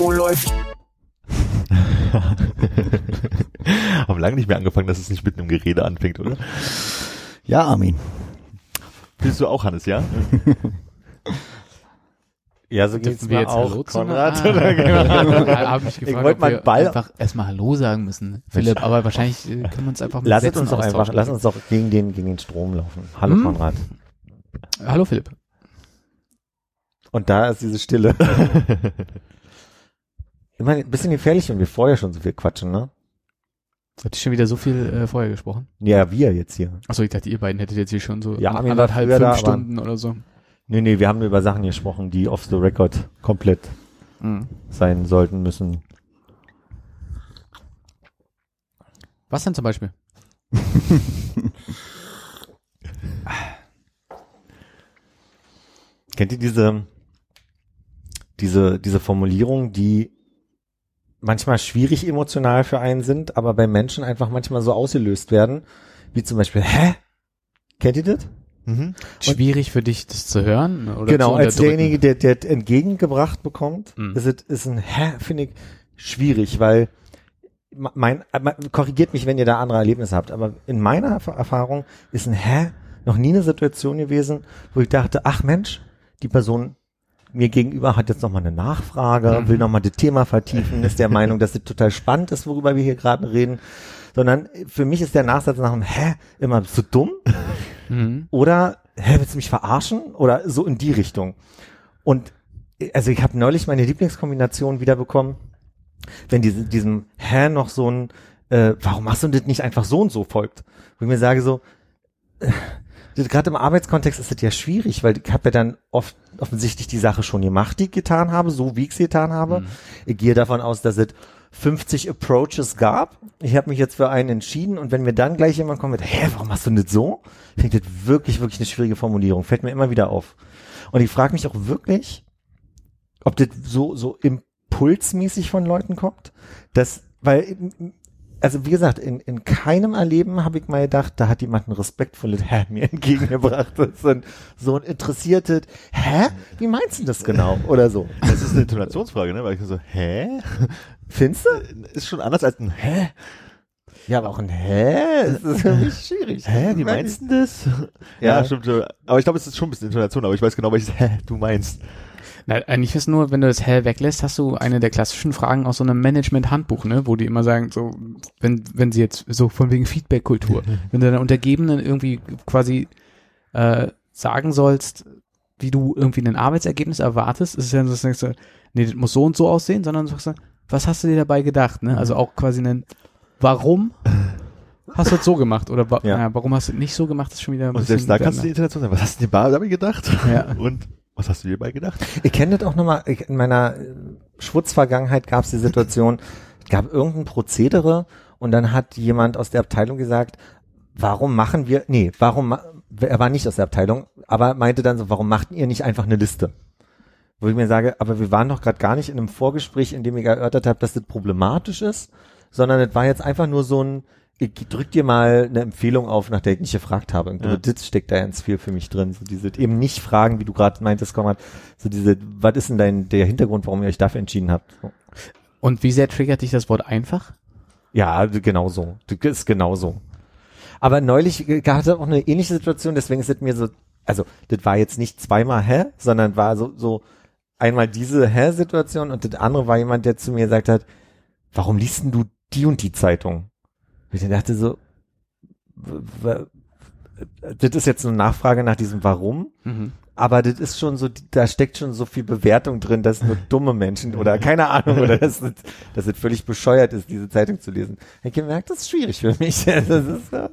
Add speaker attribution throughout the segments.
Speaker 1: Oh, läuft.
Speaker 2: Haben lange nicht mehr angefangen, dass es nicht mit einem Gerede anfängt, oder?
Speaker 3: Ja, Armin.
Speaker 2: Bist du auch, Hannes, ja?
Speaker 4: Ja, so geht's mir
Speaker 5: jetzt
Speaker 4: auch,
Speaker 5: Hallo zu
Speaker 4: Konrad.
Speaker 5: hab mich
Speaker 4: Ich
Speaker 5: gefragt,
Speaker 4: wollte
Speaker 5: wir
Speaker 4: Ball-
Speaker 5: einfach erstmal Hallo sagen müssen, Philipp, aber wahrscheinlich äh, können wir uns einfach mit
Speaker 4: Lass
Speaker 5: Sätzen
Speaker 4: uns doch einfach, lass uns doch gegen den, gegen den Strom laufen. Hallo
Speaker 5: Hm?
Speaker 4: Konrad.
Speaker 5: Hallo Philipp.
Speaker 4: Und da ist diese Stille. Immer ein bisschen gefährlich, wenn wir vorher schon so viel quatschen, ne?
Speaker 5: Hat ich schon wieder so viel äh, vorher gesprochen?
Speaker 4: Ja, wir jetzt hier.
Speaker 5: Achso, ich dachte, ihr beiden hättet jetzt hier schon so
Speaker 4: Ja,
Speaker 5: anderthalb, fünf
Speaker 4: da,
Speaker 5: Stunden oder so.
Speaker 4: Nee, nee, wir haben über Sachen gesprochen, die off the record komplett
Speaker 5: Mhm.
Speaker 4: sein sollten müssen.
Speaker 5: Was denn zum Beispiel?
Speaker 4: Kennt ihr diese, diese, diese Formulierung, die manchmal schwierig emotional für einen sind, aber bei Menschen einfach manchmal so ausgelöst werden, wie zum Beispiel, hä? Kennt ihr das?
Speaker 2: Mhm.
Speaker 5: Schwierig für dich, das zu hören? Oder
Speaker 4: genau, als derjenige, der, der entgegengebracht bekommt,
Speaker 5: Mhm.
Speaker 4: ist es, ist ein hä, finde ich schwierig, weil mein, mein, korrigiert mich, wenn ihr da andere Erlebnisse habt, aber in meiner Erf- Erfahrung ist ein hä noch nie eine Situation gewesen, wo ich dachte, ach Mensch, die Person mir gegenüber hat jetzt nochmal eine Nachfrage,
Speaker 5: Mhm.
Speaker 4: will nochmal das Thema vertiefen, ist der Meinung, dass es total spannend ist, worüber wir hier gerade reden, sondern für mich ist der Nachsatz nach dem hä immer so dumm
Speaker 5: Mhm.
Speaker 4: oder hä, willst du mich verarschen? Oder so in die Richtung. Und also ich habe neulich meine Lieblingskombination wiederbekommen, wenn diese, diesem hä noch so ein äh, warum machst du das nicht einfach so und so folgt. Wo ich mir sage so, äh, gerade im Arbeitskontext ist das ja schwierig, weil ich habe ja dann oft offensichtlich die Sache schon gemacht, die ich getan habe, so wie ich sie getan habe. Ich gehe davon aus, dass es 50 Approaches gab. Ich habe mich jetzt für einen entschieden und wenn mir dann gleich jemand kommt mit, hä, warum machst du das so? Finde ich das wirklich, wirklich eine schwierige Formulierung. Fällt mir immer wieder auf. Und ich frage mich auch wirklich, ob das so, so impulsmäßig von Leuten kommt, dass, weil, also wie gesagt, in, in keinem Erleben habe ich mal gedacht, da hat jemand ein respektvolles Hä mir entgegengebracht. Das ist so ein, interessiertes, hä? Wie meinst du das genau? Oder so.
Speaker 2: Das ist eine Intonationsfrage, ne? Weil ich so, hä?
Speaker 4: Findest du?
Speaker 2: Ist schon anders als ein hä?
Speaker 4: Ja, aber auch ein Hä? Das ist für mich schwierig.
Speaker 2: Hä, wie meinst du das?
Speaker 4: Ja.
Speaker 2: Ja, stimmt. Aber ich glaube, es ist schon ein bisschen Intonation, aber ich weiß genau, welches hä du meinst.
Speaker 5: Na, eigentlich ist nur, wenn du das hell weglässt, hast du eine der klassischen Fragen aus so einem Management-Handbuch, ne, wo die immer sagen, so, wenn, wenn sie jetzt so von wegen Feedback-Kultur, wenn du deiner Untergebenen irgendwie quasi äh, sagen sollst, wie du irgendwie ein Arbeitsergebnis erwartest, ist es ja so, dass du denkst, nee, das muss so und so aussehen, sondern du sagst, was hast du dir dabei gedacht, ne? Also auch quasi ein, warum hast du es so gemacht oder wa
Speaker 4: Ja.
Speaker 5: ja. warum hast du es nicht so gemacht, ist schon wieder ein
Speaker 2: Und
Speaker 5: bisschen
Speaker 2: selbst da kannst du die Intonation sagen. Was hast du dir dabei gedacht?
Speaker 5: Ja.
Speaker 2: Und was hast du dir dabei gedacht?
Speaker 4: Ich kenne das auch nochmal, in meiner äh, Schwutzvergangenheit gab es die Situation, es gab irgendein Prozedere und dann hat jemand aus der Abteilung gesagt, warum machen wir, nee, warum, er war nicht aus der Abteilung, aber meinte dann so, warum macht ihr nicht einfach eine Liste? Wo ich mir sage, aber wir waren doch gerade gar nicht in einem Vorgespräch, in dem ich erörtert habe, dass das problematisch ist, sondern es war jetzt einfach nur so ein, ich drück dir mal eine Empfehlung auf, nach der ich nicht gefragt habe. Und
Speaker 2: Ja.
Speaker 4: das steckt da ganz viel für mich drin. So diese eben nicht fragen, wie du gerade meintest, Konrad, so diese, was ist denn dein, der Hintergrund, warum ihr euch dafür entschieden habt? So.
Speaker 5: Und wie sehr triggert dich das Wort einfach?
Speaker 4: Ja, genau so. Das ist genau so. Aber neulich es auch eine ähnliche Situation, deswegen ist es mir so, also das war jetzt nicht zweimal hä, sondern war so, so einmal diese hä-Situation und das andere war jemand, der zu mir gesagt hat, warum liest denn du die und die Zeitung? Ich dachte so, das ist jetzt eine Nachfrage nach diesem Warum,
Speaker 5: Mhm.
Speaker 4: aber das ist schon so, da steckt schon so viel Bewertung drin, dass nur dumme Menschen oder keine Ahnung oder dass es, dass es völlig bescheuert ist, diese Zeitung zu lesen. Ich habe gemerkt, das ist schwierig für mich. Das ist, äh,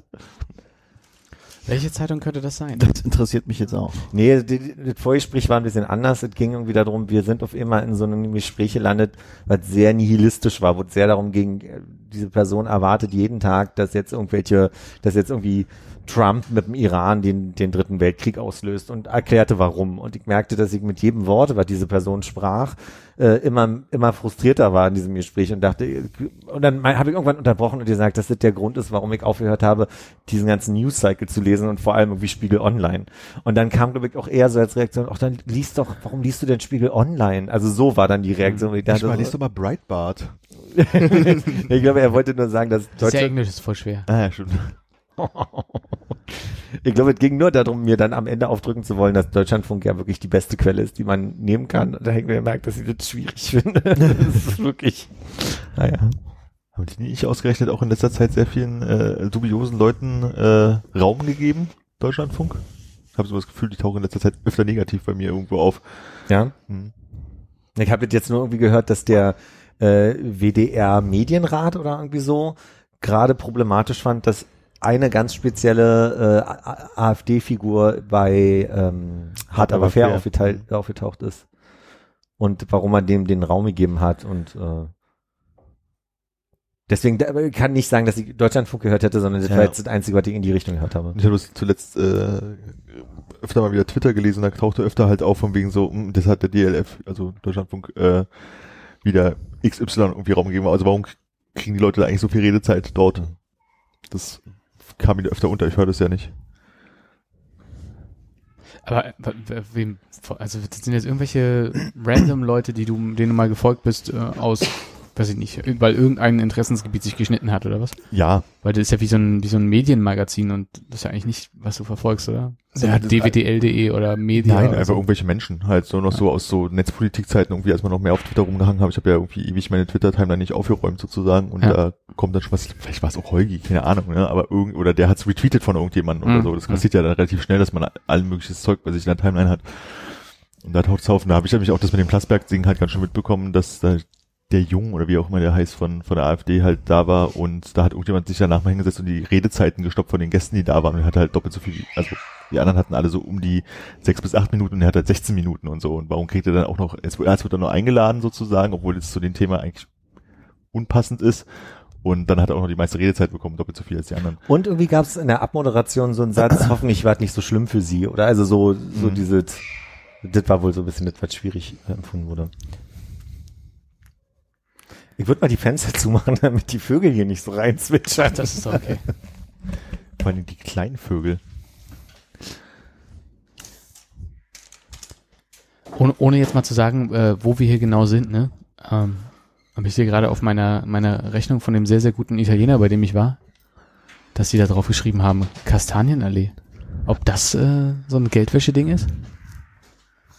Speaker 5: Welche Zeitung könnte das sein?
Speaker 3: Das interessiert mich jetzt auch.
Speaker 4: Nee, das Vorgespräch war ein bisschen anders. Es ging irgendwie darum, wir sind auf immer in so einem Gespräch gelandet, was sehr nihilistisch war, wo es sehr darum ging, äh, diese Person erwartet jeden Tag, dass jetzt irgendwelche, dass jetzt irgendwie Trump mit dem Iran den, den dritten Weltkrieg auslöst und erklärte warum. Und ich merkte, dass ich mit jedem Wort, was diese Person sprach, äh, immer, immer frustrierter war in diesem Gespräch und dachte, und dann habe ich irgendwann unterbrochen und gesagt, dass das der Grund ist, warum ich aufgehört habe, diesen ganzen News-Cycle zu lesen und vor allem irgendwie Spiegel Online. Und dann kam, glaube ich, auch eher so als Reaktion, ach, dann liest doch, warum liest du denn Spiegel Online? Also so war dann die Reaktion. Und Ich,
Speaker 2: Ich
Speaker 4: dachte,
Speaker 2: mal, liest doch mal Breitbart.
Speaker 4: ich glaube, er wollte nur sagen, dass
Speaker 5: Das ist ja
Speaker 4: Deutschland,
Speaker 5: Englisch ist voll schwer.
Speaker 2: Ah, ja, stimmt.
Speaker 4: Ich glaube, es ging nur darum, mir dann am Ende aufdrücken zu wollen, dass Deutschlandfunk ja wirklich die beste Quelle ist, die man nehmen kann. Und da habe ich mir gemerkt, dass ich das schwierig finde. das ist wirklich, naja.
Speaker 2: Haben die nicht ausgerechnet auch in letzter Zeit sehr vielen äh, dubiosen Leuten äh, Raum gegeben, Deutschlandfunk? Ich habe so das Gefühl, die tauchen in letzter Zeit öfter negativ bei mir irgendwo auf.
Speaker 4: Ja.
Speaker 2: Hm.
Speaker 4: Ich habe jetzt nur irgendwie gehört, dass der äh, WDR Medienrat oder irgendwie so gerade problematisch fand, dass eine ganz spezielle äh, AfD-Figur bei ähm, Hart aber fair
Speaker 2: fair.
Speaker 4: aufgeteilt, aufgetaucht ist. Und warum man dem den Raum gegeben hat und äh, Deswegen da, kann nicht sagen, dass ich Deutschlandfunk gehört hätte, sondern das
Speaker 2: Ja.
Speaker 4: war jetzt das Einzige, was ich in die Richtung gehört habe.
Speaker 2: Ich habe das zuletzt äh, öfter mal wieder Twitter gelesen, da tauchte öfter halt auf von wegen so, hm, das hat der DLF, also Deutschlandfunk, äh, wieder XY irgendwie Raum gegeben. Also warum kriegen die Leute da eigentlich so viel Redezeit dort? Das kam mir öfter unter, ich höre das ja nicht.
Speaker 5: Aber äh, wem, also das sind jetzt irgendwelche random Leute, die du, denen du mal gefolgt bist, äh, aus, weiß ich nicht, weil irgendein Interessensgebiet sich geschnitten hat oder was?
Speaker 2: Ja,
Speaker 5: Weil das ist ja wie so ein, wie so ein Medienmagazin und das ist ja eigentlich nicht, was du verfolgst, oder? So
Speaker 2: Ja, das-
Speaker 5: dwdl.de oder Media.
Speaker 2: Nein,
Speaker 5: oder
Speaker 2: einfach
Speaker 5: so.
Speaker 2: irgendwelche Menschen, halt so noch so aus so Netzpolitikzeiten irgendwie, als man noch mehr auf Twitter rumgehangen habe. Ich habe ja irgendwie ewig meine Twitter-Timeline nicht aufgeräumt sozusagen und
Speaker 5: Ja.
Speaker 2: da kommt dann schon was, vielleicht war es auch Holgi, keine Ahnung, ne? aber irgend, oder der hat's retweetet von irgendjemandem
Speaker 5: Mhm.
Speaker 2: oder so. Das passiert ja dann relativ schnell, dass man allen mögliches Zeug bei sich in der Timeline hat. Und da taucht's auf und da habe ich nämlich auch das mit dem Plasberg-Ding halt ganz schön mitbekommen, dass da der Jung oder wie auch immer der heißt von, von der AfD halt da war und da hat irgendjemand sich danach mal hingesetzt und die Redezeiten gestoppt von den Gästen, die da waren und er hatte halt doppelt so viel, also die anderen hatten alle so um die sechs bis acht Minuten und er hat halt 16 Minuten und so und warum kriegt er dann auch noch, es, wird dann nur eingeladen sozusagen, obwohl es zu dem Thema eigentlich unpassend ist und dann hat er auch noch die meiste Redezeit bekommen, doppelt so viel als die anderen.
Speaker 4: Und irgendwie gab es in der Abmoderation so einen Satz, hoffentlich war es nicht so schlimm für sie. Oder also so, so
Speaker 2: Mhm.
Speaker 4: dieses, das war wohl so ein bisschen das, was schwierig empfunden wurde. Ich würde mal die Fenster zumachen, damit die Vögel hier nicht so rein zwitschern.
Speaker 5: Das ist okay.
Speaker 2: Vor allem die kleinen Vögel.
Speaker 5: Ohne, ohne jetzt mal zu sagen, äh, wo wir hier genau sind, ne? Ähm, aber ich sehe gerade auf meiner, meiner Rechnung von dem sehr, sehr guten Italiener, bei dem ich war, dass sie da drauf geschrieben haben, Kastanienallee. Ob das äh, so ein Geldwäsche-Ding ist?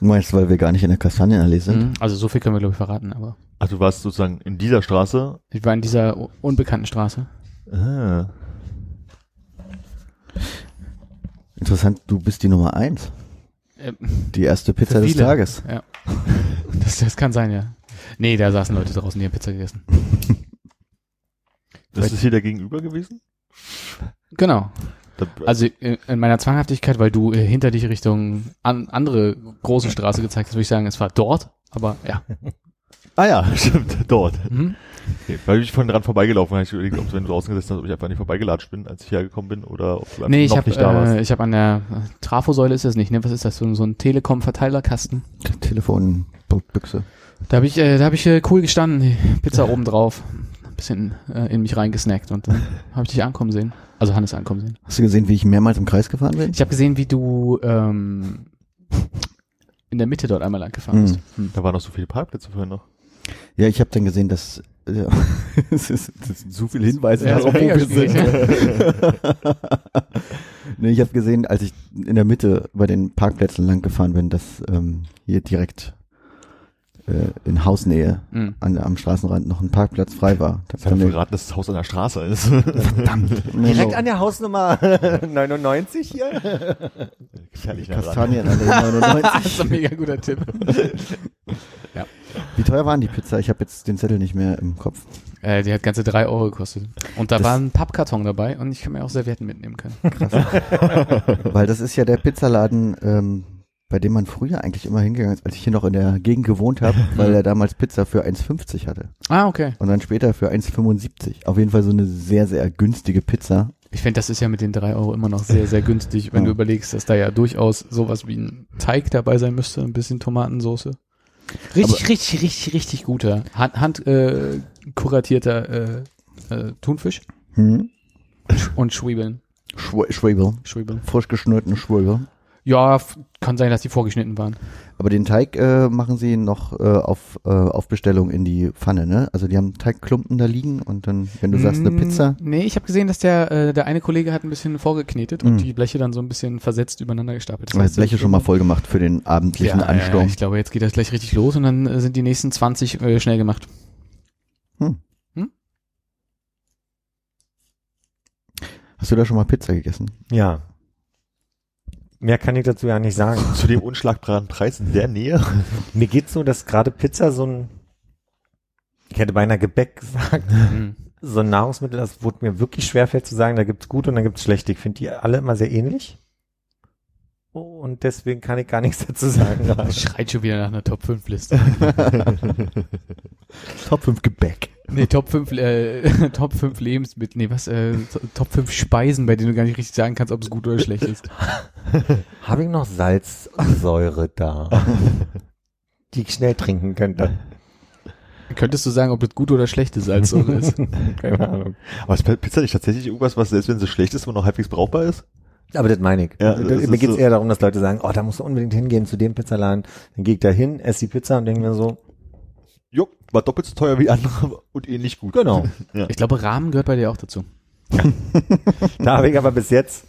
Speaker 3: Du meinst, weil wir gar nicht in der Kastanienallee sind?
Speaker 5: Mhm. Also so viel können wir, glaube ich, verraten, aber
Speaker 2: Also du warst sozusagen in dieser Straße.
Speaker 5: ich war in dieser u- unbekannten Straße.
Speaker 2: Ah,
Speaker 3: Interessant, du bist die Nummer eins.
Speaker 5: Ähm,
Speaker 3: Die erste Pizza des
Speaker 5: viele.
Speaker 3: Tages.
Speaker 5: Ja. Das, das kann sein, ja. Nee, da saßen Leute draußen, die haben Pizza gegessen.
Speaker 2: das ist hier der Gegenüber gewesen?
Speaker 5: Genau.
Speaker 2: Da,
Speaker 5: Also äh, in meiner Zwanghaftigkeit, weil du äh, hinter dich Richtung an, andere große Straße gezeigt hast, würde ich sagen, es war dort, aber ja.
Speaker 2: ah ja, stimmt, dort.
Speaker 5: Mhm.
Speaker 2: Okay, weil ich vorhin dran vorbeigelaufen habe, ich überlegt, ob du, wenn du draußen gesessen hast, ob ich einfach nicht vorbeigelatscht bin, als ich hergekommen bin, oder ob du einfach
Speaker 5: Nee, ich
Speaker 2: noch
Speaker 5: habe
Speaker 2: nicht da warst.
Speaker 5: äh, ich hab an der äh, Trafosäule ist das nicht, ne? Was ist das? So, so ein Telekom-Verteilerkasten.
Speaker 3: Telefonbüchse.
Speaker 5: Da habe ich, äh, da habe ich äh, cool gestanden, Pizza oben drauf, bisschen äh, in mich reingesnackt und dann habe ich dich ankommen sehen. Also Hannes ankommen sehen.
Speaker 3: Hast du gesehen, wie ich mehrmals im Kreis gefahren bin?
Speaker 5: Ich habe gesehen, wie du ähm, in der Mitte dort einmal lang gefahren bist. Hm.
Speaker 2: Da waren noch so viele Parkplätze vorhin noch.
Speaker 3: Ja, ich habe dann gesehen, dass ja, es ist, das sind so viele Hinweise
Speaker 5: Ja,
Speaker 3: darauf, wo wir sind. nee, ich habe gesehen, als ich in der Mitte bei den Parkplätzen lang gefahren bin, dass ähm, hier direkt äh, in Hausnähe
Speaker 5: Hm.
Speaker 3: an, am Straßenrand noch ein Parkplatz frei war. Da
Speaker 2: Das mir
Speaker 3: mir
Speaker 2: verraten, dass das Haus an der Straße ist.
Speaker 4: Direkt an der Hausnummer 99 hier.
Speaker 2: Gefährlich dran.
Speaker 3: Kastanienallee
Speaker 5: Das
Speaker 3: 99.
Speaker 5: ist ein mega guter Tipp.
Speaker 3: Wie teuer waren die Pizza? Ich habe jetzt den Zettel nicht mehr im Kopf.
Speaker 5: Äh, die hat ganze drei Euro gekostet. Und da
Speaker 3: Das-
Speaker 5: war ein Pappkarton dabei und ich kann mir auch Servietten mitnehmen können.
Speaker 3: Weil das ist ja der Pizzaladen, ähm, bei dem man früher eigentlich immer hingegangen ist, als ich hier noch in der Gegend gewohnt habe, weil er damals Pizza für 1,50 hatte.
Speaker 5: Ah, okay.
Speaker 3: Und dann später für 1,75. Auf jeden Fall so eine sehr, sehr günstige Pizza.
Speaker 5: Ich finde, das ist ja mit den drei Euro immer noch sehr, sehr günstig, wenn
Speaker 3: Ja.
Speaker 5: du überlegst, dass da ja durchaus sowas wie ein Teig dabei sein müsste, ein bisschen Tomatensoße. Richtig, richtig, richtig, richtig guter, hand, hand äh, kuratierter äh, äh, Thunfisch
Speaker 3: Hm?
Speaker 5: und Schwebeln.
Speaker 3: Schw Schwebel.
Speaker 5: Schwebeln.
Speaker 3: Frisch geschnürten Schwebel.
Speaker 5: Ja, kann sein, dass die vorgeschnitten waren.
Speaker 3: Aber den Teig äh, machen sie noch äh, auf, äh, auf Bestellung in die Pfanne, ne? Also die haben Teigklumpen da liegen und dann, wenn du sagst, eine
Speaker 5: Mm,
Speaker 3: Pizza,
Speaker 5: Nee, ich habe gesehen, dass der, äh, der eine Kollege hat ein bisschen vorgeknetet und
Speaker 3: Mm.
Speaker 5: die Bleche dann so ein bisschen versetzt übereinander gestapelt.
Speaker 3: das Bleche schon mal voll gemacht für den abendlichen
Speaker 5: ja,
Speaker 3: Ansturm.
Speaker 5: ja, ich glaube, jetzt geht das gleich richtig los und dann äh, sind die nächsten 20 äh, schnell gemacht.
Speaker 3: Hast du da schon mal Pizza gegessen?
Speaker 4: Ja. Mehr kann ich dazu ja nicht sagen.
Speaker 2: Zu dem unschlagbaren Preis in der Nähe.
Speaker 4: Mir geht's so, dass gerade Pizza so ein, ich hätte beinahe Gebäck gesagt,
Speaker 5: Mhm.
Speaker 4: so ein Nahrungsmittel, das wurde mir wirklich schwerfällt zu sagen, da gibt's gut und da gibt's schlecht. Ich finde die alle immer sehr ähnlich. Und deswegen kann ich gar nichts dazu sagen.
Speaker 5: Schreit schon wieder nach einer Top 5 Liste.
Speaker 3: Top 5 Gebäck.
Speaker 5: nee, Top 5, äh, Top 5 Lebensmittel, nee, was, äh, Top 5 Speisen, bei denen du gar nicht richtig sagen kannst, ob es gut oder schlecht ist.
Speaker 4: Habe ich noch Salzsäure da, die ich schnell trinken könnte?
Speaker 5: Könntest du sagen, ob das gut oder schlechte Salzsäure ist?
Speaker 4: Keine Ahnung.
Speaker 2: Aber ist Pizza nicht tatsächlich irgendwas, was selbst wenn sie schlecht ist, immer noch halbwegs brauchbar ist?
Speaker 4: Aber das meine ich.
Speaker 2: Ja, das
Speaker 4: mir
Speaker 2: ist
Speaker 4: geht's
Speaker 2: so-
Speaker 4: eher darum, dass Leute sagen, oh, da musst du unbedingt hingehen zu dem Pizzaladen. Dann gehe ich da hin, esse die Pizza und denke mir so,
Speaker 2: Jo, war doppelt so teuer wie andere und ähnlich gut.
Speaker 4: genau.
Speaker 2: Ja.
Speaker 5: Ich glaube, Rahmen gehört bei dir auch dazu.
Speaker 4: Da habe ich aber bis jetzt,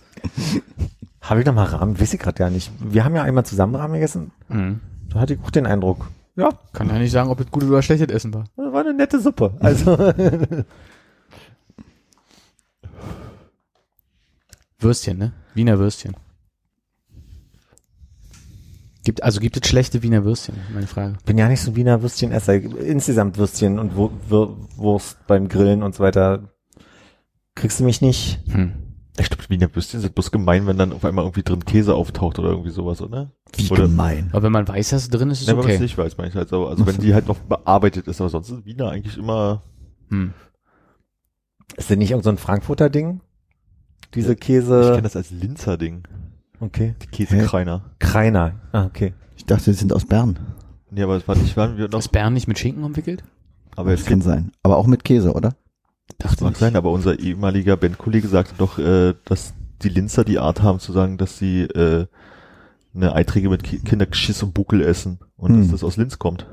Speaker 4: habe ich noch mal Rahmen, weiß ich gerade ja nicht. Wir haben ja einmal zusammen Rahmen gegessen.
Speaker 5: Mhm.
Speaker 4: Da hatte ich auch den Eindruck, ja,
Speaker 5: Kann ja nicht sagen, ob es gut oder schlechtes Essen war.
Speaker 4: das war eine nette Suppe. Also,
Speaker 5: Würstchen, ne? Wiener Würstchen. Gibt, also gibt es schlechte Wiener Würstchen? Meine Frage.
Speaker 4: bin ja nicht so Wiener Würstchenesser. Insgesamt Würstchen und Wur Wur Wurst beim Grillen und so weiter. Kriegst du mich nicht?
Speaker 5: Hm.
Speaker 2: Ich glaube, Wiener Würstchen sind bloß gemein, wenn dann auf einmal irgendwie drin Käse auftaucht oder irgendwie sowas, oder?
Speaker 3: Wie
Speaker 2: Oder-
Speaker 3: gemein.
Speaker 5: Aber wenn man weiß, dass es drin ist, ist
Speaker 2: Ne, wenn man es
Speaker 5: okay.
Speaker 2: nicht weiß, meine ich halt so. Also wenn die halt noch bearbeitet ist, aber sonst ist Wiener eigentlich immer
Speaker 5: Hm.
Speaker 4: Ist denn nicht irgend so ein Frankfurter Ding? Diese
Speaker 2: Ich
Speaker 4: Käse.
Speaker 2: kenne das als Linzer-Ding.
Speaker 4: Okay.
Speaker 2: Die Käsekreiner.
Speaker 4: Kreiner. Ah, okay.
Speaker 3: Ich dachte, sie sind aus Bern.
Speaker 2: Nee, aber es war nicht, waren wir noch.
Speaker 5: Ist Bern nicht mit Schinken umwickelt?
Speaker 2: Aber
Speaker 3: Das
Speaker 2: es
Speaker 3: kann sein. Aber auch mit Käse, oder?
Speaker 2: Das mag sein, aber unser ehemaliger Bandkollege sagte doch, äh, dass die Linzer die Art haben zu sagen, dass sie äh, eine Eiträge mit Ki Kindergeschiss und Buckel essen und
Speaker 3: Hm.
Speaker 2: dass das aus Linz kommt.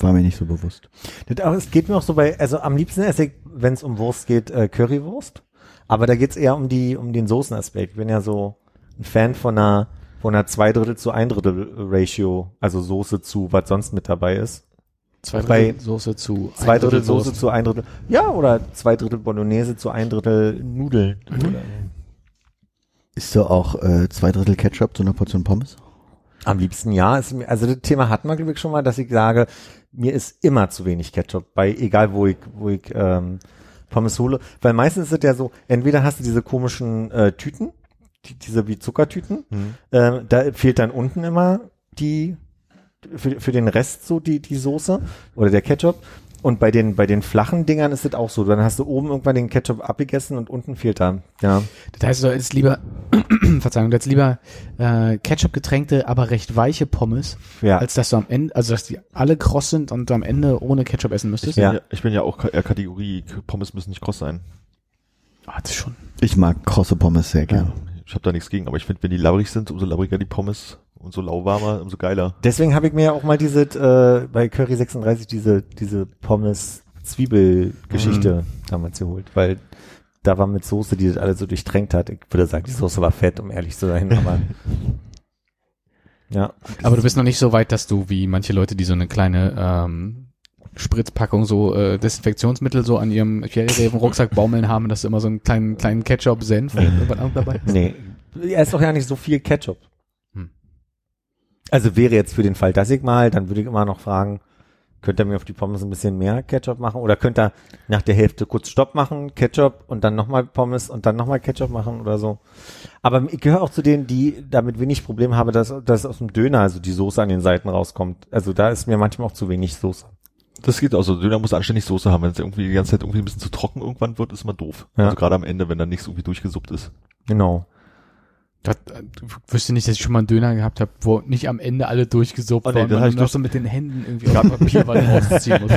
Speaker 3: War mir nicht so bewusst.
Speaker 4: Das, aber es geht mir auch so bei, also am liebsten esse ich, wenn es um Wurst geht, äh, Currywurst. Aber da geht's eher um die, um den Soßenaspekt. Ich bin ja so ein Fan von einer, von einer zwei Drittel zu ein Drittel Ratio, also Soße zu, was sonst mit dabei ist.
Speaker 5: Zwei
Speaker 4: Bei-
Speaker 5: Drittel Soße zu
Speaker 4: Zwei
Speaker 5: ein
Speaker 4: Drittel Soße zu ein Drittel, ja, oder zwei Drittel Bolognese zu ein Drittel Nudeln.
Speaker 3: Ist so auch äh, zwei Drittel Ketchup zu einer Portion Pommes?
Speaker 4: Am liebsten ja. Ist also das Thema hatten wir, glaube ich, schon mal, dass ich sage, mir ist immer zu wenig Ketchup, bei egal wo ich, wo ich ähm, Pommes hole. Weil meistens ist es ja so, entweder hast du diese komischen äh, Tüten, die, diese wie Zuckertüten,
Speaker 2: Hm.
Speaker 4: ähm, da fehlt dann unten immer die für, für den Rest so die, die Soße oder der Ketchup. Und bei den, bei den flachen Dingern ist es auch so. Dann hast du oben irgendwann den Ketchup abgegessen und unten fehlt da. Ja.
Speaker 5: Das heißt, du hättest lieber, Verzeihung, du hättest lieber äh, Ketchup getränkte, aber recht weiche Pommes,
Speaker 4: Ja.
Speaker 5: als dass du am Ende, also dass die alle kross sind und du am Ende ohne Ketchup essen
Speaker 2: Ich
Speaker 5: müsstest.
Speaker 2: bin
Speaker 4: Ja.
Speaker 2: ja. ich bin ja auch eher Kategorie, Pommes müssen nicht kross sein.
Speaker 5: Ah, das ist schon.
Speaker 3: Ich mag krosse Pommes sehr gern.
Speaker 2: Ich habe da nichts gegen, aber ich finde, wenn die labrig sind, umso labriger die Pommes, umso lauwarmer, umso geiler.
Speaker 4: Deswegen habe ich mir ja auch mal diese, äh, bei Curry 36 diese, diese Pommes-Zwiebel-Geschichte damals geholt, weil da war mit Soße, die das alles so durchtränkt hat. Ich würde sagen, die Soße war fett, um ehrlich zu sein, aber ja.
Speaker 5: Aber du bist noch nicht so weit, dass du wie manche Leute, die so eine kleine ähm, Spritzpackung so äh, Desinfektionsmittel so an ihrem Rucksack baumeln haben, dass du immer so einen kleinen kleinen Ketchup Senf oder irgendwas anderes dabei hast.
Speaker 4: Nee, er ist doch ja nicht so viel Ketchup. Also wäre jetzt für den Fall, dass ich mal, dann würde ich immer noch fragen, Könnt ihr mir auf die Pommes ein bisschen mehr Ketchup machen? Oder könnt ihr nach der Hälfte kurz Stopp machen, Ketchup und dann nochmal Pommes und dann nochmal Ketchup machen oder so? Aber ich gehöre auch zu denen, die damit wenig Problem haben, dass, dass aus dem Döner also die Soße an den Seiten rauskommt. Also da ist mir manchmal auch zu wenig Soße.
Speaker 2: Das geht auch so. Döner muss anständig Soße haben. Wenn es irgendwie die ganze Zeit irgendwie ein bisschen zu trocken irgendwann wird, ist immer doof.
Speaker 4: Ja.
Speaker 2: Also gerade am Ende, wenn dann nichts irgendwie durchgesuppt ist.
Speaker 4: Genau.
Speaker 5: Das, äh, wüsste nicht, dass ich schon mal einen Döner gehabt habe, wo nicht am Ende alle durchgesuppt
Speaker 2: Oh, nee,
Speaker 5: waren,
Speaker 2: das
Speaker 5: man
Speaker 2: ich
Speaker 5: noch so mit den Händen irgendwie auf Papierwand rausziehen muss.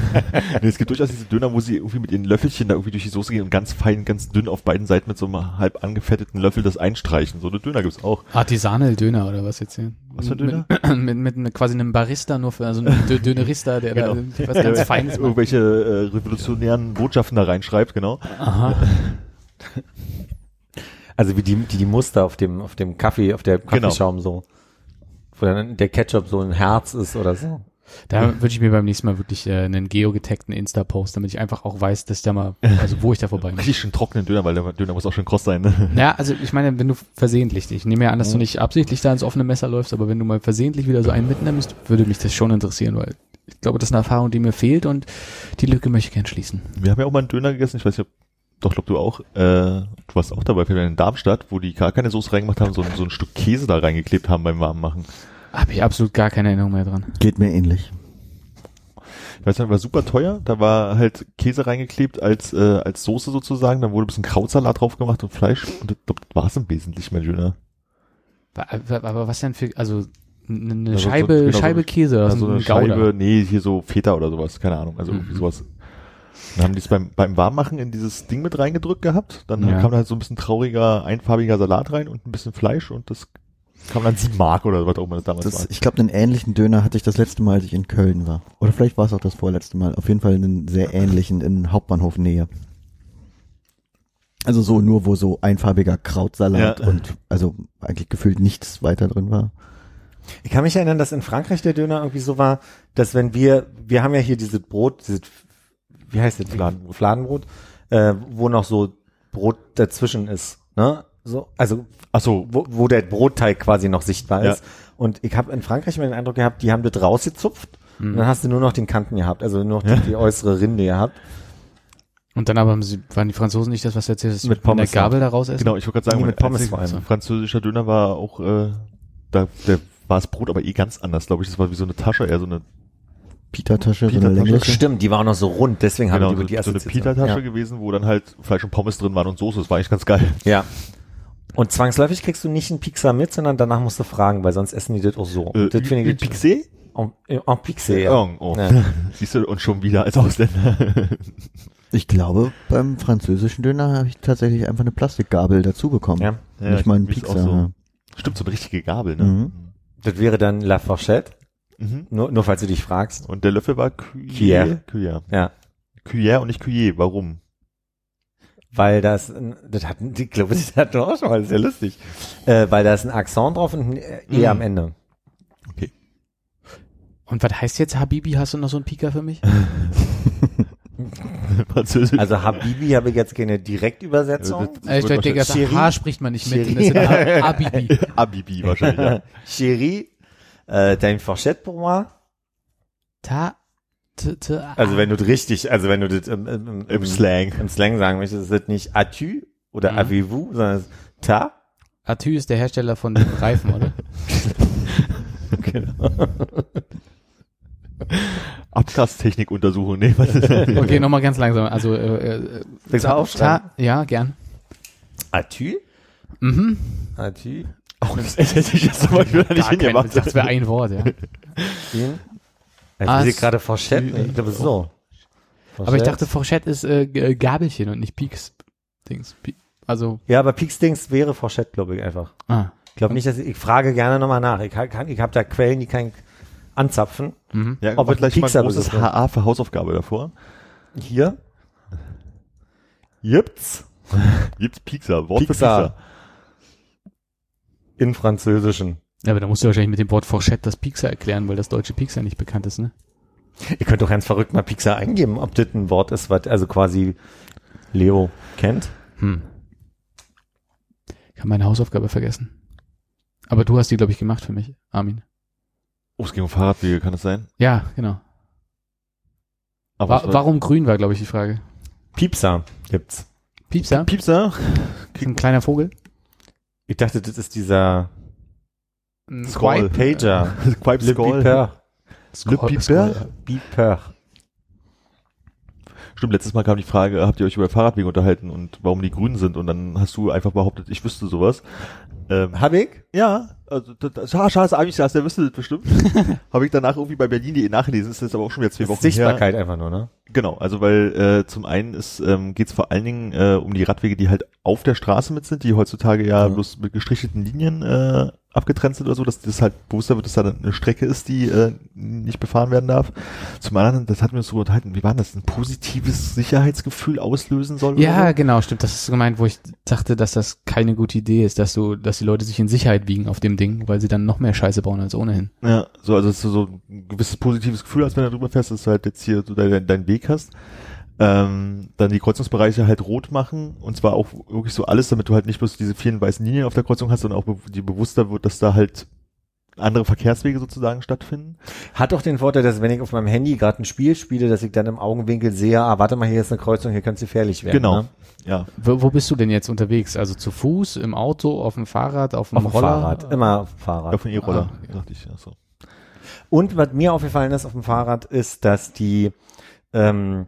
Speaker 2: Nee, es gibt durchaus diese Döner, wo sie irgendwie mit ihren Löffelchen da irgendwie durch die Soße gehen und ganz fein, ganz dünn auf beiden Seiten mit so einem halb angefetteten Löffel das einstreichen. So eine Döner gibt's auch.
Speaker 5: Artisanal Döner oder was jetzt hier?
Speaker 2: Was für ein Döner?
Speaker 5: Mit, mit, mit, einem- quasi einem Barista nur für, also einem Dö- Dönerista, der
Speaker 2: Genau.
Speaker 5: da was ganz Feines macht.
Speaker 2: Irgendwelche äh, revolutionären Botschaften da reinschreibt, genau.
Speaker 5: Aha.
Speaker 4: Also wie die, die, die Muster auf dem, auf dem Kaffee, auf der
Speaker 2: Genau.
Speaker 4: Kaffeeschaum so. Wo dann der Ketchup so ein Herz ist oder so.
Speaker 5: Da würde ich mir beim nächsten Mal wirklich äh, einen geogetagten Insta-Post, damit ich einfach auch weiß, dass ich da mal, also wo ich da vorbei muss.
Speaker 2: Richtig schön trockenen Döner, weil der Döner muss auch schön kross sein. Ne?
Speaker 5: Naja, also ich meine, wenn du versehentlich, ich nehme ja an, dass du nicht absichtlich da ins offene Messer läufst, aber wenn du mal versehentlich wieder so einen mitnimmst, würde mich das schon interessieren, weil ich glaube, das ist eine Erfahrung, die mir fehlt und die Lücke möchte ich gern schließen.
Speaker 2: Wir haben ja auch mal einen Döner gegessen, ich weiß nicht, ob, doch, glaub du auch, äh, du warst auch dabei, in Darmstadt, wo die gar keine Soße reingemacht haben, so, ein- so ein Stück Käse da reingeklebt haben beim Warmmachen.
Speaker 5: Habe ich absolut gar keine Erinnerung mehr dran.
Speaker 3: Geht mir ähnlich.
Speaker 2: Ich weiß nicht, war super teuer, da war halt Käse reingeklebt als, äh, als Soße sozusagen, dann wurde ein bisschen Krautsalat drauf gemacht und Fleisch und ich glaub, das war es im Wesentlichen mein Döner.
Speaker 5: Aber, was denn für, also eine
Speaker 2: Also so-
Speaker 5: Scheibe,
Speaker 2: genau so-
Speaker 5: Scheibe Käse,
Speaker 2: Also
Speaker 5: ein
Speaker 2: eine
Speaker 5: Gouda.
Speaker 2: Scheibe, nee, hier so Feta oder sowas, keine Ahnung, also
Speaker 5: Mhm.
Speaker 2: sowas. Dann haben die es beim, beim Warmmachen in dieses Ding mit reingedrückt gehabt, dann
Speaker 5: Ja.
Speaker 2: kam da halt so ein bisschen trauriger, einfarbiger Salat rein und ein bisschen Fleisch und das kam dann sieben Mark oder was auch immer das damals
Speaker 3: Das,
Speaker 2: war.
Speaker 3: ich glaube, einen ähnlichen Döner hatte ich das letzte Mal, als ich in Köln war. Oder vielleicht war es auch das vorletzte Mal. Auf jeden Fall einen sehr ähnlichen in Hauptbahnhof Nähe. Also so nur, wo so einfarbiger Krautsalat
Speaker 2: Ja.
Speaker 3: und also eigentlich gefühlt nichts weiter drin war.
Speaker 4: Ich kann mich erinnern, dass in Frankreich der Döner irgendwie so war, dass wenn wir, wir haben ja hier dieses Brot, dieses, wie heißt das?
Speaker 2: Fladenbrot.
Speaker 4: Fladenbrot, äh, wo noch so Brot dazwischen ist, ne? So, also
Speaker 2: Ach so,
Speaker 4: wo, wo der Brotteig quasi noch sichtbar
Speaker 2: Ja.
Speaker 4: ist. Und ich habe in Frankreich immer den Eindruck gehabt, die haben das rausgezupft und dann hast du nur noch den Kanten gehabt, also nur noch die, die äußere Rinde gehabt.
Speaker 5: Und dann aber haben sie, waren die Franzosen nicht das, was du erzählst,
Speaker 4: Mit
Speaker 5: mit
Speaker 4: Pommes,
Speaker 5: der Gabel da raus essen?
Speaker 2: genau, ich wollte gerade sagen,
Speaker 4: Nee, mit Pommes vor allem.
Speaker 2: französischer Döner war auch, äh, da, der war das Brot aber eh ganz anders, glaube ich. Das war wie so eine Tasche, eher so eine,
Speaker 3: Pita-Tasche, so eine längliche.
Speaker 4: Stimmt, die war auch noch so rund, deswegen
Speaker 2: genau,
Speaker 4: haben
Speaker 2: so,
Speaker 4: die die
Speaker 2: so eine. Pita-Tasche
Speaker 4: Ja.
Speaker 2: gewesen, wo dann halt Fleisch und Pommes drin waren und Soße. Das war eigentlich ganz geil.
Speaker 4: ja. Und zwangsläufig kriegst du nicht einen Pizza mit, sondern danach musst du fragen, weil sonst essen die das auch so.
Speaker 2: Äh,
Speaker 4: das finde ich
Speaker 2: Pixé?
Speaker 4: en, en Pixé, ja.
Speaker 2: Oh, oh.
Speaker 4: Ja.
Speaker 2: Siehst du, und schon wieder als Ausländer.
Speaker 3: Ich glaube, beim französischen Döner habe ich tatsächlich einfach eine Plastikgabel dazu bekommen.
Speaker 4: Ja.
Speaker 2: Ja,
Speaker 3: Nicht mal einen Pizza.
Speaker 2: so. Stimmt, so eine richtige Gabel, ne?
Speaker 3: Mhm.
Speaker 4: Das wäre dann La Fourchette,
Speaker 2: Mhm.
Speaker 4: nur, nur falls du dich fragst.
Speaker 2: Und der Löffel war
Speaker 4: Cuillère.
Speaker 2: Cuillère.
Speaker 4: Ja.
Speaker 2: Cuillère und nicht Cuillère. Warum?
Speaker 4: Weil das, ein- das hat, ich glaube, das hatten wir auch schon mal, das ist ja lustig. Äh, weil da ist ein Akzent drauf und ein E
Speaker 2: Mhm.
Speaker 4: am Ende.
Speaker 5: Und was heißt jetzt Habibi? Hast du noch so einen Pika für mich?
Speaker 2: Französisch.
Speaker 4: Also Habibi habe ich jetzt keine Direktübersetzung.
Speaker 2: Das
Speaker 5: Äh, ich denke, das. H spricht man nicht mit. Das Habibi.
Speaker 2: Abibi wahrscheinlich, ja.
Speaker 4: Chérie, äh, t'as une fourchette pour moi?
Speaker 5: Ta, t, t,
Speaker 4: Also wenn du das richtig, also wenn du das im, im, im,
Speaker 2: Im Slang.
Speaker 4: im Slang sagen möchtest, ist das nicht as-tu oder
Speaker 5: Mhm.
Speaker 4: avez-vous, sondern es ist ta.
Speaker 5: Atü ist der Hersteller von den Reifen, oder?
Speaker 2: Abgastechnikuntersuchung, nee, was ist das?
Speaker 5: Okay, nochmal ganz langsam. Also, äh, äh,
Speaker 4: Willst du
Speaker 5: ta,
Speaker 4: aufschreiben?
Speaker 5: ja, gern.
Speaker 4: As-tu?
Speaker 5: Mhm.
Speaker 4: As-tu?
Speaker 2: Auch das hätte ich jetzt zum Beispiel nicht
Speaker 5: kein,
Speaker 2: hingemacht.
Speaker 5: das wäre ein Wort, ja.
Speaker 4: In? Also
Speaker 5: As-
Speaker 4: ich sehe gerade Fourchette, ich glaube so.
Speaker 5: Aber ich dachte, Fourchette ist äh, G- Gabelchen und nicht Peaks. Dings. Also,
Speaker 4: Ja, aber Peaks-Dings wäre Fourchette, glaube ich einfach.
Speaker 5: ah.
Speaker 4: Ich glaube nicht, dass ich, ich frage gerne nochmal nach. Ich, kann, ich habe da Quellen, die kann ich anzapfen.
Speaker 5: Mhm.
Speaker 2: Ja,
Speaker 4: Ob es
Speaker 2: gleich mal
Speaker 4: Pixar
Speaker 2: ein großes. HA für Hausaufgabe davor.
Speaker 4: Hier. Gibt's
Speaker 2: Gibt's Pixar, Wort
Speaker 4: Pixar.
Speaker 2: für
Speaker 4: in Französischen.
Speaker 5: Ja, aber da musst du wahrscheinlich mit dem Wort Fourchette das Pixar erklären, weil das deutsche Pixar nicht bekannt ist, ne?
Speaker 4: Ihr könnt doch ganz verrückt mal Pixar eingeben, ob das ein Wort ist, was also quasi Leo kennt.
Speaker 5: Hm. Ich habe meine Hausaufgabe vergessen. Aber du hast die, glaube ich, gemacht für mich, Armin.
Speaker 2: Oh, es ging um Fahrradwege, kann das sein?
Speaker 5: Ja, genau.
Speaker 2: Aber
Speaker 5: Wa warum grün war, glaube ich, die Frage.
Speaker 4: Piepser gibt's.
Speaker 5: Piepser?
Speaker 2: Piepser?
Speaker 5: Ein kleiner Vogel?
Speaker 4: Ich dachte, das ist dieser
Speaker 2: Squall.
Speaker 4: Pager. Le
Speaker 2: Skull.
Speaker 4: Beeper.
Speaker 2: Le
Speaker 5: Squall-
Speaker 2: Piper?
Speaker 5: Squall.
Speaker 4: Beeper.
Speaker 2: Stimmt, letztes Mal kam die Frage, habt ihr euch über Fahrradwege unterhalten und warum die grün sind? Und dann hast du einfach behauptet, ich wüsste sowas. Ähm,
Speaker 4: Hab ich?
Speaker 2: ja, also eigentlich das, der wüsste das bestimmt. Habe ich danach irgendwie bei Berlin.de nachgelesen, ist jetzt aber auch schon wieder zwei Wochen her.
Speaker 4: Sichtbarkeit einfach nur, ne?
Speaker 2: Genau, also weil äh, zum einen ist ähm, geht es vor allen Dingen äh, um die Radwege, die halt auf der Straße mit sind, die heutzutage ja,
Speaker 4: Ja.
Speaker 2: bloß mit gestrichelten Linien äh, abgetrennt sind oder so, dass das halt bewusster wird, dass da eine Strecke ist, die äh, nicht befahren werden darf. Zum anderen, das hatten wir uns so unterhalten, wie war das, ein positives Sicherheitsgefühl auslösen soll?
Speaker 5: Ja,
Speaker 2: so?
Speaker 5: genau, stimmt. Das ist gemeint, wo ich dachte, dass das keine gute Idee ist, dass du, dass die Leute sich in Sicherheit wiegen auf dem Ding, weil sie dann noch mehr Scheiße bauen als ohnehin.
Speaker 2: Ja, so, also es ist so ein gewisses positives Gefühl, als wenn du drüber fährst, dass du halt jetzt hier so deinen dein Weg hast. Ähm, dann die Kreuzungsbereiche halt rot machen und zwar auch wirklich so alles, damit du halt nicht bloß diese vielen weißen Linien auf der Kreuzung hast, sondern auch be die bewusster wird, dass da halt andere Verkehrswege sozusagen stattfinden.
Speaker 4: Hat doch den Vorteil, dass wenn ich auf meinem Handy gerade ein Spiel spiele, dass ich dann im Augenwinkel sehe, ah, warte mal, hier ist eine Kreuzung, hier könnte es gefährlich werden.
Speaker 2: Genau.
Speaker 4: Ne?
Speaker 2: Ja.
Speaker 5: Wo, wo bist du denn jetzt unterwegs? Also zu Fuß, im Auto, auf dem Fahrrad, auf dem
Speaker 4: Auf dem
Speaker 5: Roller?
Speaker 4: Fahrrad, immer auf dem Fahrrad.
Speaker 2: Auf dem E-Roller,
Speaker 5: Ah, okay.
Speaker 2: dachte ich. Ja, so.
Speaker 4: Und was mir aufgefallen ist auf dem Fahrrad, ist, dass die ähm,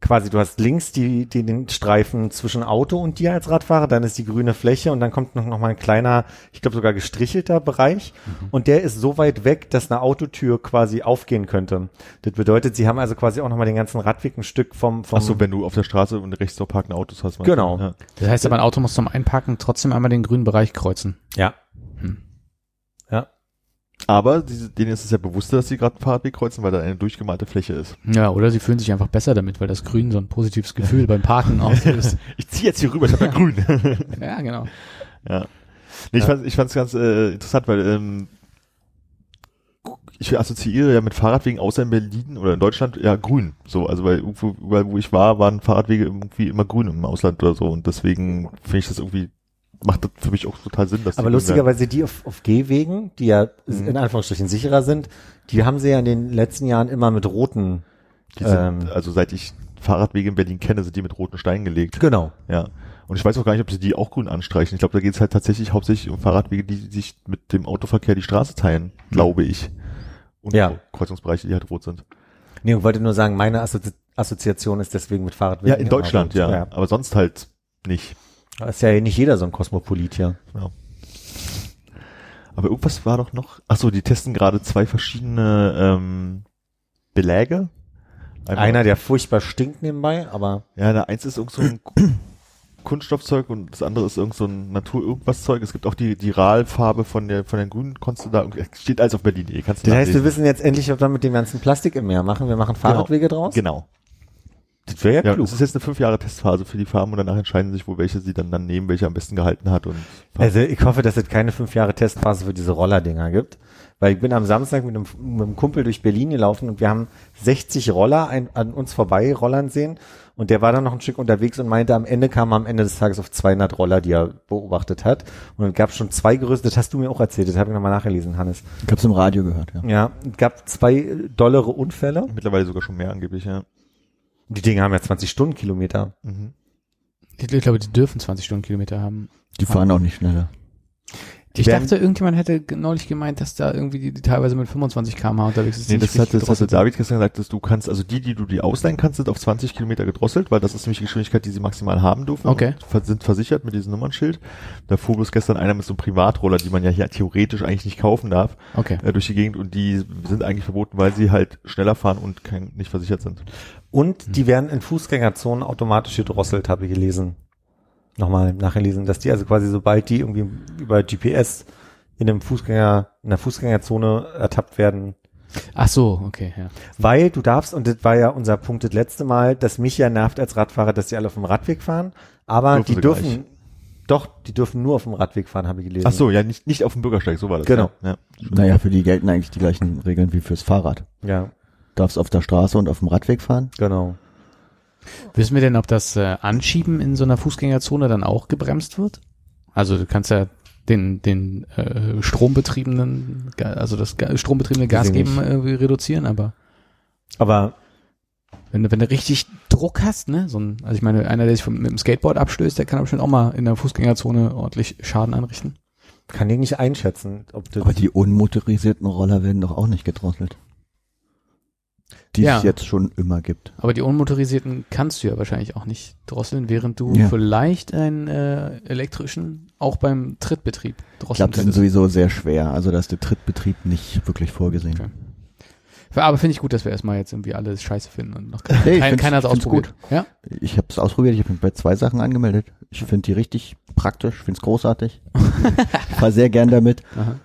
Speaker 4: quasi, du hast links die, die den Streifen zwischen Auto und dir als Radfahrer, dann ist die grüne Fläche und dann kommt noch, noch mal ein kleiner, ich glaube sogar gestrichelter Bereich und der ist so weit weg, dass eine Autotür quasi aufgehen könnte. Das bedeutet, sie haben also quasi auch noch mal den ganzen Radweg ein Stück vom, vom
Speaker 2: Ach so, wenn du auf der Straße und rechts noch parkende Autos hast.
Speaker 4: Genau.
Speaker 2: Ja.
Speaker 5: Das heißt aber, ein Auto muss zum Einparken trotzdem einmal den grünen Bereich kreuzen.
Speaker 4: ja.
Speaker 5: Hm.
Speaker 2: Aber diese, denen ist es ja bewusster, dass sie gerade einen Fahrradweg kreuzen, weil da eine durchgemalte Fläche ist.
Speaker 5: Ja, oder sie fühlen sich einfach besser damit, weil das Grün so ein positives Gefühl beim Parken auslöst.
Speaker 2: Ich ziehe jetzt hier rüber, ich habe ja grün.
Speaker 5: ja, genau.
Speaker 2: Ja. Nee, ich fand ich fand's ganz äh, interessant, weil ähm, ich assoziiere ja mit Fahrradwegen außer in Berlin oder in Deutschland ja grün. So, also weil irgendwo, überall, wo ich war, waren Fahrradwege irgendwie immer grün im Ausland oder so und deswegen finde ich das irgendwie macht das für mich auch total Sinn, dass die
Speaker 4: Aber
Speaker 2: grün
Speaker 4: lustigerweise die auf, auf Gehwegen, die ja
Speaker 2: Mhm.
Speaker 4: in Anführungsstrichen sicherer sind, die haben sie ja in den letzten Jahren immer mit roten,
Speaker 2: die sind,
Speaker 4: ähm,
Speaker 2: also seit ich Fahrradwege in Berlin kenne, sind die mit roten Steinen gelegt.
Speaker 4: genau.
Speaker 2: Ja. Und ich weiß auch gar nicht, ob sie die auch grün anstreichen. Ich glaube, da geht es halt tatsächlich hauptsächlich um Fahrradwege, die sich mit dem Autoverkehr die Straße teilen, glaube ich. Und
Speaker 4: Ja.
Speaker 2: Kreuzungsbereiche, die halt rot sind.
Speaker 4: Nee, ich wollte nur sagen, meine Assozi Assoziation ist deswegen mit Fahrradwegen.
Speaker 2: Ja, in Deutschland,
Speaker 4: Autos.
Speaker 2: ja. Aber sonst halt nicht.
Speaker 4: Ja. Ist ja nicht jeder so ein Kosmopolit hier.
Speaker 2: Aber irgendwas war doch noch. Ach so, die testen gerade zwei verschiedene ähm, Beläge. Einmal-
Speaker 4: Einer, der furchtbar stinkt nebenbei, aber
Speaker 2: Ja, der eins ist irgend so ein Kunststoffzeug und das andere ist irgend so ein Natur-Irgendwas-Zeug. Es gibt auch die, die RAL-Farbe von der, von den grünen konntest du da, steht alles auf Berlin. Kannst
Speaker 4: das heißt, wir wissen jetzt endlich, was wir mit dem ganzen Plastik im Meer machen. Wir machen Fahrradwege draus.
Speaker 2: Genau.
Speaker 4: Das wäre ja,
Speaker 2: Ja,
Speaker 4: klug.
Speaker 2: das ist jetzt eine fünf Jahre Testphase für die Farben und danach entscheiden sich wohl, welche sie dann, dann nehmen, welche am besten gehalten hat und
Speaker 4: Also ich hoffe, dass es keine fünf Jahre Testphase für diese Roller-Dinger gibt. Weil ich bin am Samstag mit einem, mit einem Kumpel durch Berlin gelaufen und wir haben 60 Roller ein, an uns vorbei rollern sehen. Und der war dann noch ein Stück unterwegs und meinte, am Ende kam er am Ende des Tages auf 200 Roller, die er beobachtet hat. Und es gab schon zwei Größen, das hast du mir auch erzählt, das habe ich nochmal nachgelesen, Hannes.
Speaker 3: Ich hab's im Radio gehört, ja.
Speaker 4: Ja, es gab zwei dollere Unfälle.
Speaker 2: mittlerweile sogar schon mehr angeblich, ja.
Speaker 4: Die Dinge haben ja 20 Stundenkilometer.
Speaker 2: Mhm.
Speaker 5: Ich, ich glaube, die dürfen 20 Stundenkilometer haben.
Speaker 3: Die fahren auch nicht schneller.
Speaker 4: Die
Speaker 5: ich dachte, irgendjemand hätte neulich gemeint, dass da irgendwie die, die teilweise mit 25 km/h unterwegs ist.
Speaker 2: Nee,
Speaker 5: die
Speaker 2: das hat, das hatte
Speaker 5: sind.
Speaker 2: David gestern gesagt, dass du kannst, also die, die du dir ausleihen kannst, sind auf 20 Kilometer gedrosselt, weil das ist nämlich die Geschwindigkeit, die sie maximal haben dürfen.
Speaker 5: Okay.
Speaker 2: Sind versichert mit diesem Nummernschild. Da fuhr bloß gestern einer mit so einem Privatroller, die man ja hier theoretisch eigentlich nicht kaufen darf,
Speaker 5: Okay.
Speaker 2: äh, durch die Gegend und die sind eigentlich verboten, weil sie halt schneller fahren und kein, nicht versichert sind.
Speaker 4: Und die werden in Fußgängerzonen automatisch gedrosselt, habe ich gelesen. Nochmal nachgelesen, dass die also quasi sobald die irgendwie über GPS in einem Fußgänger, in einer Fußgängerzone ertappt werden,
Speaker 5: Ach so, okay, ja.
Speaker 4: weil du darfst, und das war ja unser Punkt das letzte Mal, dass mich ja nervt als Radfahrer, dass die alle auf dem Radweg fahren, aber
Speaker 2: Dürfen
Speaker 4: die dürfen,
Speaker 2: gleich.
Speaker 4: doch, die dürfen nur auf dem Radweg fahren, habe ich gelesen.
Speaker 2: Ach so, ja, nicht, nicht auf dem Bürgersteig, so war das.
Speaker 4: Genau.
Speaker 2: Ja. ja.
Speaker 3: Naja, für die gelten eigentlich die gleichen Regeln wie fürs Fahrrad.
Speaker 4: Ja,
Speaker 3: Darfst auf der Straße und auf dem Radweg fahren?
Speaker 4: genau.
Speaker 5: Wissen wir denn, ob das äh, Anschieben in so einer Fußgängerzone dann auch gebremst wird? Also du kannst ja den, den äh, strombetriebenen, also das Ga- strombetriebene Gas geben irgendwie reduzieren, aber
Speaker 4: Aber
Speaker 5: Wenn du, wenn du richtig Druck hast, ne, so ein, also ich meine, einer, der sich vom, mit dem Skateboard abstößt, der kann bestimmt auch mal in der Fußgängerzone ordentlich Schaden anrichten.
Speaker 4: Kann ich nicht einschätzen, ob das
Speaker 3: Aber die unmotorisierten Roller werden doch auch nicht gedrosselt. Die
Speaker 5: Ja.
Speaker 3: es jetzt schon immer gibt.
Speaker 5: Aber die unmotorisierten kannst du ja wahrscheinlich auch nicht drosseln, während du
Speaker 3: Ja.
Speaker 5: vielleicht einen äh, elektrischen auch beim Trittbetrieb
Speaker 3: Ich
Speaker 5: drosseln
Speaker 3: glaube, die sind
Speaker 5: könntest.
Speaker 3: sowieso sehr schwer. Also da ist der Trittbetrieb nicht wirklich vorgesehen.
Speaker 5: Okay. Aber finde ich gut, dass wir erstmal jetzt irgendwie alles scheiße finden und noch kein,
Speaker 3: Nee, ich
Speaker 5: kein, keiner hat es ausprobiert. Ja?
Speaker 3: Ich habe es ausprobiert, ich habe mich bei zwei Sachen angemeldet. Ich finde die richtig praktisch, finde es großartig. ich fahre sehr gern damit.
Speaker 5: Aha.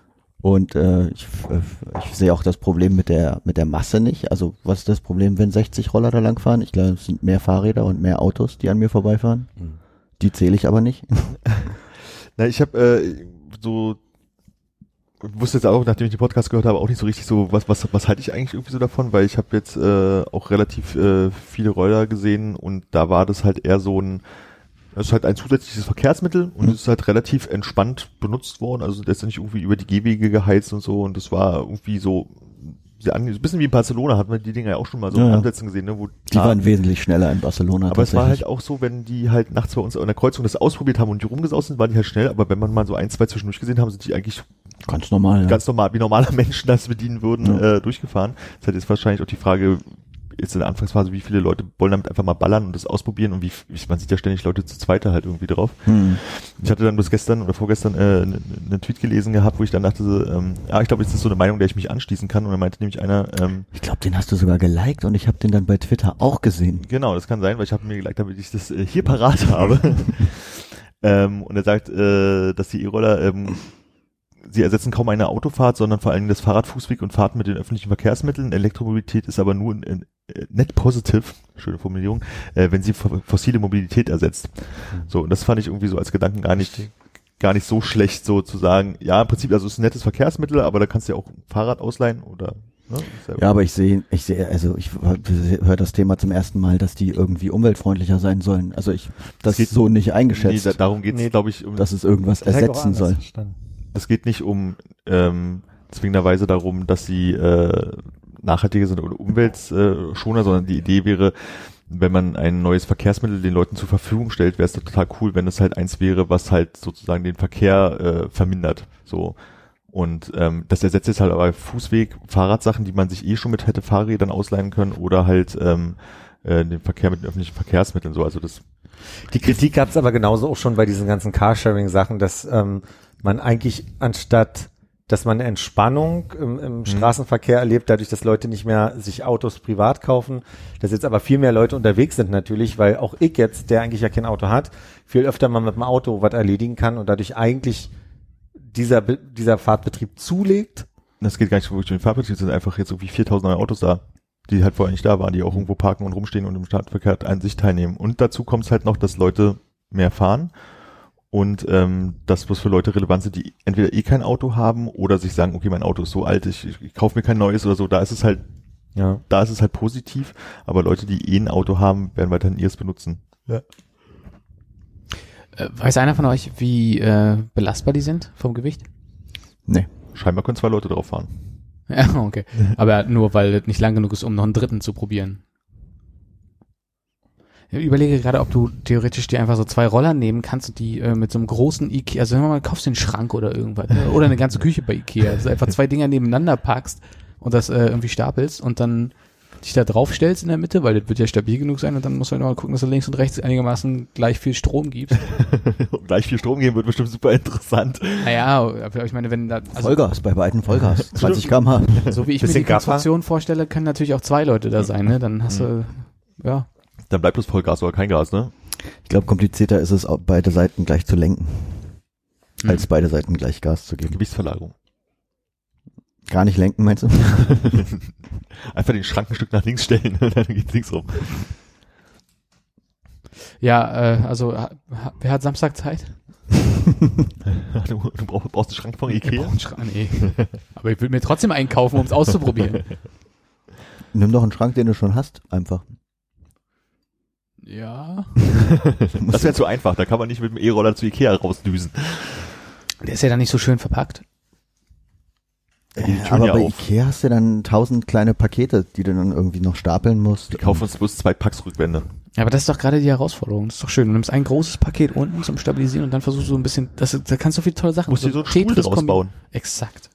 Speaker 3: Und äh, ich, äh, ich sehe auch das Problem mit der mit der Masse nicht. Also was ist das Problem, wenn 60 Roller da lang fahren? Ich glaube, es sind mehr Fahrräder und mehr Autos, die an mir vorbeifahren.
Speaker 4: Hm.
Speaker 3: Die zähle ich aber nicht.
Speaker 2: Na, ich habe äh, so wusste jetzt auch, nachdem ich den Podcast gehört habe, auch nicht so richtig so, was, was, was halte ich eigentlich irgendwie so davon, weil ich habe jetzt äh, auch relativ äh, viele Roller gesehen und da war das halt eher so ein, es ist halt ein zusätzliches Verkehrsmittel und es ist halt relativ entspannt benutzt worden, also der ist ja nicht irgendwie über die Gehwege geheizt und so und das war irgendwie so sehr angenehm, ein bisschen wie in Barcelona hat man die Dinger ja auch schon mal so
Speaker 3: Ja,
Speaker 2: in
Speaker 3: ja.
Speaker 2: Ansätzen gesehen, ne, wo
Speaker 3: Die waren wesentlich schneller in Barcelona.
Speaker 2: aber es war halt auch so, wenn die halt nachts bei uns an der Kreuzung das ausprobiert haben und die rumgesaust sind, waren die halt schnell, aber wenn man mal so ein, zwei zwischendurch gesehen haben, sind die eigentlich
Speaker 3: ganz normal. Ja.
Speaker 2: ganz normal, wie normale Menschen das bedienen würden,
Speaker 3: Ja.
Speaker 2: äh, durchgefahren. Das hat jetzt wahrscheinlich auch die Frage, jetzt in der Anfangsphase, wie viele Leute wollen damit einfach mal ballern und das ausprobieren und wie, man sieht ja ständig Leute zu zweiter halt irgendwie drauf.
Speaker 3: Hm.
Speaker 2: Ich hatte dann bis gestern oder vorgestern äh, einen einen Tweet gelesen gehabt, wo ich dann dachte, so, ähm, ja, ich glaube, das ist so eine Meinung, der ich mich anschließen kann und dann meinte nämlich einer, ähm,
Speaker 3: Ich glaube, den hast du sogar geliked und ich habe den dann bei Twitter auch gesehen.
Speaker 2: Genau, das kann sein, weil ich habe mir geliked, damit ich das äh, hier parat habe. ähm, und er sagt, äh, dass die E-Roller, ähm, sie ersetzen kaum eine Autofahrt, sondern vor allen Dingen das Fahrradfußweg und Fahrten mit den öffentlichen Verkehrsmitteln. Elektromobilität ist aber nur in, in, net positive, schöne Formulierung, äh, wenn sie fo- fossile Mobilität ersetzt. So, und das fand ich irgendwie so als Gedanken gar nicht gar nicht so schlecht, so zu sagen, ja, im Prinzip, also es ist ein nettes Verkehrsmittel, aber da kannst du ja auch ein Fahrrad ausleihen oder ne, ja
Speaker 3: Ja, aber ich sehe, ich sehe, also ich höre das Thema zum ersten Mal, dass die irgendwie umweltfreundlicher sein sollen. Also ich das
Speaker 2: geht-
Speaker 3: so nicht
Speaker 2: nee,
Speaker 3: eingeschätzt,
Speaker 2: da, darum geht's,
Speaker 4: Nee,
Speaker 2: glaube ich, um
Speaker 3: dass es irgendwas ersetzen soll.
Speaker 4: verstanden.
Speaker 2: es geht nicht um ähm, zwingenderweise darum, dass sie äh, nachhaltiger sind oder umweltschoner, sondern die Idee wäre, wenn man ein neues Verkehrsmittel den Leuten zur Verfügung stellt, wäre es total cool, wenn es halt eins wäre, was halt sozusagen den Verkehr äh, vermindert. So. Und ähm, das ersetzt jetzt halt aber Fußweg, Fahrradsachen, die man sich eh schon mit hätte Fahrrädern ausleihen können oder halt ähm, äh, den Verkehr mit den öffentlichen Verkehrsmitteln. So, also das
Speaker 4: Die Kritik gab es aber genauso auch schon bei diesen ganzen Carsharing-Sachen, dass ähm, man eigentlich anstatt, dass man Entspannung im, im Straßenverkehr erlebt, dadurch, dass Leute nicht mehr sich Autos privat kaufen, dass jetzt aber viel mehr Leute unterwegs sind natürlich, weil auch ich jetzt, der eigentlich ja kein Auto hat, viel öfter mal mit dem Auto was erledigen kann und dadurch eigentlich dieser, dieser Fahrtbetrieb zulegt.
Speaker 2: Das geht gar nicht so wirklich um den Fahrbetrieb, es sind einfach jetzt irgendwie 4000 neue Autos da, die halt vorher nicht da waren, die auch irgendwo parken und rumstehen und im Stadtverkehr an sich teilnehmen. Und dazu kommt es halt noch, dass Leute mehr fahren und ähm, das, was für Leute relevant sind, die entweder eh kein Auto haben oder sich sagen, okay, mein Auto ist so alt, ich, ich, ich kaufe mir kein neues oder so, da ist es halt,
Speaker 4: Ja.
Speaker 2: da ist es halt positiv, aber Leute, die eh ein Auto haben, werden weiterhin ihres benutzen. Ja.
Speaker 5: Äh, weiß einer von euch, wie äh, belastbar die sind vom Gewicht?
Speaker 3: Nee.
Speaker 2: Scheinbar können zwei Leute drauf fahren.
Speaker 5: Ja, okay. Aber nur, weil es nicht lang genug ist, um noch einen dritten zu probieren. Ich überlege gerade, ob du theoretisch dir einfach so zwei Roller nehmen kannst und die äh, mit so einem großen Ikea, also wenn man mal kaufst den Schrank oder irgendwas, ne? oder eine ganze Küche bei Ikea, also einfach zwei Dinger nebeneinander packst und das äh, irgendwie stapelst und dann dich da draufstellst in der Mitte, weil das wird ja stabil genug sein und dann musst du halt mal gucken, dass du links und rechts einigermaßen gleich viel Strom gibst.
Speaker 2: Und gleich viel Strom geben wird bestimmt super interessant.
Speaker 5: Naja, aber ich meine, wenn da, also
Speaker 3: Vollgas, bei beiden Vollgas. 20 km/h.
Speaker 5: so wie ich mir die Konstruktion vorstelle, können natürlich auch zwei Leute da sein, ne? Dann hast du, ja.
Speaker 2: Dann bleibt es Vollgas oder kein Gas, ne?
Speaker 3: Ich glaube, komplizierter ist es, auch beide Seiten gleich zu lenken, als beide Seiten gleich Gas zu geben.
Speaker 2: Gewichtsverlagerung.
Speaker 3: Gar nicht lenken, meinst du?
Speaker 2: Einfach den Schrank ein Stück nach links stellen und dann geht's links rum.
Speaker 5: Ja, äh, also ha, wer hat Samstag Zeit?
Speaker 2: Du, du brauchst, brauchst einen Schrank von
Speaker 5: Ich
Speaker 2: Ikea.
Speaker 5: brauch einen Schrank, nee. Aber ich will mir trotzdem einkaufen, um es auszuprobieren.
Speaker 3: Nimm doch einen Schrank, den du schon hast, einfach.
Speaker 5: Ja.
Speaker 2: Das wäre zu einfach, da kann man nicht mit dem E-Roller zu Ikea rausdüsen.
Speaker 5: Der ist ja dann nicht so schön verpackt.
Speaker 2: Die tun
Speaker 3: aber
Speaker 2: ja
Speaker 3: bei
Speaker 2: auf.
Speaker 3: Ikea hast du dann tausend kleine Pakete, die du dann irgendwie noch stapeln musst.
Speaker 2: Wir kaufen uns bloß zwei Packs Rückwände.
Speaker 5: Ja, aber das ist doch gerade die Herausforderung. Das ist doch schön. Du nimmst ein großes Paket unten zum Stabilisieren und dann versuchst du so ein bisschen, das, da kannst du viele tolle Sachen.
Speaker 2: Musst du so einen Stuhl
Speaker 5: Tetris
Speaker 2: draus
Speaker 5: kombi-
Speaker 2: bauen.
Speaker 5: Exakt.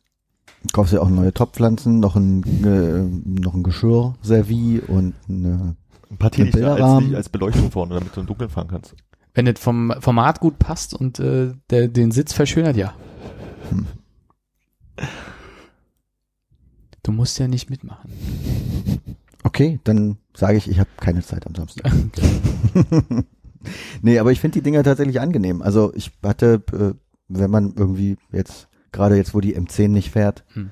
Speaker 3: Du kaufst ja auch neue Topfpflanzen, noch ein, äh, noch ein Geschirr, Servi und eine,
Speaker 2: Ein paar Teelichter als, als Beleuchtung vorne, damit du im Dunkeln fahren kannst.
Speaker 5: Wenn das vom Format gut passt und äh, der, den Sitz verschönert, ja.
Speaker 3: Hm.
Speaker 5: Du musst ja nicht mitmachen.
Speaker 3: okay, dann sage ich, ich habe keine Zeit am Samstag. nee, aber ich finde die Dinger tatsächlich angenehm. Also ich hatte, äh, wenn man irgendwie jetzt, gerade jetzt, wo die M10 nicht fährt,
Speaker 5: Hm.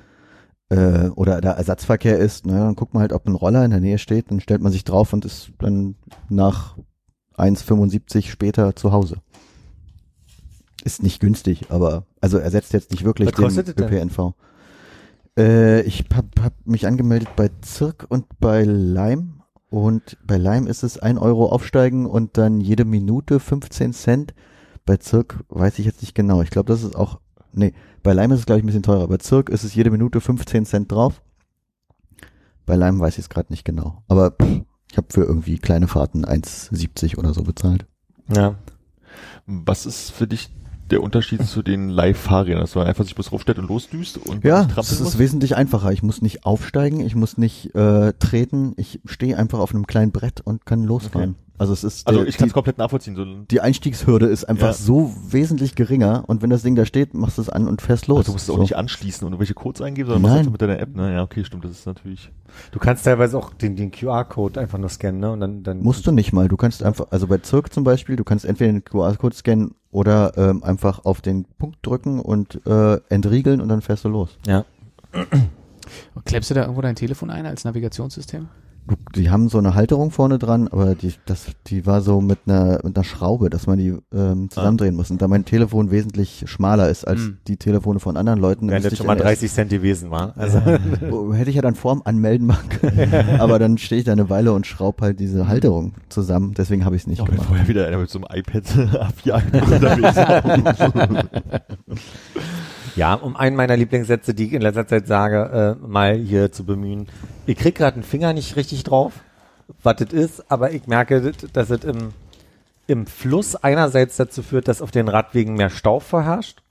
Speaker 3: Äh, oder da Ersatzverkehr ist, ne, dann guckt man halt, ob ein Roller in der Nähe steht, dann stellt man sich drauf und ist dann nach 1,75 später zu Hause. Ist nicht günstig, aber also ersetzt jetzt nicht wirklich
Speaker 4: Was
Speaker 3: den? ÖPNV. Äh, ich hab, hab mich angemeldet bei Zirk und bei Lime und bei Lime ist es ein Euro aufsteigen und dann jede Minute 15 Cent. Bei Zirk weiß ich jetzt nicht genau. Ich glaube, das ist auch, nee, bei Lime ist es glaube ich ein bisschen teurer. Bei Zirk ist es jede Minute 15 Cent drauf. Bei Lime weiß ich es gerade nicht genau. Aber pff, ich habe für irgendwie kleine Fahrten 1,70 oder so bezahlt.
Speaker 4: Ja.
Speaker 2: Was ist für dich der Unterschied zu den Live-Fahrrädern, dass man einfach sich bloß draufstellt und losdüst und
Speaker 3: Ja,
Speaker 2: trampeln
Speaker 3: ist
Speaker 2: muss?
Speaker 3: wesentlich einfacher. Ich muss nicht aufsteigen, ich muss nicht äh, treten. Ich stehe einfach auf einem kleinen Brett und kann losfahren. Also es ist
Speaker 2: Also
Speaker 3: der-
Speaker 2: ich kann es komplett nachvollziehen. So,
Speaker 3: die Einstiegshürde ist einfach
Speaker 2: Ja.
Speaker 3: so wesentlich geringer und wenn das Ding da steht, machst du es an und fährst los.
Speaker 2: also du musst es auch
Speaker 3: So.
Speaker 2: nicht anschließen und irgendwelche Codes eingeben, sondern machst
Speaker 3: Nein.
Speaker 2: einfach mit deiner App. Ne? Ja, okay, stimmt, das ist natürlich.
Speaker 4: Du kannst teilweise auch den, den QR-Code einfach nur scannen, ne? Und dann, dann
Speaker 3: Musst du nicht mal. Du kannst einfach, also bei Zirk zum Beispiel, du kannst entweder den QR-Code scannen oder ähm, einfach auf den Punkt drücken und äh, entriegeln und dann fährst du los.
Speaker 4: Ja.
Speaker 5: Klemmst du da irgendwo dein Telefon ein als Navigationssystem?
Speaker 3: Die haben so eine Halterung vorne dran, aber die, das, die war so mit einer, mit einer Schraube, dass man die ähm, zusammendrehen muss. Und da mein Telefon wesentlich schmaler ist als
Speaker 5: Hm.
Speaker 3: die Telefone von anderen Leuten,
Speaker 4: Wenn das
Speaker 3: ich
Speaker 4: schon mal
Speaker 3: dann erst-
Speaker 4: 30 Cent gewesen war. Also,
Speaker 3: hätte ich ja dann Form anmelden machen können. aber dann stehe ich da eine Weile und schraube halt diese Halterung zusammen. Deswegen habe ich es nicht
Speaker 2: wenn
Speaker 3: gemacht.
Speaker 2: vorher wieder einer mit so einem iPad A4 unterwegs.
Speaker 4: Ja, um einen meiner Lieblingssätze, die ich in letzter Zeit sage, äh, mal hier zu bemühen. Ich krieg gerade einen Finger nicht richtig drauf, was das ist, aber ich merke, dass- es im, im Fluss einerseits dazu führt, dass auf den Radwegen mehr Stau verherrscht.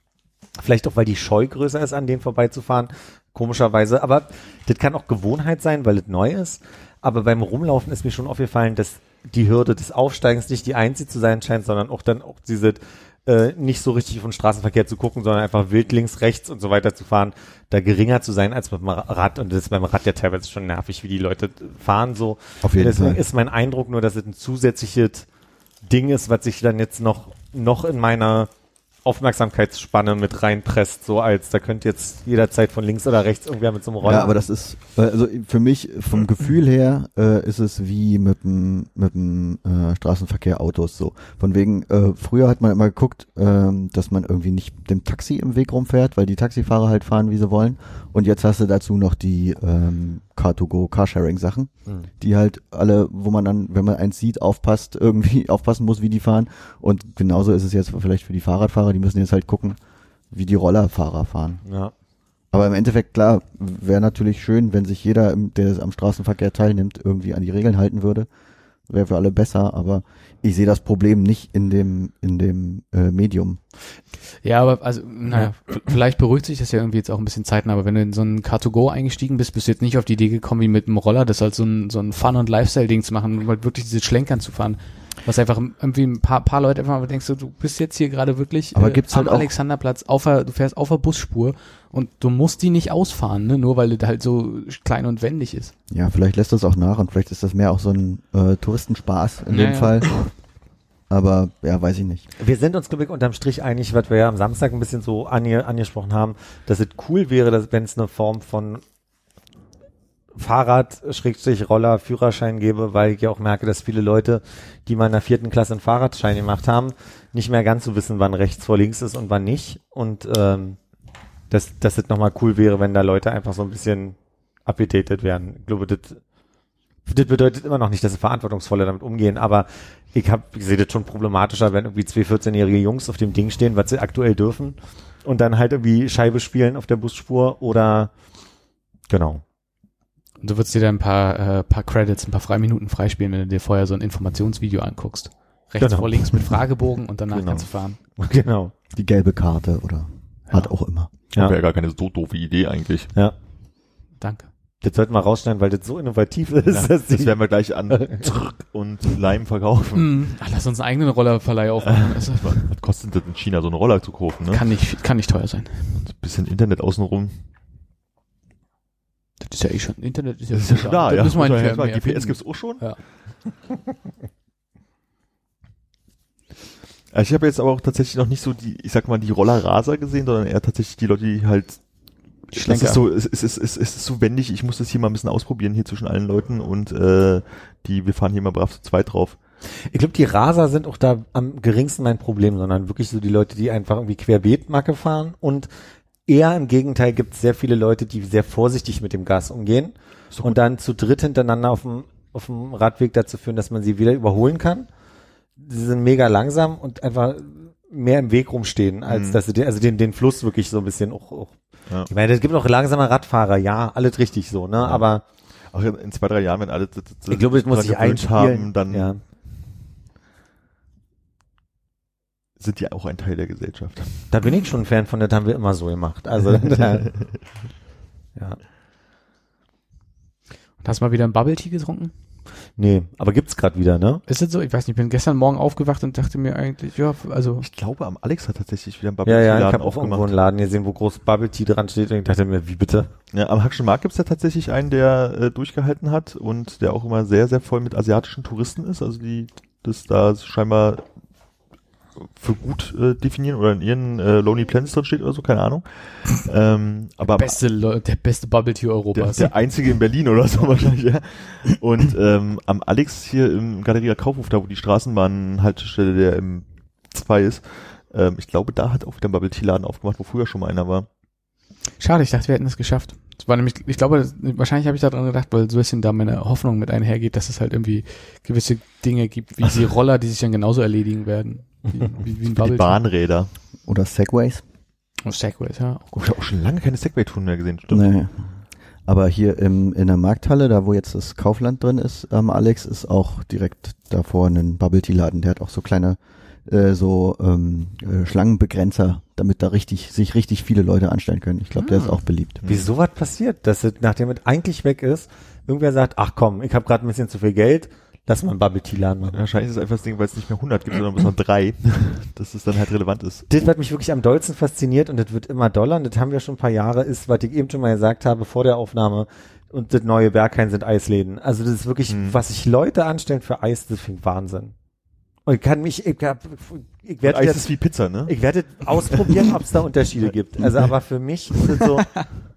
Speaker 4: Vielleicht auch, weil die Scheu größer ist, an denen vorbeizufahren. Komischerweise. Aber das kann auch Gewohnheit sein, weil es neu ist. Aber beim Rumlaufen ist mir schon aufgefallen, dass die Hürde des Aufsteigens nicht die einzige zu sein scheint, sondern auch dann auch diese äh, nicht so richtig den Straßenverkehr zu gucken, sondern einfach wild links, rechts und so weiter zu fahren, da geringer zu sein als dem Rad. Und das ist beim Rad ja teilweise schon nervig, wie die Leute fahren so.
Speaker 3: Auf jeden
Speaker 4: Deswegen
Speaker 3: Fall.
Speaker 4: ist mein Eindruck nur, dass es ein zusätzliches Ding ist, was sich dann jetzt noch, noch in meiner Aufmerksamkeitsspanne mit reinpresst, so als da könnte jetzt jederzeit von links oder rechts irgendwer mit so einem Roller.
Speaker 3: Ja, aber das ist, äh, also für mich vom Gefühl her äh, ist es wie mit dem mit dem äh, Straßenverkehr Autos so. Von wegen, äh, früher hat man immer geguckt, ähm, dass man irgendwie nicht dem Taxi im Weg rumfährt, weil die Taxifahrer halt fahren, wie sie wollen. Und jetzt hast du dazu noch die ähm, Car2Go Carsharing Sachen,
Speaker 4: Hm.
Speaker 3: die halt alle, wo man dann, wenn man eins sieht, aufpasst, irgendwie aufpassen muss, wie die fahren. Und genauso ist es jetzt vielleicht für die Fahrradfahrer, die müssen jetzt halt gucken, wie die Rollerfahrer fahren.
Speaker 4: Ja.
Speaker 3: Aber im Endeffekt, klar, wäre natürlich schön, wenn sich jeder, der am Straßenverkehr teilnimmt, irgendwie an die Regeln halten würde. Wäre für alle besser, aber ich sehe das Problem nicht in dem, in dem äh, Medium.
Speaker 5: Ja, aber also, naja, vielleicht beruhigt sich das ja irgendwie jetzt auch ein bisschen zeitnah, aber wenn du in so ein Car2Go eingestiegen bist, bist du jetzt nicht auf die Idee gekommen, wie mit dem Roller, das halt so ein, so ein Fun- und Lifestyle-Ding zu machen, um halt wirklich diese Schlenkern zu fahren. Was einfach irgendwie ein paar, paar Leute einfach mal denkst, du, du bist jetzt hier gerade wirklich
Speaker 3: Aber gibt's
Speaker 5: am
Speaker 3: halt auch-
Speaker 5: Alexanderplatz, auf der, du fährst auf der Busspur und du musst die nicht ausfahren, ne, nur weil das halt so klein und wendig ist.
Speaker 3: Ja, vielleicht lässt das auch nach und vielleicht ist das mehr auch so ein äh, Touristenspaß in
Speaker 5: Ja,
Speaker 3: dem. Fall. Aber ja, weiß ich nicht.
Speaker 4: Wir sind uns, glaube ich, unterm Strich einig, was wir ja am Samstag ein bisschen so ange angesprochen haben, dass es cool wäre, wenn es eine Form von Fahrrad, Schrägstrich, Roller, Führerschein gäbe, weil ich ja auch merke, dass viele Leute, die mal in der vierten Klasse einen Fahrradschein gemacht haben, nicht mehr ganz so wissen, wann rechts vor links ist und wann nicht. Und ähm, dass, dass es nochmal cool wäre, wenn da Leute einfach so ein bisschen updated werden. Ich glaube, das, das bedeutet immer noch nicht, dass sie verantwortungsvoller damit umgehen, aber ich, hab, ich sehe das schon problematischer, wenn irgendwie zwei 14-jährige Jungs auf dem Ding stehen, was sie aktuell dürfen und dann halt irgendwie Scheibe spielen auf der Busspur oder genau.
Speaker 5: Und du würdest dir dann ein paar, äh, paar Credits, ein paar Freiminuten freispielen, wenn du dir vorher so ein Informationsvideo anguckst. Rechts
Speaker 4: Genau.
Speaker 5: vor links mit Fragebogen und danach
Speaker 4: Genau.
Speaker 5: kannst du fahren.
Speaker 4: Genau.
Speaker 3: Die gelbe Karte oder hat auch immer.
Speaker 4: Ja.
Speaker 2: Wäre gar keine so doofe Idee eigentlich.
Speaker 4: Ja.
Speaker 5: Danke.
Speaker 4: Das sollten wir rausschneiden, weil das so innovativ ist.
Speaker 2: Ja,
Speaker 4: dass
Speaker 2: das werden wir gleich an und Leim verkaufen.
Speaker 5: Mhm. Ach, lass uns einen eigenen Rollerverleih aufmachen. Das
Speaker 2: Was kostet das in China, so einen Roller zu kaufen, ne?
Speaker 5: kann nicht, kann nicht teuer sein.
Speaker 2: Ein bisschen Internet außenrum.
Speaker 5: Das ist ja eh schon, Internet ist ja,
Speaker 2: Das ist ja schon da,
Speaker 5: Das
Speaker 2: ja.
Speaker 5: nicht
Speaker 2: jetzt mal-
Speaker 5: mehr
Speaker 2: GPS gibt's auch schon?
Speaker 5: Ja.
Speaker 2: Ich habe jetzt aber auch tatsächlich noch nicht so die, ich sag mal, die Rollerraser gesehen, sondern eher tatsächlich die Leute, die halt das
Speaker 5: Schlenker.
Speaker 2: ist so, es, es, es, es, es ist so wendig, ich muss das hier mal ein bisschen ausprobieren hier zwischen allen Leuten und äh, die, wir fahren hier mal brav zu zweit drauf.
Speaker 4: Ich glaube, die Raser sind auch da am geringsten mein Problem, sondern wirklich so die Leute, die einfach irgendwie Querbeetmacke fahren und eher im Gegenteil gibt es sehr viele Leute, die sehr vorsichtig mit dem Gas umgehen und dann zu dritt hintereinander auf dem, auf dem Radweg dazu führen, dass man sie wieder überholen kann. Sie sind mega langsam und einfach mehr im Weg rumstehen, als
Speaker 2: Mhm.
Speaker 4: dass sie den, also den, den Fluss wirklich so ein bisschen auch, auch
Speaker 2: Ja.
Speaker 4: ich meine, es gibt auch langsame Radfahrer, ja, alles richtig so, ne, aber
Speaker 2: Auch in, zwei, drei Jahren, wenn alle das- das-
Speaker 4: ich glaube, das muss einspielen.
Speaker 2: haben, dann
Speaker 4: ja.
Speaker 2: sind die auch ein Teil der Gesellschaft.
Speaker 4: Da bin ich schon ein Fan von, das haben wir immer so gemacht. Also, da, ja.
Speaker 5: Und hast du mal wieder einen Bubble Tea getrunken?
Speaker 4: Nee, aber gibt's gerade wieder, ne?
Speaker 5: Ist das so? Ich weiß nicht, ich bin gestern Morgen aufgewacht und dachte mir eigentlich, ja, also
Speaker 2: Ich glaube, am Alex hat tatsächlich wieder ein Bubble
Speaker 4: Ja, ja,
Speaker 2: Tea
Speaker 4: ich
Speaker 2: Laden
Speaker 4: habe auch irgendwo einen Laden gesehen, wo groß Bubble Tea dran steht und ich dachte mir, wie bitte?
Speaker 2: Ja, am Hackschen Markt gibt's ja tatsächlich einen, der äh, durchgehalten hat und der auch immer sehr, sehr voll mit asiatischen Touristen ist. Also die das da scheinbar für gut äh, definieren oder in ihren äh, Lonely Planet drin steht oder so, keine Ahnung. ähm, aber
Speaker 5: beste, Le- der beste Bubble Tea
Speaker 2: der,
Speaker 5: Europas.
Speaker 2: der einzige in Berlin oder so wahrscheinlich, ja. Und ähm, am Alex hier im Galeria Kaufhof, da wo die Straßenbahn-Haltestelle der im 2 ist, ähm, ich glaube, da hat auch wieder ein Bubble Tea Laden aufgemacht, wo früher schon mal einer war.
Speaker 5: Schade, ich dachte, wir hätten es geschafft. Es war nämlich, ich glaube, das, wahrscheinlich habe ich daran gedacht, weil so ein bisschen da meine Hoffnung mit einhergeht, dass es halt irgendwie gewisse Dinge gibt, wie die Roller, die sich dann genauso erledigen werden. Wie, wie, wie.
Speaker 2: Bahnräder.
Speaker 3: Oder Segways.
Speaker 5: Oh, Segways, ja.
Speaker 2: Oh, ich habe auch schon lange keine Segway-Touren mehr gesehen, stimmt.
Speaker 3: Nee. Aber hier im, in der Markthalle, da wo jetzt das Kaufland drin ist, ähm, Alex, ist auch direkt davor ein Bubble Tea Laden. Der hat auch so kleine äh, so ähm, äh, Schlangenbegrenzer, damit da richtig sich richtig viele Leute anstellen können. Ich glaube, der ist auch beliebt.
Speaker 4: Wie sowas passiert, dass es, nachdem es eigentlich weg ist, irgendwer sagt, ach komm, ich habe gerade ein bisschen zu viel Geld, lass mal einen Bubble Tea Laden machen.
Speaker 2: Wahrscheinlich ist es einfach das Ding, weil es nicht mehr 100 gibt, sondern bloß noch drei, dass es dann halt relevant ist.
Speaker 4: Das, was mich wirklich am dollsten fasziniert und das wird immer doller und das haben wir schon ein paar Jahre, ist, was ich eben schon mal gesagt habe vor der Aufnahme und das neue Berghain sind Eisläden. Also das ist wirklich,
Speaker 2: Hm.
Speaker 4: was sich Leute anstellen für Eis, das finde ich Wahnsinn. Und ich kann mich, ich, hab, ich werde
Speaker 2: Eis
Speaker 4: jetzt,
Speaker 2: ist wie Pizza, ne?
Speaker 4: ich werde ausprobieren, ob es da Unterschiede gibt. Also aber für mich ist es so,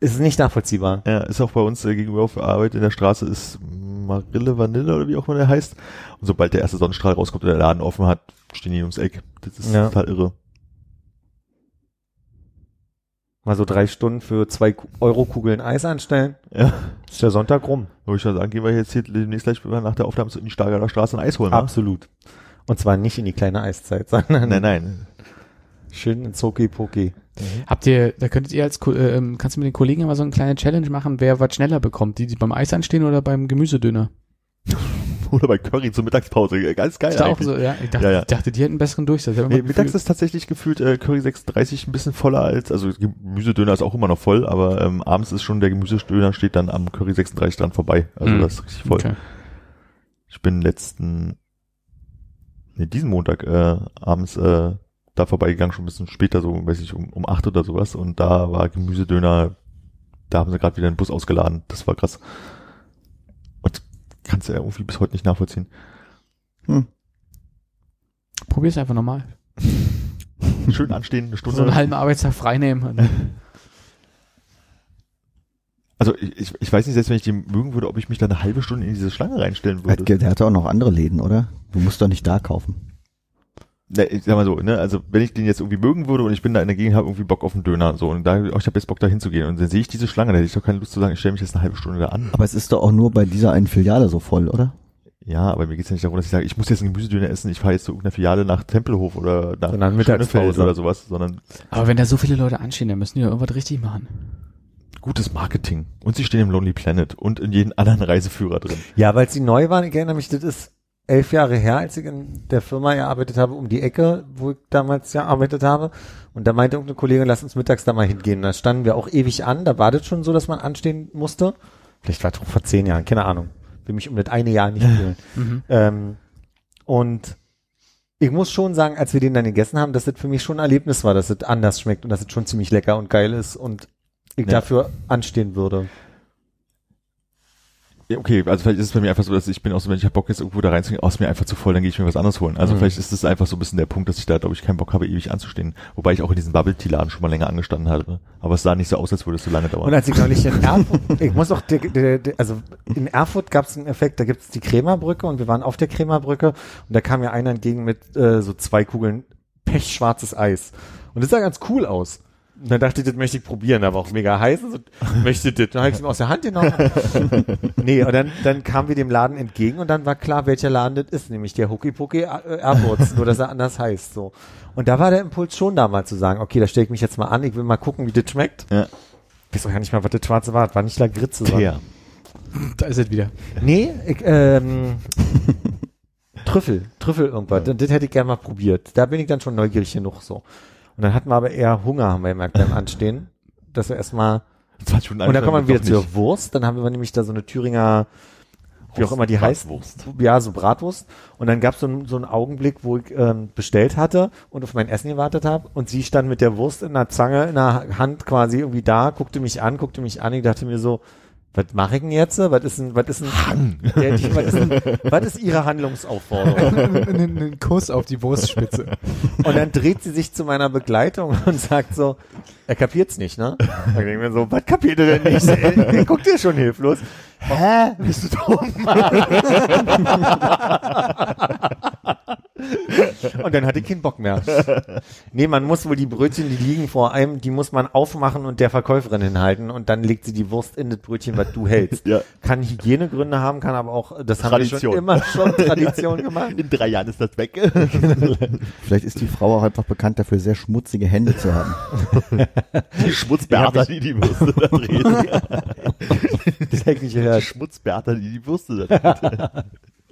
Speaker 4: ist nicht nachvollziehbar.
Speaker 2: Ja, ist auch bei uns äh, gegenüber auf Arbeit in der Straße ist Marille Vanille oder wie auch immer der heißt. Und sobald der erste Sonnenstrahl rauskommt und der Laden offen hat, stehen die ums Eck. Das ist
Speaker 4: Ja.
Speaker 2: total irre.
Speaker 4: Mal so drei Stunden für zwei Euro Kugeln Eis anstellen,
Speaker 2: Ja.
Speaker 4: ist der Sonntag rum.
Speaker 2: Würde ich mal sagen, gehen wir jetzt hier demnächst gleich nach der Aufnahme in die Stargarder Straße ein Eis holen. ne?
Speaker 4: Absolut. Und zwar nicht in die kleine Eiszeit, sondern
Speaker 2: Nein, nein.
Speaker 4: Schön in Zoki Poki.
Speaker 5: Habt ihr, da könntet ihr als, äh, ähm, kannst du mit den Kollegen immer so eine kleine Challenge machen, wer was schneller bekommt, die, die beim Eis anstehen oder beim Gemüsedöner?
Speaker 2: Oder bei Curry zur Mittagspause. Ganz geil
Speaker 5: Ist da auch
Speaker 2: eigentlich.
Speaker 5: so, ja? Ich dachte,
Speaker 2: Ja, ja.
Speaker 5: ich dachte, die hätten einen besseren Durchsatz. Ich
Speaker 2: Nee, mittags ist tatsächlich gefühlt äh, Curry 36 ein bisschen voller als, also Gemüsedöner ist auch immer noch voll, aber ähm, abends ist schon der Gemüsedöner steht dann am Curry 36 dran vorbei. Also
Speaker 5: Mhm.
Speaker 2: das ist richtig voll.
Speaker 5: Okay.
Speaker 2: Ich bin letzten, nee, diesen Montag äh, abends äh, da vorbeigegangen, schon ein bisschen später, so, weiß ich, um, um acht oder sowas. Und da war Gemüsedöner, da haben sie gerade wieder einen Bus ausgeladen. Das war krass. Und kannst du ja irgendwie bis heute nicht nachvollziehen.
Speaker 3: Hm.
Speaker 5: Probier's einfach nochmal.
Speaker 2: Schön anstehen, eine Stunde.
Speaker 5: So einen halben Arbeitstag freinehmen.
Speaker 2: Also ich, ich, ich weiß nicht, selbst wenn ich den mögen würde, ob ich mich da eine halbe Stunde in diese Schlange reinstellen würde.
Speaker 3: Der, der hatte auch noch andere Läden, oder? Du musst doch nicht da kaufen.
Speaker 2: Ne, ich sag mal so, ne, also wenn ich den jetzt irgendwie mögen würde und ich bin da in der Gegend, habe irgendwie Bock auf einen Döner so und da, oh, ich habe jetzt Bock da hinzugehen und dann sehe ich diese Schlange, da hätte ich doch keine Lust zu sagen, ich stelle mich jetzt eine halbe Stunde da an.
Speaker 3: Aber es ist doch auch nur bei dieser einen Filiale so voll, oder?
Speaker 2: Ja, aber mir geht's ja nicht darum, dass ich sage, ich muss jetzt einen Gemüsedöner essen, ich fahre jetzt zu irgendeiner Filiale nach Tempelhof oder nach
Speaker 4: Sondern.
Speaker 2: Schönefeld oder sowas, sondern
Speaker 5: Aber wenn da so viele Leute anstehen, dann müssen die ja irgendwas richtig machen.
Speaker 2: gutes Marketing. Und sie stehen im Lonely Planet und in jedem anderen Reiseführer drin.
Speaker 4: Ja, weil sie neu waren, ich erinnere mich, das ist elf Jahre her, als ich in der Firma gearbeitet habe, um die Ecke, wo ich damals gearbeitet habe. Und da meinte irgendeine Kollegin, lass uns mittags da mal hingehen. Da standen wir auch ewig an. Da war das schon so, dass man anstehen musste. Vielleicht war es auch vor zehn Jahren, keine Ahnung. Will mich um das eine Jahr nicht fühlen.
Speaker 5: Mhm.
Speaker 4: ähm, und ich muss schon sagen, als wir den dann gegessen haben, dass das für mich schon ein Erlebnis war, dass es anders schmeckt und dass es schon ziemlich lecker und geil ist und ich
Speaker 2: Ja.
Speaker 4: dafür anstehen würde.
Speaker 2: Ja, okay, also vielleicht ist es bei mir einfach so, dass ich bin auch so, wenn ich hab Bock jetzt irgendwo da reinzugehen, oh, ist mir einfach zu voll, dann gehe ich mir was anderes holen. Also
Speaker 4: Mhm.
Speaker 2: vielleicht ist das einfach so ein bisschen der Punkt, dass ich da, glaube ich, keinen Bock habe, ewig anzustehen. Wobei ich auch in diesem Bubble-Tea-Laden schon mal länger angestanden hatte. Aber es sah nicht so aus, als würde es so lange dauern.
Speaker 4: Und als ich neulich in Erfurt, ich muss auch, der, der, der, also in Erfurt gab es einen Effekt, da gibt es die Kremerbrücke und wir waren auf der Kremerbrücke und da kam mir einer entgegen mit äh, so zwei Kugeln pechschwarzes Eis. Und das sah ganz cool aus. Und dann dachte ich, das möchte ich probieren, aber auch mega heiß. Und so, möchte das. Dann habe ich es mir aus der Hand genommen. nee, und dann, dann kamen wir dem Laden entgegen und dann war klar, welcher Laden das ist, nämlich der Hooky Pooky äh, Airports, nur dass er anders heißt. so. Und da war der Impuls schon da mal zu sagen, okay, da stelle ich mich jetzt mal an, ich will mal gucken, wie das schmeckt.
Speaker 2: Ja.
Speaker 4: Ich weiß auch gar nicht mal, was das schwarze war. Das war nicht Lagritze. sondern-
Speaker 2: Teer.
Speaker 5: Da ist es wieder.
Speaker 4: Nee, ich, ähm, Trüffel, Trüffel irgendwas. Das, das hätte ich gerne mal probiert. Da bin ich dann schon neugierig genug so. Und dann hatten wir aber eher Hunger, haben wir gemerkt beim Anstehen. Dass wir erstmal,
Speaker 2: 20 Stunden
Speaker 4: und dann kommen wir wieder
Speaker 2: doch nicht.
Speaker 4: zur Wurst. Dann haben wir nämlich da so eine Thüringer, wie auch immer die heißt.
Speaker 2: Bratwurst.
Speaker 4: Ja, so Bratwurst. Und dann gab es so, einen- so einen Augenblick, wo ich ähm, bestellt hatte und auf mein Essen gewartet habe. Und sie stand mit der Wurst in der Zange, in der Hand quasi irgendwie da, guckte mich an, guckte mich an. Ich dachte mir so, was mache ich denn jetzt? Was ist denn, was ist denn, Ja, die, was, ist denn was ist ihre Handlungsaufforderung?
Speaker 5: Einen Kuss auf die Wurstspitze.
Speaker 4: Und dann dreht sie sich zu meiner Begleitung und sagt so, er kapiert's nicht, ne? Ich denke mir so, was kapiert er denn nicht? Er, er guckt dir schon hilflos. Hä? Bist du dumm? Und dann hatte ich keinen Bock mehr. Nee, man muss wohl die Brötchen, die liegen vor einem, die muss man aufmachen und der Verkäuferin hinhalten und dann legt sie die Wurst in das Brötchen, was du hältst.
Speaker 2: Ja.
Speaker 4: Kann Hygienegründe haben, kann aber auch, das haben wir schon
Speaker 2: Tradition.
Speaker 4: immer schon Tradition gemacht.
Speaker 2: In drei Jahren ist das weg.
Speaker 3: Vielleicht ist die Frau auch einfach bekannt dafür, sehr schmutzige Hände zu haben.
Speaker 2: Die Schmutzbärter, die die Würste da drehen.
Speaker 4: Das hätte ich nicht
Speaker 2: Die
Speaker 4: gehört.
Speaker 2: Schmutzbärter, die die Würste da drehen.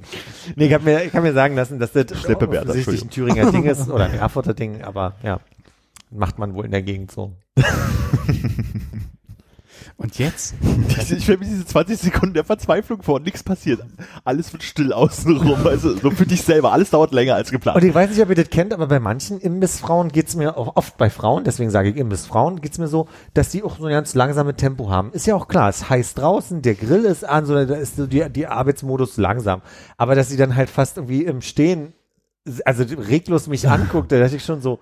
Speaker 4: Nee, ich habe mir, ich hab mir sagen lassen, dass das offensichtlich ein Thüringer Ding ist oder ein Erfurter Ding, aber ja, macht man wohl in der Gegend so.
Speaker 5: Und jetzt?
Speaker 2: Diese- Ich stelle mir diese 20 Sekunden der Verzweiflung vor, nichts passiert. Alles wird still außenrum, also so für dich selber. Alles dauert länger als geplant.
Speaker 4: Und ich weiß nicht, ob ihr das kennt, aber bei manchen Imbissfrauen geht's mir, auch oft bei Frauen, deswegen sage ich Imbissfrauen, geht's mir so, dass die auch so ein ganz langsames Tempo haben. Ist ja auch klar, es heißt draußen, der Grill ist an, so, da ist so die, die Arbeitsmodus langsam. Aber dass sie dann halt fast irgendwie im Stehen, also reglos mich anguckt, da dachte ich schon so,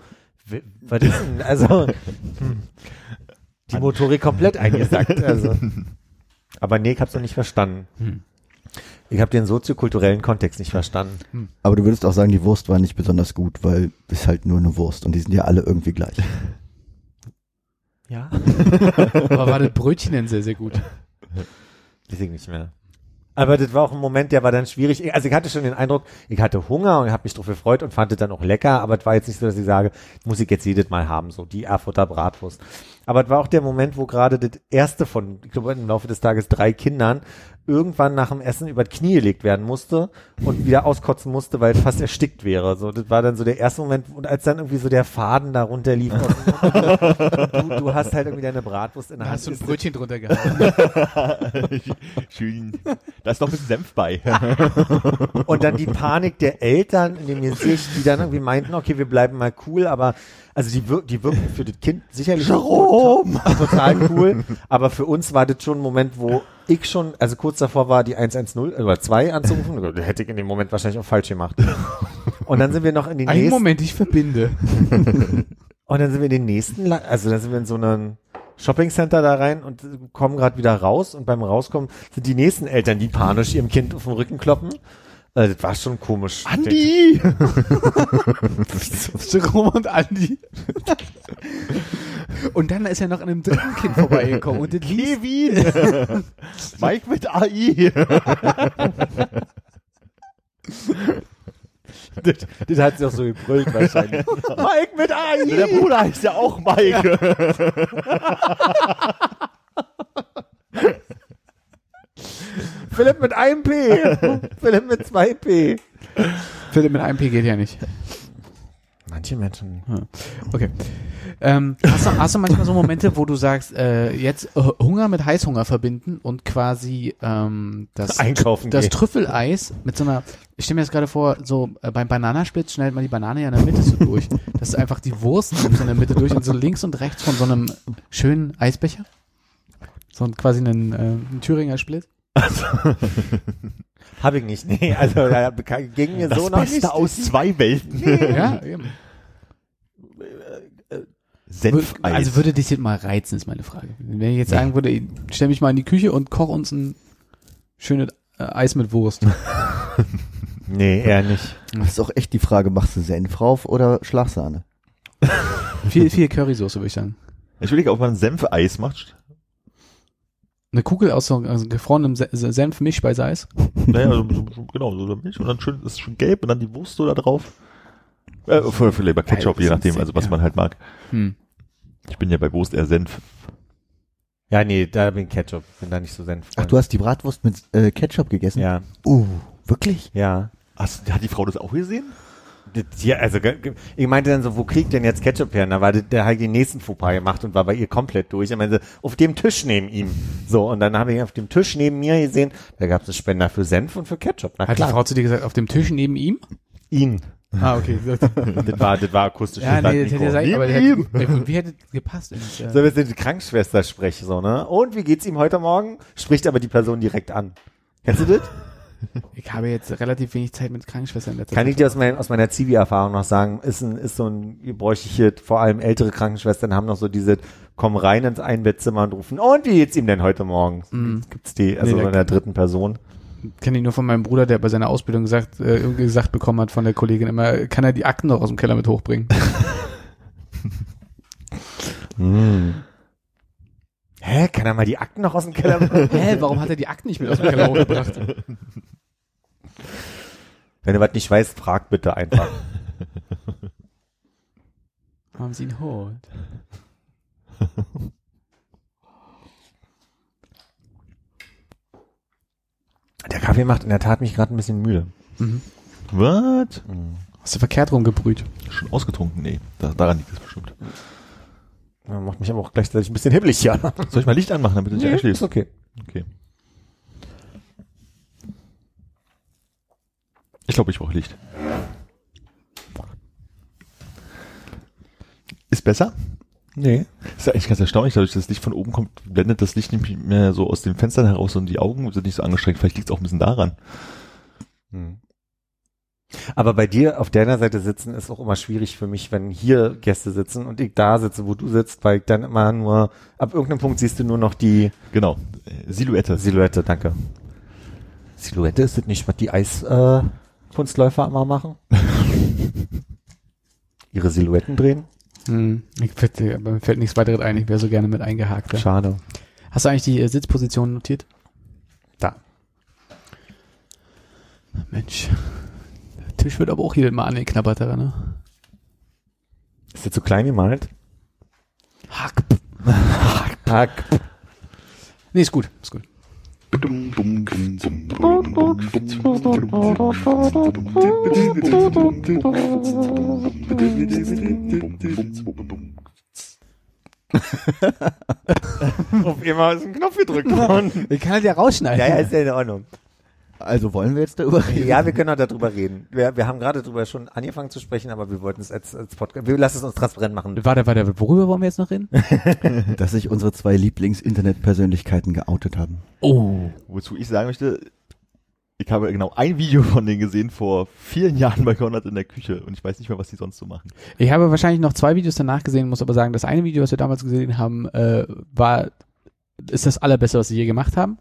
Speaker 4: was ist denn, also, hm, die Motorik komplett eingesackt, also. Aber nee, ich hab's noch nicht verstanden.
Speaker 5: Hm.
Speaker 4: Ich habe den soziokulturellen Kontext nicht verstanden.
Speaker 3: Aber du würdest auch sagen, die Wurst war nicht besonders gut, weil ist halt nur eine Wurst und die sind ja alle irgendwie gleich.
Speaker 4: Ja.
Speaker 5: Aber war das Brötchen denn sehr, sehr gut?
Speaker 4: Weiß ich nicht mehr. Aber das war auch ein Moment, der war dann schwierig. Also ich hatte schon den Eindruck, ich hatte Hunger und habe mich drauf gefreut und fand es dann auch lecker, aber es war jetzt nicht so, dass ich sage, muss ich jetzt jedes Mal haben, so die Erfurter Bratwurst. Aber es war auch der Moment, wo gerade das erste von, ich glaube im Laufe des Tages drei Kindern irgendwann nach dem Essen über das Knie gelegt werden musste und wieder auskotzen musste, weil fast erstickt wäre. So, das war dann so der erste Moment, und als dann irgendwie so der Faden da runterlief, du, du hast halt irgendwie deine Bratwurst in der
Speaker 5: Da
Speaker 4: Hand.
Speaker 5: hast du ein Brötchen drunter gehabt.
Speaker 2: Schön. Da ist noch ein bisschen Senf bei.
Speaker 4: Und dann die Panik der Eltern in dem Gesicht, die dann irgendwie meinten, okay, wir bleiben mal cool, aber also die, wir die wirken für das Kind sicherlich total, total cool, aber für uns war das schon ein Moment, wo ich schon, also kurz davor war, die 110 oder 2 anzurufen, hätte ich in dem Moment wahrscheinlich auch falsch gemacht. Und dann sind wir noch in den
Speaker 5: Einen
Speaker 4: nächsten,
Speaker 5: Moment, ich verbinde.
Speaker 4: und dann sind wir in den nächsten, La- also dann sind wir in so einem Shoppingcenter da rein und kommen gerade wieder raus und beim Rauskommen sind die nächsten Eltern, die panisch ihrem Kind auf den Rücken kloppen. Also das war schon komisch.
Speaker 2: Andi!
Speaker 5: Jerome und Andi. Und dann ist er noch an einem dritten Kind vorbeigekommen und das
Speaker 2: Kevin! Mike mit AI!
Speaker 4: das, das hat sie auch so gebrüllt wahrscheinlich. Mike mit AI!
Speaker 2: Der Bruder heißt ja auch Mike.
Speaker 4: Philipp mit einem P. Philipp mit zwei P.
Speaker 5: Philipp mit einem P geht ja nicht.
Speaker 4: Manche Menschen.
Speaker 5: Okay. Ähm, hast, du, hast du manchmal so Momente, wo du sagst, äh, jetzt äh, Hunger mit Heißhunger verbinden und quasi ähm, das,
Speaker 4: Einkaufen
Speaker 5: das. Trüffeleis mit so einer, ich stelle mir jetzt gerade vor, so äh, beim Bananaspitz schneidet man die Banane ja in der Mitte so durch. Das ist einfach die Wurst so in der Mitte durch und so links und rechts von so einem schönen Eisbecher. So ein, quasi einen, äh, einen Thüringer Split.
Speaker 4: Hab ich nicht. Nee, also da ging mir
Speaker 2: Das
Speaker 4: so noch
Speaker 2: Beste
Speaker 4: nicht.
Speaker 2: aus zwei Welten.
Speaker 5: Ja, eben.
Speaker 2: Senfeis.
Speaker 5: Also würde dich jetzt mal reizen, ist meine Frage. Wenn ich jetzt sagen würde, ich stell mich mal in die Küche und koch uns ein schönes äh, Eis mit Wurst.
Speaker 4: Nee, eher nicht.
Speaker 3: Das ist auch echt die Frage, machst du Senf drauf oder Schlagsahne?
Speaker 5: viel, viel Currysoße, würde ich sagen.
Speaker 2: ich überlege, ob man Senfeis macht.
Speaker 5: Eine Kugel aus so also gefrorenem Se Se- Senf-Mischspeiseeis.
Speaker 2: Naja, so, genau, so Milch und dann schön, ist schön gelb und dann die Wurst so da drauf. Äh, für, für lieber Ketchup, je nachdem, also was
Speaker 5: ja.
Speaker 2: man halt mag.
Speaker 5: Hm.
Speaker 2: Ich bin ja bei Wurst eher Senf.
Speaker 4: Ja, nee, da bin ich Ketchup. Bin da nicht so senf.
Speaker 3: Ach, du hast die Bratwurst mit äh, Ketchup gegessen?
Speaker 4: Ja,
Speaker 3: Uh, wirklich?
Speaker 4: ja.
Speaker 2: Hast, hat die Frau das auch gesehen?
Speaker 4: Ja, also ich meinte dann so, wo kriegt denn jetzt Ketchup her? Und da war der, der halt den nächsten Fauxpas gemacht und war bei ihr komplett durch. Ich meinte, auf dem Tisch neben ihm. So, und dann habe ich auf dem Tisch neben mir gesehen, da gab es einen Spender für Senf und für Ketchup. Na
Speaker 5: Hat die
Speaker 4: klar,
Speaker 5: Frau zu dir gesagt, auf dem Tisch neben ihm?
Speaker 4: ihn.
Speaker 5: Ah, okay.
Speaker 4: Das war, das war akustisch.
Speaker 5: ja,
Speaker 4: das
Speaker 5: nee, das hätte sein, aber der hätte, wie hätte gepasst? ins, äh,
Speaker 4: So, wir sind die Krankenschwester spreche, so, ne? Und wie geht's ihm heute Morgen? Spricht aber die Person direkt an. Kennst du das?
Speaker 5: Ich habe jetzt relativ wenig Zeit mit Krankenschwestern letzter
Speaker 4: Kann ich
Speaker 5: Zeit.
Speaker 4: dir aus, mein, aus meiner Zivi-Erfahrung noch sagen, ist, ein, ist so ein gebräuchliches, vor allem ältere Krankenschwestern haben noch so diese, kommen rein ins Einbettzimmer und rufen, und wie geht's ihm denn heute Morgen?
Speaker 5: Mhm.
Speaker 4: Gibt's die, also
Speaker 5: Nee,
Speaker 4: so in der dritten Person.
Speaker 5: Kenne ich nur von meinem Bruder, der bei seiner Ausbildung gesagt, äh, gesagt bekommen hat von der Kollegin immer, kann er die Akten noch aus dem Keller mit hochbringen?
Speaker 4: Hä, kann er mal die Akten noch aus dem Keller machen?
Speaker 5: Hä, warum hat er die Akten nicht mit aus dem Keller hochgebracht?
Speaker 4: Wenn du was nicht weißt, frag bitte einfach.
Speaker 5: Haben sie ihn holt?
Speaker 4: Der Kaffee macht in der Tat mich gerade ein bisschen müde.
Speaker 5: Mhm.
Speaker 2: Was?
Speaker 5: Hast du verkehrt rumgebrüht?
Speaker 2: Schon ausgetrunken? Nee, da, daran liegt es bestimmt.
Speaker 4: Ja, Macht mich aber auch gleichzeitig ein bisschen hibbelig, ja.
Speaker 2: Soll ich mal Licht anmachen, damit du dich
Speaker 4: ist
Speaker 2: einschläfst?
Speaker 4: okay.
Speaker 2: Okay. Ich glaube, ich brauche Licht. Ist besser?
Speaker 4: Nee.
Speaker 2: Ist ja eigentlich ganz erstaunlich, dadurch, dass das Licht von oben kommt, blendet das Licht nicht mehr so aus den Fenstern heraus und die Augen sind nicht so angestrengt. Vielleicht liegt es auch ein bisschen daran.
Speaker 4: Hm. Aber bei dir auf deiner Seite sitzen ist auch immer schwierig für mich, wenn hier Gäste sitzen und ich da sitze, wo du sitzt, weil ich dann immer nur, ab irgendeinem Punkt siehst du nur noch die
Speaker 2: Genau. Silhouette.
Speaker 4: Silhouette, danke. Silhouette ist das nicht, was die Eiskunstläufer äh, Kunstläufer immer machen? Ihre Silhouetten drehen?
Speaker 5: Hm, ich aber mir fällt nichts weiteres ein, ich wäre so gerne mit eingehakt. Ja.
Speaker 4: Schade.
Speaker 5: Hast du eigentlich die äh, Sitzposition notiert?
Speaker 4: Da.
Speaker 5: Mensch. Der Tisch wird aber auch jedes Mal angeknabbert ne?
Speaker 4: Ist der zu klein gemalt?
Speaker 5: Hack.
Speaker 4: Hack.
Speaker 5: Nee, ist gut, ist gut.
Speaker 4: Auf immer ist ein Knopf gedrückt worden.
Speaker 5: Ich kann halt ja rausschneiden.
Speaker 4: ja, ja, ist ja in Ordnung.
Speaker 3: Also wollen wir jetzt darüber reden?
Speaker 4: Ja, wir können auch darüber reden. Wir, wir haben gerade darüber schon angefangen zu sprechen, aber wir wollten es als, als Podcast, wir lassen es uns transparent machen.
Speaker 5: Warte, warte, worüber wollen wir jetzt noch reden?
Speaker 3: Dass sich unsere zwei Lieblings-Internet-Persönlichkeiten geoutet haben.
Speaker 5: Oh.
Speaker 2: Wozu ich sagen möchte, ich habe genau ein Video von denen gesehen vor vielen Jahren bei Konrad in der Küche und ich weiß nicht mehr, was die sonst so machen.
Speaker 5: Ich habe wahrscheinlich noch zwei Videos danach gesehen, muss aber sagen, das eine Video, was wir damals gesehen haben, äh, war, ist das allerbeste, was sie je gemacht haben.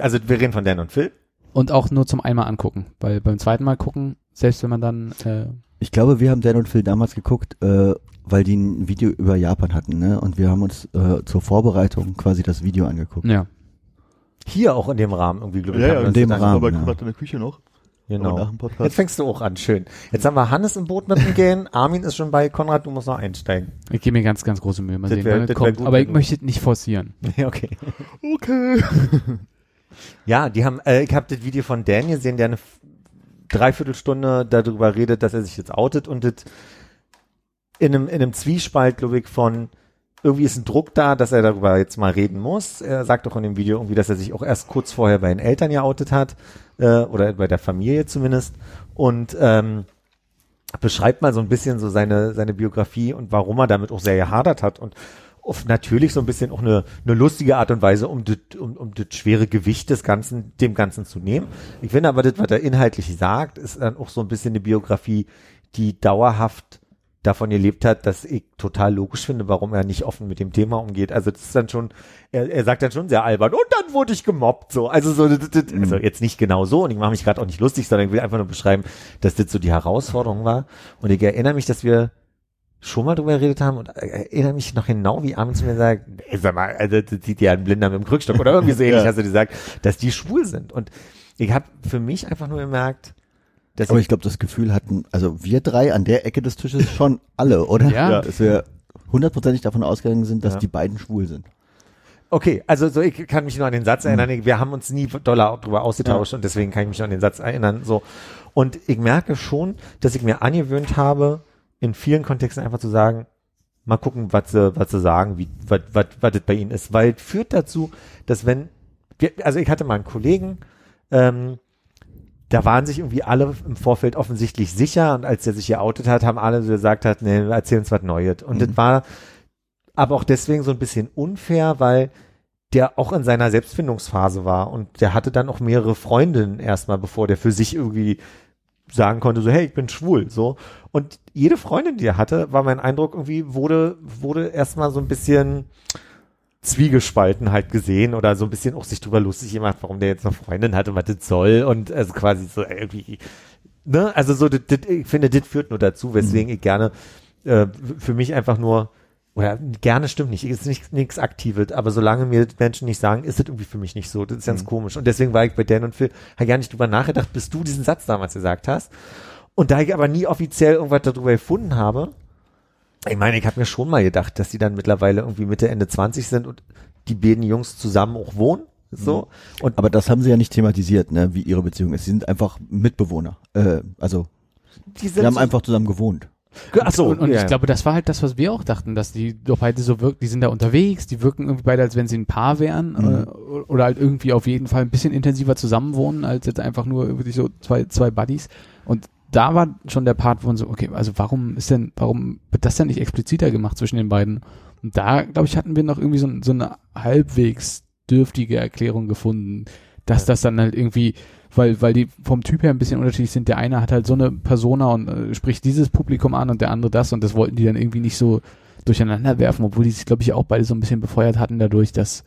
Speaker 4: Also wir reden von Dan und Phil.
Speaker 5: Und auch nur zum einmal angucken. Weil beim zweiten Mal gucken, selbst wenn man dann, äh,
Speaker 3: Ich glaube, wir haben Dan und Phil damals geguckt, äh, weil die ein Video über Japan hatten, ne? Und wir haben uns äh, zur Vorbereitung quasi das Video angeguckt.
Speaker 5: ja.
Speaker 4: Hier auch in dem Rahmen irgendwie, glaube ich.
Speaker 2: Ja, ja,
Speaker 3: in dem Rahmen.
Speaker 2: bei
Speaker 3: ja.
Speaker 2: Konrad in der Küche noch.
Speaker 4: Genau.
Speaker 2: Aber.
Speaker 4: Jetzt fängst du auch an, schön. Jetzt haben wir Hannes im Boot mit dem Gehen, Armin ist schon bei, Konrad, du musst noch einsteigen.
Speaker 5: Ich gebe mir ganz, ganz große Mühe. Mal
Speaker 4: Das
Speaker 5: sehen,
Speaker 4: wär-
Speaker 5: wann
Speaker 4: das
Speaker 5: kommt.
Speaker 4: gut,
Speaker 5: Aber ich möchte es nicht forcieren.
Speaker 4: Ja, okay.
Speaker 2: Okay.
Speaker 4: Ja, die haben, äh, ich habe das Video von Dan gesehen, der eine Dreiviertelstunde darüber redet, dass er sich jetzt outet und das in einem, in einem Zwiespalt, glaube ich, von irgendwie ist ein Druck da, dass er darüber jetzt mal reden muss. Er sagt auch in dem Video irgendwie, dass er sich auch erst kurz vorher bei den Eltern ja outet hat, äh, oder bei der Familie zumindest. Und ähm, beschreibt mal so ein bisschen so seine, seine Biografie und warum er damit auch sehr gehadert hat und auf natürlich so ein bisschen auch eine, eine lustige Art und Weise, um das, um, um das schwere Gewicht des Ganzen, dem Ganzen zu nehmen. Ich finde aber das, was er inhaltlich sagt, ist dann auch so ein bisschen eine Biografie, die dauerhaft davon gelebt hat, dass ich total logisch finde, warum er nicht offen mit dem Thema umgeht. Also das ist dann schon, er, er sagt dann schon sehr albern, und dann wurde ich gemobbt, so. Also so, das, das, also jetzt nicht genau so, und ich mache mich gerade auch nicht lustig, sondern ich will einfach nur beschreiben, dass das so die Herausforderung war. Und ich erinnere mich, dass wir schon mal drüber geredet haben und erinnere mich noch genau, wie Armin zu mir sagt, ey, sag mal, also das sieht ja ein Blinder mit dem Krückstock oder irgendwie so ähnlich,
Speaker 2: Ja.
Speaker 4: hast du gesagt, dass die schwul sind. Und ich habe für mich einfach nur gemerkt, dass
Speaker 3: Aber
Speaker 4: ich,
Speaker 3: ich glaube, das Gefühl hatten, also wir drei an der Ecke des Tisches schon alle, oder?
Speaker 5: Ja.
Speaker 3: Dass wir hundertprozentig davon ausgegangen sind, dass
Speaker 4: Ja.
Speaker 3: die beiden schwul sind.
Speaker 4: okay, also so ich kann mich nur an den Satz erinnern, ich- wir haben uns nie doller drüber ausgetauscht und deswegen kann ich mich noch an den Satz erinnern, so. Und ich merke schon, dass ich mir angewöhnt habe, in vielen Kontexten einfach zu sagen, mal gucken, was sie, was sie sagen, wie, was, was, was das bei ihnen ist, weil es führt dazu, dass wenn, wir, also ich hatte mal einen Kollegen, ähm, da waren sich irgendwie alle im Vorfeld offensichtlich sicher und als der sich geoutet hat, haben alle so gesagt hat, nee, erzähl uns was Neues. Und das war aber auch deswegen so ein bisschen unfair, weil der auch in seiner Selbstfindungsphase war und der hatte dann auch mehrere Freundinnen erstmal, bevor der für sich irgendwie sagen konnte, so, hey, ich bin schwul, so. Und jede Freundin, die er hatte, war mein Eindruck irgendwie, wurde, wurde erstmal so ein bisschen zwiegespalten halt gesehen oder so ein bisschen auch sich drüber lustig gemacht, warum der jetzt eine Freundin hat und was das soll. Und also quasi so irgendwie, ne, also so, das, das, ich finde, das führt nur dazu, weswegen ich gerne äh, für mich einfach nur oder gerne stimmt nicht, ist nicht nichts Aktives, aber solange mir Menschen nicht sagen, ist das irgendwie für mich nicht so. Das ist ganz komisch. Und deswegen war ich bei Dan und Phil, habe gar nicht drüber nachgedacht, bis du diesen Satz damals gesagt hast. Und da ich aber nie offiziell irgendwas darüber gefunden habe, ich meine, ich habe mir schon mal gedacht, dass die dann mittlerweile irgendwie Mitte, Ende 20 sind und die beiden Jungs zusammen auch wohnen. So. Und
Speaker 3: Aber das haben sie ja nicht thematisiert, ne, wie ihre Beziehung ist. Sie sind einfach Mitbewohner. Äh, also,
Speaker 4: die
Speaker 3: sie haben
Speaker 4: so,
Speaker 3: einfach zusammen gewohnt.
Speaker 4: Ach so,
Speaker 5: und und
Speaker 4: ja.
Speaker 5: ich glaube, das war halt das, was wir auch dachten, dass die doch beide so wirken, die sind da unterwegs, die wirken irgendwie beide, als wenn sie ein Paar wären
Speaker 3: Mhm.
Speaker 5: äh, oder halt irgendwie auf jeden Fall ein bisschen intensiver zusammenwohnen, als jetzt einfach nur wirklich so zwei, zwei Buddies. Und da war schon der Part, wo man so, okay, also warum ist denn, warum wird das denn nicht expliziter gemacht zwischen den beiden? Und da, glaube ich, hatten wir noch irgendwie so, so eine halbwegs dürftige Erklärung gefunden, dass
Speaker 4: Ja.
Speaker 5: das dann halt irgendwie, weil, weil die vom Typ her ein bisschen unterschiedlich sind. Der eine hat halt so eine Persona und äh, spricht dieses Publikum an und der andere das und das wollten die dann irgendwie nicht so durcheinander werfen, obwohl die sich, glaube ich, auch beide so ein bisschen befeuert hatten dadurch, dass,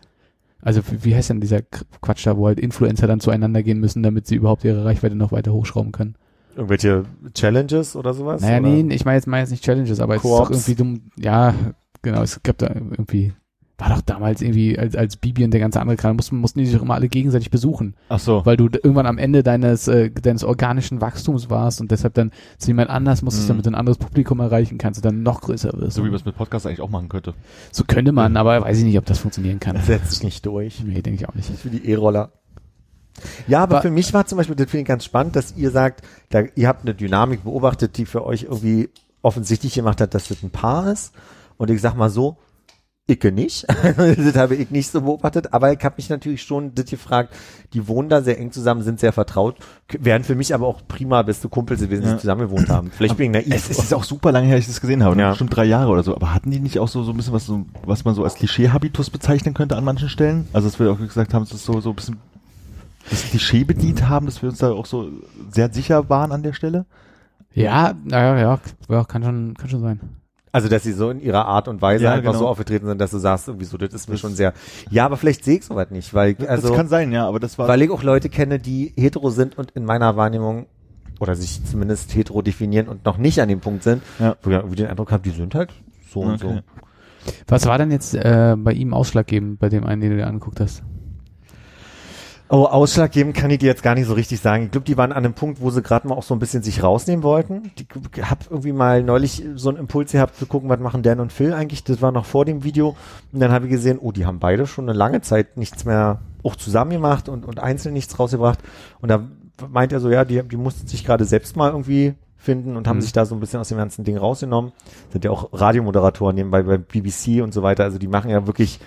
Speaker 5: also wie, heißt denn dieser Quatsch da, wo halt Influencer dann zueinander gehen müssen, damit sie überhaupt ihre Reichweite noch weiter hochschrauben können.
Speaker 4: irgendwelche Challenges oder sowas?
Speaker 5: naja,
Speaker 4: oder?
Speaker 5: nee, ich meine jetzt, meine jetzt nicht Challenges, aber es ist doch
Speaker 4: Koops.
Speaker 5: irgendwie dumm, ja, genau, es gab da irgendwie, war doch damals irgendwie, als, als Bibi und der ganze andere Kram, mussten, mussten die sich doch immer alle gegenseitig besuchen.
Speaker 2: Ach so.
Speaker 5: weil du irgendwann am Ende deines, äh, deines organischen Wachstums warst und deshalb dann zu jemand anders musstest,
Speaker 2: Mhm.
Speaker 5: damit du ein anderes Publikum erreichen kannst und dann noch größer wirst.
Speaker 2: So wie man es mit Podcasts eigentlich auch machen könnte.
Speaker 5: so könnte man, aber weiß ich nicht, ob das funktionieren kann.
Speaker 4: Das setzt sich nicht durch.
Speaker 5: Nee, denke ich auch nicht.
Speaker 4: für die E-Roller. Ja, aber
Speaker 5: Wa-
Speaker 4: für mich war zum Beispiel, das finde ich ganz spannend, dass ihr sagt, da, ihr habt eine Dynamik beobachtet, die für euch irgendwie offensichtlich gemacht hat, dass das ein Paar ist. Und ich sag mal so, ich nicht. das habe ich nicht so beobachtet, aber ich habe mich natürlich schon das gefragt, die wohnen da sehr eng zusammen, sind sehr vertraut, wären für mich aber auch prima beste Kumpels gewesen, die
Speaker 2: Ja.
Speaker 4: zusammen gewohnt haben. Vielleicht bin ich naiv.
Speaker 2: Es, ist auch super lange her, dass ich das gesehen habe.
Speaker 4: Ja.
Speaker 2: Ja. Bestimmt drei Jahre oder so. Aber hatten die nicht auch so, so ein bisschen was, so, was man so als Klischee-Habitus bezeichnen könnte an manchen Stellen? Also, dass wir auch gesagt haben, dass es so, so ein bisschen das Klischee bedient haben, dass wir uns da auch so sehr sicher waren an der Stelle?
Speaker 5: Ja, naja, ja, ja, kann schon, kann schon sein.
Speaker 4: Also, dass sie so in ihrer Art und Weise
Speaker 2: Ja,
Speaker 4: einfach
Speaker 2: genau.
Speaker 4: so aufgetreten sind, dass du sagst, irgendwie so, das ist mir schon sehr, ja, aber vielleicht sehe ich sowas nicht, weil, also,
Speaker 2: das kann sein, ja, aber das war.
Speaker 4: weil ich auch Leute kenne, die hetero sind und in meiner Wahrnehmung oder sich zumindest hetero definieren und noch nicht an dem Punkt sind,
Speaker 2: Ja.
Speaker 4: wo ich irgendwie den Eindruck habe, die sind halt so und so.
Speaker 2: Okay.
Speaker 5: Was war denn jetzt äh, bei ihm ausschlaggebend, bei dem einen, den du dir angeguckt hast?
Speaker 4: Oh, ausschlaggebend kann ich dir jetzt gar nicht so richtig sagen. Ich glaube, die waren an einem Punkt, wo sie gerade mal auch so ein bisschen sich rausnehmen wollten. Ich habe irgendwie mal neulich so einen Impuls gehabt zu gucken, was machen Dan und Phil eigentlich. Das war noch vor dem Video. Und dann habe ich gesehen, oh, die haben beide schon eine lange Zeit nichts mehr auch zusammen gemacht und, und einzeln nichts rausgebracht. Und da meint er so, ja, die, die mussten sich gerade selbst mal irgendwie finden und haben
Speaker 5: Mhm.
Speaker 4: sich da so ein bisschen aus dem ganzen Ding rausgenommen. Sind ja auch Radiomoderatoren nebenbei bei BBC und so weiter. Also die machen ja wirklich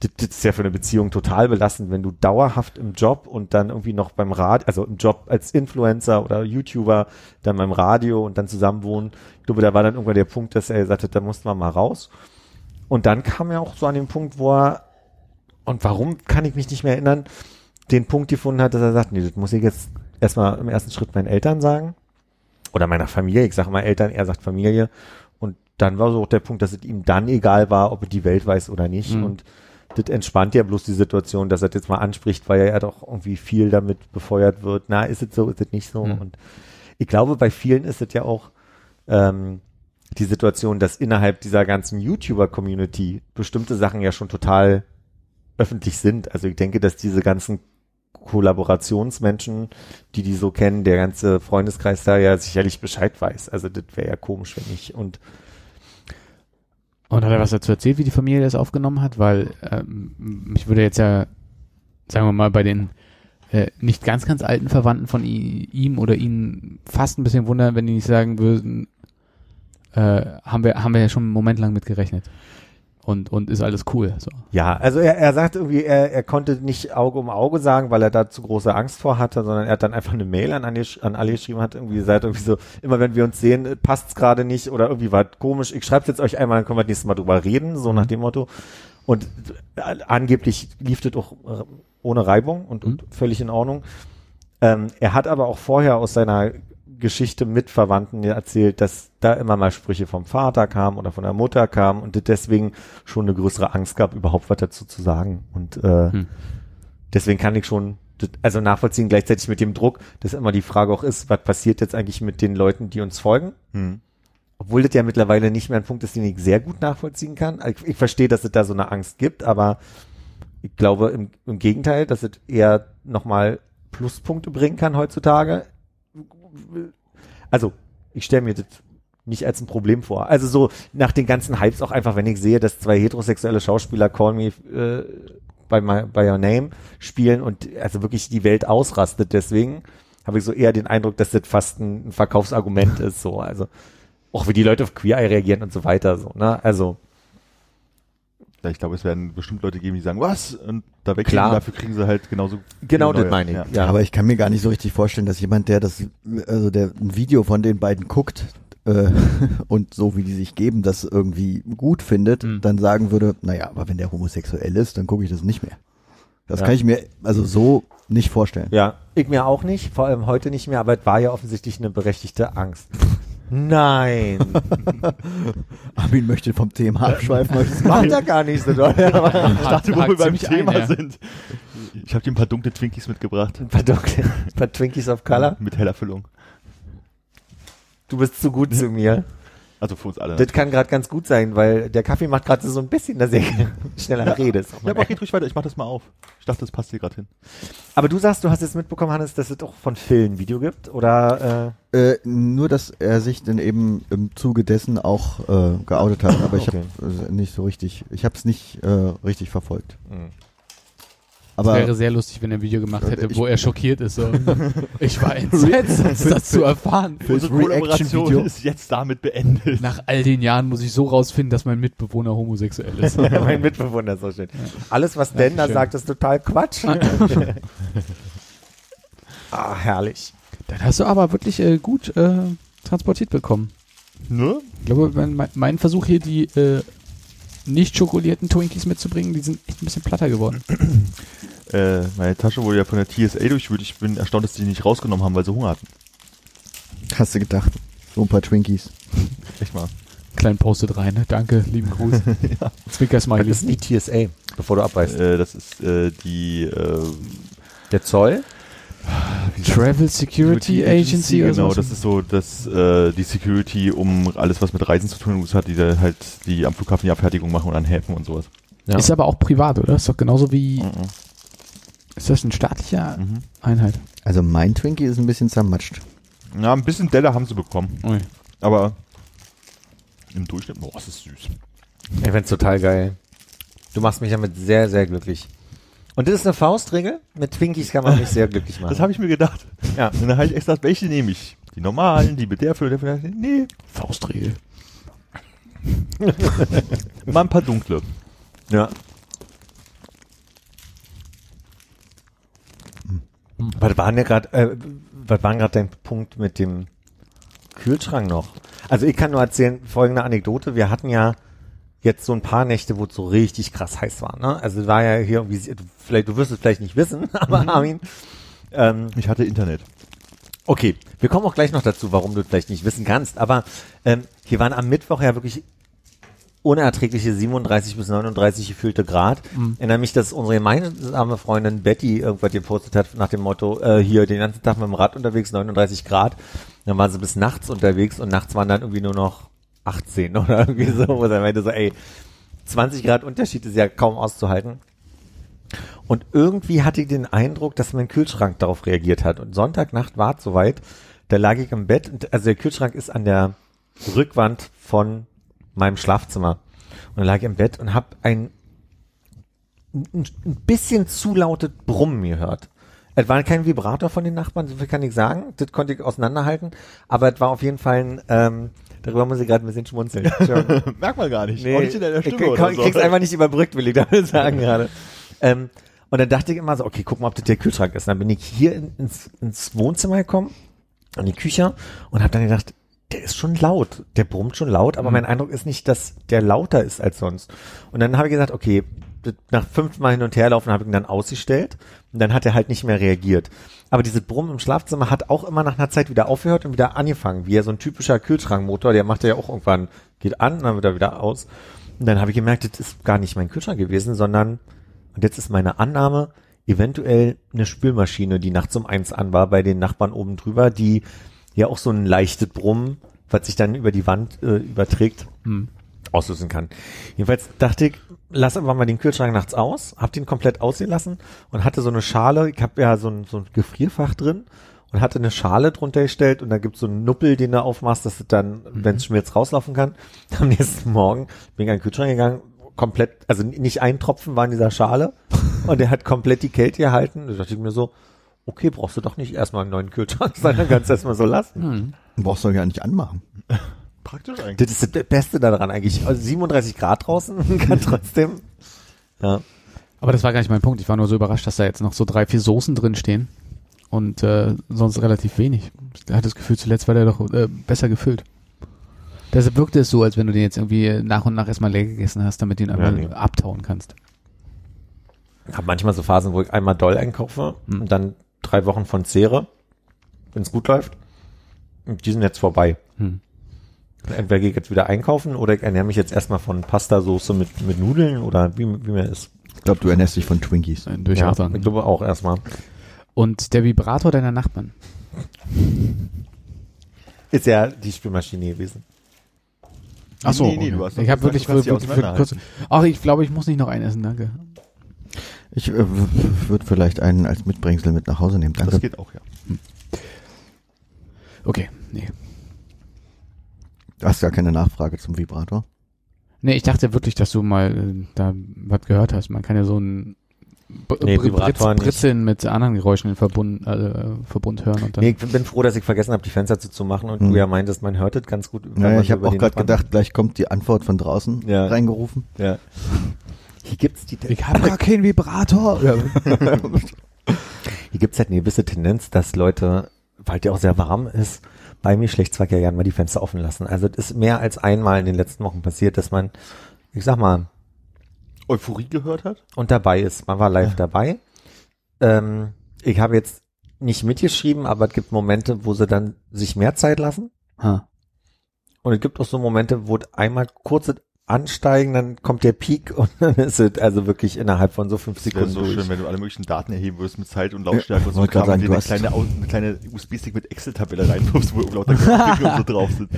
Speaker 4: das, das ist ja für eine Beziehung total belastend, wenn du dauerhaft im Job und dann irgendwie noch beim Rad, also im Job als Influencer oder YouTuber, dann beim Radio und dann zusammen wohnen. Ich glaube, da war dann irgendwann der Punkt, dass er gesagt hat, da mussten wir mal raus. Und dann kam er auch so an den Punkt, wo er, und warum kann ich mich nicht mehr erinnern, den Punkt gefunden hat, dass er sagt, nee, das muss ich jetzt erstmal im ersten Schritt meinen Eltern sagen. Oder meiner Familie. Ich sage mal Eltern, er sagt Familie. Und dann war so auch der Punkt, dass es ihm dann egal war, ob er die Welt weiß oder nicht.
Speaker 5: Mhm.
Speaker 4: Und das entspannt ja bloß die Situation, dass er das jetzt mal anspricht, weil er ja doch irgendwie viel damit befeuert wird. Na, ist es so, ist es nicht so?
Speaker 5: Mhm.
Speaker 4: Und ich glaube, bei vielen ist es ja auch ähm, die Situation, dass innerhalb dieser ganzen YouTuber-Community bestimmte Sachen ja schon total öffentlich sind. Also ich denke, dass diese ganzen Kollaborationsmenschen, die die so kennen, der ganze Freundeskreis da ja sicherlich Bescheid weiß. Also das wäre ja komisch, wenn nicht. Und
Speaker 5: Und hat er was dazu erzählt, wie die Familie das aufgenommen hat? Weil ähm, mich würde jetzt ja, sagen wir mal, bei den äh, nicht ganz, ganz alten Verwandten von ihm oder ihnen fast ein bisschen wundern, wenn die nicht sagen würden, äh, haben wir, haben wir ja schon einen Moment lang mit gerechnet. Und, und ist alles cool. So.
Speaker 4: ja, also er, er sagt irgendwie, er, er konnte nicht Auge um Auge sagen, weil er da zu große Angst vor hatte, sondern er hat dann einfach eine Mail an, alle, an alle geschrieben, hat irgendwie gesagt, irgendwie so, immer wenn wir uns sehen, passt's gerade nicht oder irgendwie war es komisch, ich schreibe jetzt euch einmal, dann können wir nächstes Mal drüber reden, so nach dem Motto. Und äh, angeblich lief das auch äh, ohne Reibung und, und völlig in Ordnung. Ähm, er hat aber auch vorher aus seiner Geschichte mit Verwandten erzählt, dass da immer mal Sprüche vom Vater kamen oder von der Mutter kamen und deswegen schon eine größere Angst gab, überhaupt was dazu zu sagen. Und äh,
Speaker 5: Hm.
Speaker 4: deswegen kann ich schon also nachvollziehen, gleichzeitig mit dem Druck, dass immer die Frage auch ist, was passiert jetzt eigentlich mit den Leuten, die uns folgen?
Speaker 2: Hm.
Speaker 4: Obwohl das ja mittlerweile nicht mehr ein Punkt ist, den ich sehr gut nachvollziehen kann. Ich, ich verstehe, dass es da so eine Angst gibt, aber ich glaube im, im Gegenteil, dass es eher nochmal Pluspunkte bringen kann heutzutage. Also, ich stelle mir das nicht als ein Problem vor. Also so nach den ganzen Hypes auch einfach, wenn ich sehe, dass zwei heterosexuelle Schauspieler Call Me äh, bei, my, by Your Name spielen und also wirklich die Welt ausrastet. Deswegen habe ich so eher den Eindruck, dass das fast ein, ein Verkaufsargument ist. So, also auch wie die Leute auf Queer Eye reagieren und so weiter. So, ne? Also
Speaker 2: Ja, ich glaube, es werden bestimmt Leute geben, die sagen, was? Und da weg
Speaker 4: Klar.
Speaker 2: dafür kriegen sie halt genauso.
Speaker 4: genau das meine ich.
Speaker 2: Ja.
Speaker 4: Ja.
Speaker 3: Aber ich kann mir gar nicht so richtig vorstellen, dass jemand, der das, also der ein Video von den beiden guckt äh, und so wie die sich geben, das irgendwie gut findet,
Speaker 5: Mhm.
Speaker 3: dann sagen würde, naja, aber wenn der homosexuell ist, dann gucke ich das nicht mehr. Das
Speaker 4: Ja.
Speaker 3: kann ich mir also so nicht vorstellen.
Speaker 4: Ja, ich mir auch nicht, vor allem heute nicht mehr, aber es war ja offensichtlich eine berechtigte Angst. Nein,
Speaker 3: Armin möchte vom Thema abschweifen.
Speaker 4: das macht er gar nicht so doll.
Speaker 2: Ich dachte, wo wir beim Thema
Speaker 5: ein, ja.
Speaker 2: sind. Ich habe dir ein paar dunkle Twinkies mitgebracht.
Speaker 4: ein paar, dunkle, ein paar Twinkies of Color.
Speaker 2: Mit heller Füllung.
Speaker 4: Du bist zu gut zu mir.
Speaker 2: Also für uns alle.
Speaker 4: Das kann gerade ganz gut sein, weil der Kaffee macht gerade so ein bisschen, dass ich schneller rede. Ist auch
Speaker 2: ja, aber geht ruhig weiter. Ich mach das mal auf. Ich dachte, das passt hier gerade hin.
Speaker 4: Aber du sagst, du hast jetzt mitbekommen, Hannes, dass es auch von Phil ein Video gibt? Oder
Speaker 3: Äh, nur, dass er sich dann eben im Zuge dessen auch äh, geoutet hat, aber ich
Speaker 4: Okay.
Speaker 3: habe äh, nicht so richtig, ich habe es nicht äh, richtig verfolgt.
Speaker 4: äh, mh.
Speaker 5: Es
Speaker 3: Aber
Speaker 5: wäre sehr lustig, wenn er ein Video gemacht hätte,
Speaker 3: Ich-
Speaker 5: wo er schockiert ist. So. Ich war entsetzt, das, das zu erfahren.
Speaker 3: Fürs Reaction-Video.
Speaker 2: ist jetzt damit beendet.
Speaker 5: Nach all den Jahren muss ich so rausfinden, dass mein Mitbewohner homosexuell ist.
Speaker 4: mein Mitbewohner ist so schön. Alles, was Dan da sagt, ist total Quatsch. ah, herrlich.
Speaker 5: Dann hast du aber wirklich äh, gut äh, transportiert bekommen.
Speaker 2: Ne?
Speaker 5: Ich glaube, mein, mein- mein Versuch hier, die äh, nicht schokolierten Twinkies mitzubringen, die sind echt ein bisschen platter geworden.
Speaker 2: Äh, meine Tasche wurde ja von der TSA durchwühlt. Ich bin erstaunt, dass die die nicht rausgenommen haben, weil sie Hunger hatten.
Speaker 3: hast du gedacht, so ein paar Twinkies.
Speaker 2: Echt mal.
Speaker 5: Kleinen Postet rein, ne? Danke, lieben Gruß. Zwinker
Speaker 4: Das
Speaker 5: Smiley.
Speaker 4: ist die TSA, bevor du abweist.
Speaker 2: Äh, das ist äh, die äh,
Speaker 4: Der Zoll?
Speaker 5: Travel Security Agency oder
Speaker 2: Genau,
Speaker 5: so.
Speaker 2: das ist so das, äh, die Security, um alles, was mit Reisen zu tun hat, die da halt die am Flughafen die Abfertigung machen und an Häfen und sowas.
Speaker 4: Ja.
Speaker 5: Ist aber auch privat, oder? Ist doch genauso wie.
Speaker 2: Mhm.
Speaker 5: Ist das ein staatlicher
Speaker 2: Mhm.
Speaker 5: Einheit?
Speaker 3: Also mein Twinkie ist ein bisschen zermatscht.
Speaker 2: Ja, ein bisschen Delle haben sie bekommen.
Speaker 5: Ui.
Speaker 2: Aber im Durchschnitt, boah, ist das süß.
Speaker 4: Ich find's total geil. Du machst mich damit sehr, sehr glücklich. Und das ist eine Faustregel. Mit Twinkies kann man mich sehr glücklich machen.
Speaker 2: Das habe ich mir gedacht.
Speaker 4: Ja.
Speaker 2: Und dann habe ich extra welche nehme ich? Die normalen, die mit der Fülle, der Fülle. Nee,
Speaker 5: Faustregel.
Speaker 2: mal ein paar dunkle.
Speaker 4: Ja. Was war denn gerade, äh, was war gerade dein Punkt mit dem Kühlschrank noch? Also ich kann nur erzählen, folgende Anekdote. Wir hatten ja jetzt so ein paar Nächte, wo es so richtig krass heiß war. Ne? Also es war ja hier irgendwie, du- vielleicht, du wirst es vielleicht nicht wissen, aber Armin, ähm,
Speaker 2: Ich hatte Internet.
Speaker 4: Okay, wir kommen auch gleich noch dazu, warum du es vielleicht nicht wissen kannst. Aber ähm, hier waren am Mittwoch ja wirklich unerträgliche 37 bis 39 gefühlte Grad. Ich erinnere mich, dass unsere gemeinsame Freundin Betty irgendwas gepostet hat nach dem Motto, äh, hier den ganzen Tag mit dem Rad unterwegs, 39 Grad. Dann waren sie bis nachts unterwegs und nachts waren dann irgendwie nur noch 18 oder irgendwie so, wo sie meinte so, ey, 20 Grad Unterschied ist ja kaum auszuhalten. Und irgendwie hatte ich den Eindruck, dass mein Kühlschrank darauf reagiert hat. Und Sonntagnacht war es soweit, da lag ich im Bett, und, also der Kühlschrank ist an der Rückwand von meinem Schlafzimmer. Und dann lag ich im Bett und habe ein, ein, ein bisschen zu lautes Brummen gehört. Es war kein Vibrator von den Nachbarn, so viel kann ich sagen. Das konnte ich auseinanderhalten. Aber es war auf jeden Fall ein, ähm, darüber muss ich gerade ein bisschen schmunzeln.
Speaker 2: Merkt man gar nicht.
Speaker 4: Nee,
Speaker 2: nicht in deiner
Speaker 4: ich,
Speaker 2: Stimme
Speaker 4: ich,
Speaker 2: oder
Speaker 4: ich
Speaker 2: so.
Speaker 4: krieg's einfach nicht überbrückt, will ich damit sagen gerade. Ähm, und dann dachte ich immer so, okay, guck mal, ob das der Kühlschrank ist. Und dann bin ich hier in, ins, ins Wohnzimmer gekommen, in die Küche und habe dann gedacht, der ist schon laut, der brummt schon laut, aber mein Eindruck ist nicht, dass der lauter ist als sonst. Und dann habe ich gesagt, okay, nach fünfmal hin und her laufen habe ich ihn dann ausgestellt und dann hat er halt nicht mehr reagiert. Aber dieses Brummen im Schlafzimmer hat auch immer nach einer Zeit wieder aufgehört und wieder angefangen, wie er so ein typischer Kühlschrankmotor, der macht ja auch irgendwann, geht an, dann wird er wieder aus. Und dann habe ich gemerkt, das ist gar nicht mein Kühlschrank gewesen, sondern, und jetzt ist meine Annahme, eventuell eine Spülmaschine, die nachts um eins an war bei den Nachbarn oben drüber, die ja auch so ein leichtes Brummen, was sich dann über die Wand äh, überträgt, auslösen kann. Jedenfalls dachte ich, lass einfach mal den Kühlschrank nachts aus, hab den komplett ausgelassen und hatte so eine Schale, ich habe ja so ein, so ein Gefrierfach drin und hatte eine Schale drunter gestellt und da gibt's so einen Nuppel, den du aufmachst, dass es dann, wenn es schmilzt, rauslaufen kann. Am nächsten Morgen bin ich an den Kühlschrank gegangen, komplett, also nicht ein Tropfen war in dieser Schale und der hat komplett die Kälte gehalten. Da dachte ich mir so, okay, brauchst du doch nicht erstmal einen neuen Kühlschrank, sondern kannst erstmal so lassen.
Speaker 3: Brauchst du ja nicht anmachen.
Speaker 2: Praktisch eigentlich.
Speaker 4: Das ist das Beste daran eigentlich. Also 37 Grad draußen kann trotzdem. Ja.
Speaker 5: Aber das war gar nicht mein Punkt. Ich war nur so überrascht, dass da jetzt noch so drei, vier Soßen drin stehen. Und äh, sonst relativ wenig. Ich hatte das Gefühl, zuletzt war der doch äh, besser gefüllt. Deshalb wirkte es so, als wenn du den jetzt irgendwie nach und nach erstmal leer gegessen hast, damit du ihn einmal
Speaker 4: nee.
Speaker 5: abtauen kannst.
Speaker 4: Ich habe manchmal so Phasen, wo ich einmal doll einkaufe
Speaker 5: Hm.
Speaker 4: und dann drei Wochen von Zehre, wenn es gut läuft. Und die sind jetzt vorbei.
Speaker 5: Hm.
Speaker 4: Entweder gehe ich jetzt wieder einkaufen oder ich ernähre mich jetzt erstmal von Pastasoße mit, mit Nudeln oder wie, wie mir ist.
Speaker 3: Ich glaube, du ernährst dich von Twinkies.
Speaker 5: Äh, Durchaus
Speaker 4: ich glaube auch erstmal.
Speaker 5: Und der Vibrator deiner Nachbarn.
Speaker 4: Ist ja die Spülmaschine gewesen.
Speaker 5: Ach so,
Speaker 2: Nee, nee, du
Speaker 5: okay. ich habe wirklich für, für kurz. Ach, ich glaube, ich muss nicht noch ein essen, danke.
Speaker 3: Ich äh, würde vielleicht einen als Mitbringsel mit nach Hause nehmen.
Speaker 2: Das
Speaker 3: Danke.
Speaker 2: geht auch, ja.
Speaker 5: Okay, nee.
Speaker 3: Du hast gar keine Nachfrage zum Vibrator.
Speaker 5: Nee, ich dachte wirklich, dass du mal äh, da was gehört hast. Man kann ja so ein B
Speaker 4: Nee,
Speaker 5: Britz. Britzeln mit anderen Geräuschen in Verbund, äh, Verbund hören und dann.
Speaker 4: Nee, ich bin froh, dass ich vergessen habe, die Fenster zuzumachen und
Speaker 3: Hm.
Speaker 4: du ja meintest, man hört es ganz gut.
Speaker 3: Naja, ich habe auch gerade gedacht, gleich kommt die Antwort von draußen
Speaker 4: Ja.
Speaker 3: reingerufen.
Speaker 4: Ja. Hier gibt's die
Speaker 5: ich habe gar keinen Vibrator. Ja.
Speaker 4: Hier gibt's halt eine gewisse Tendenz, dass Leute, weil der auch sehr warm ist, bei mir Schlechtsverkehr gerne mal die Fenster offen lassen. Also es ist mehr als einmal in den letzten Wochen passiert, dass man, ich sag mal,
Speaker 2: Euphorie gehört hat?
Speaker 4: und dabei ist. Man war live dabei. Ähm, ich habe jetzt nicht mitgeschrieben, aber es gibt Momente, wo sie dann sich mehr Zeit lassen.
Speaker 5: Ha.
Speaker 4: Und es gibt auch so Momente, wo einmal kurz ansteigen, dann kommt der Peak und dann ist es also wirklich innerhalb von so fünf
Speaker 2: Das wäre
Speaker 4: Sekunden
Speaker 2: so
Speaker 4: durch.
Speaker 2: schön, wenn du alle möglichen Daten erheben würdest mit Zeit und Lautstärke und so
Speaker 3: wollte gerade
Speaker 2: Kram und dir
Speaker 3: sagen,
Speaker 2: eine
Speaker 3: du
Speaker 2: kleine, eine kleine USB-Stick mit Excel-Tabelle reinwirfst, wo lauter Grafiken und so drauf sind.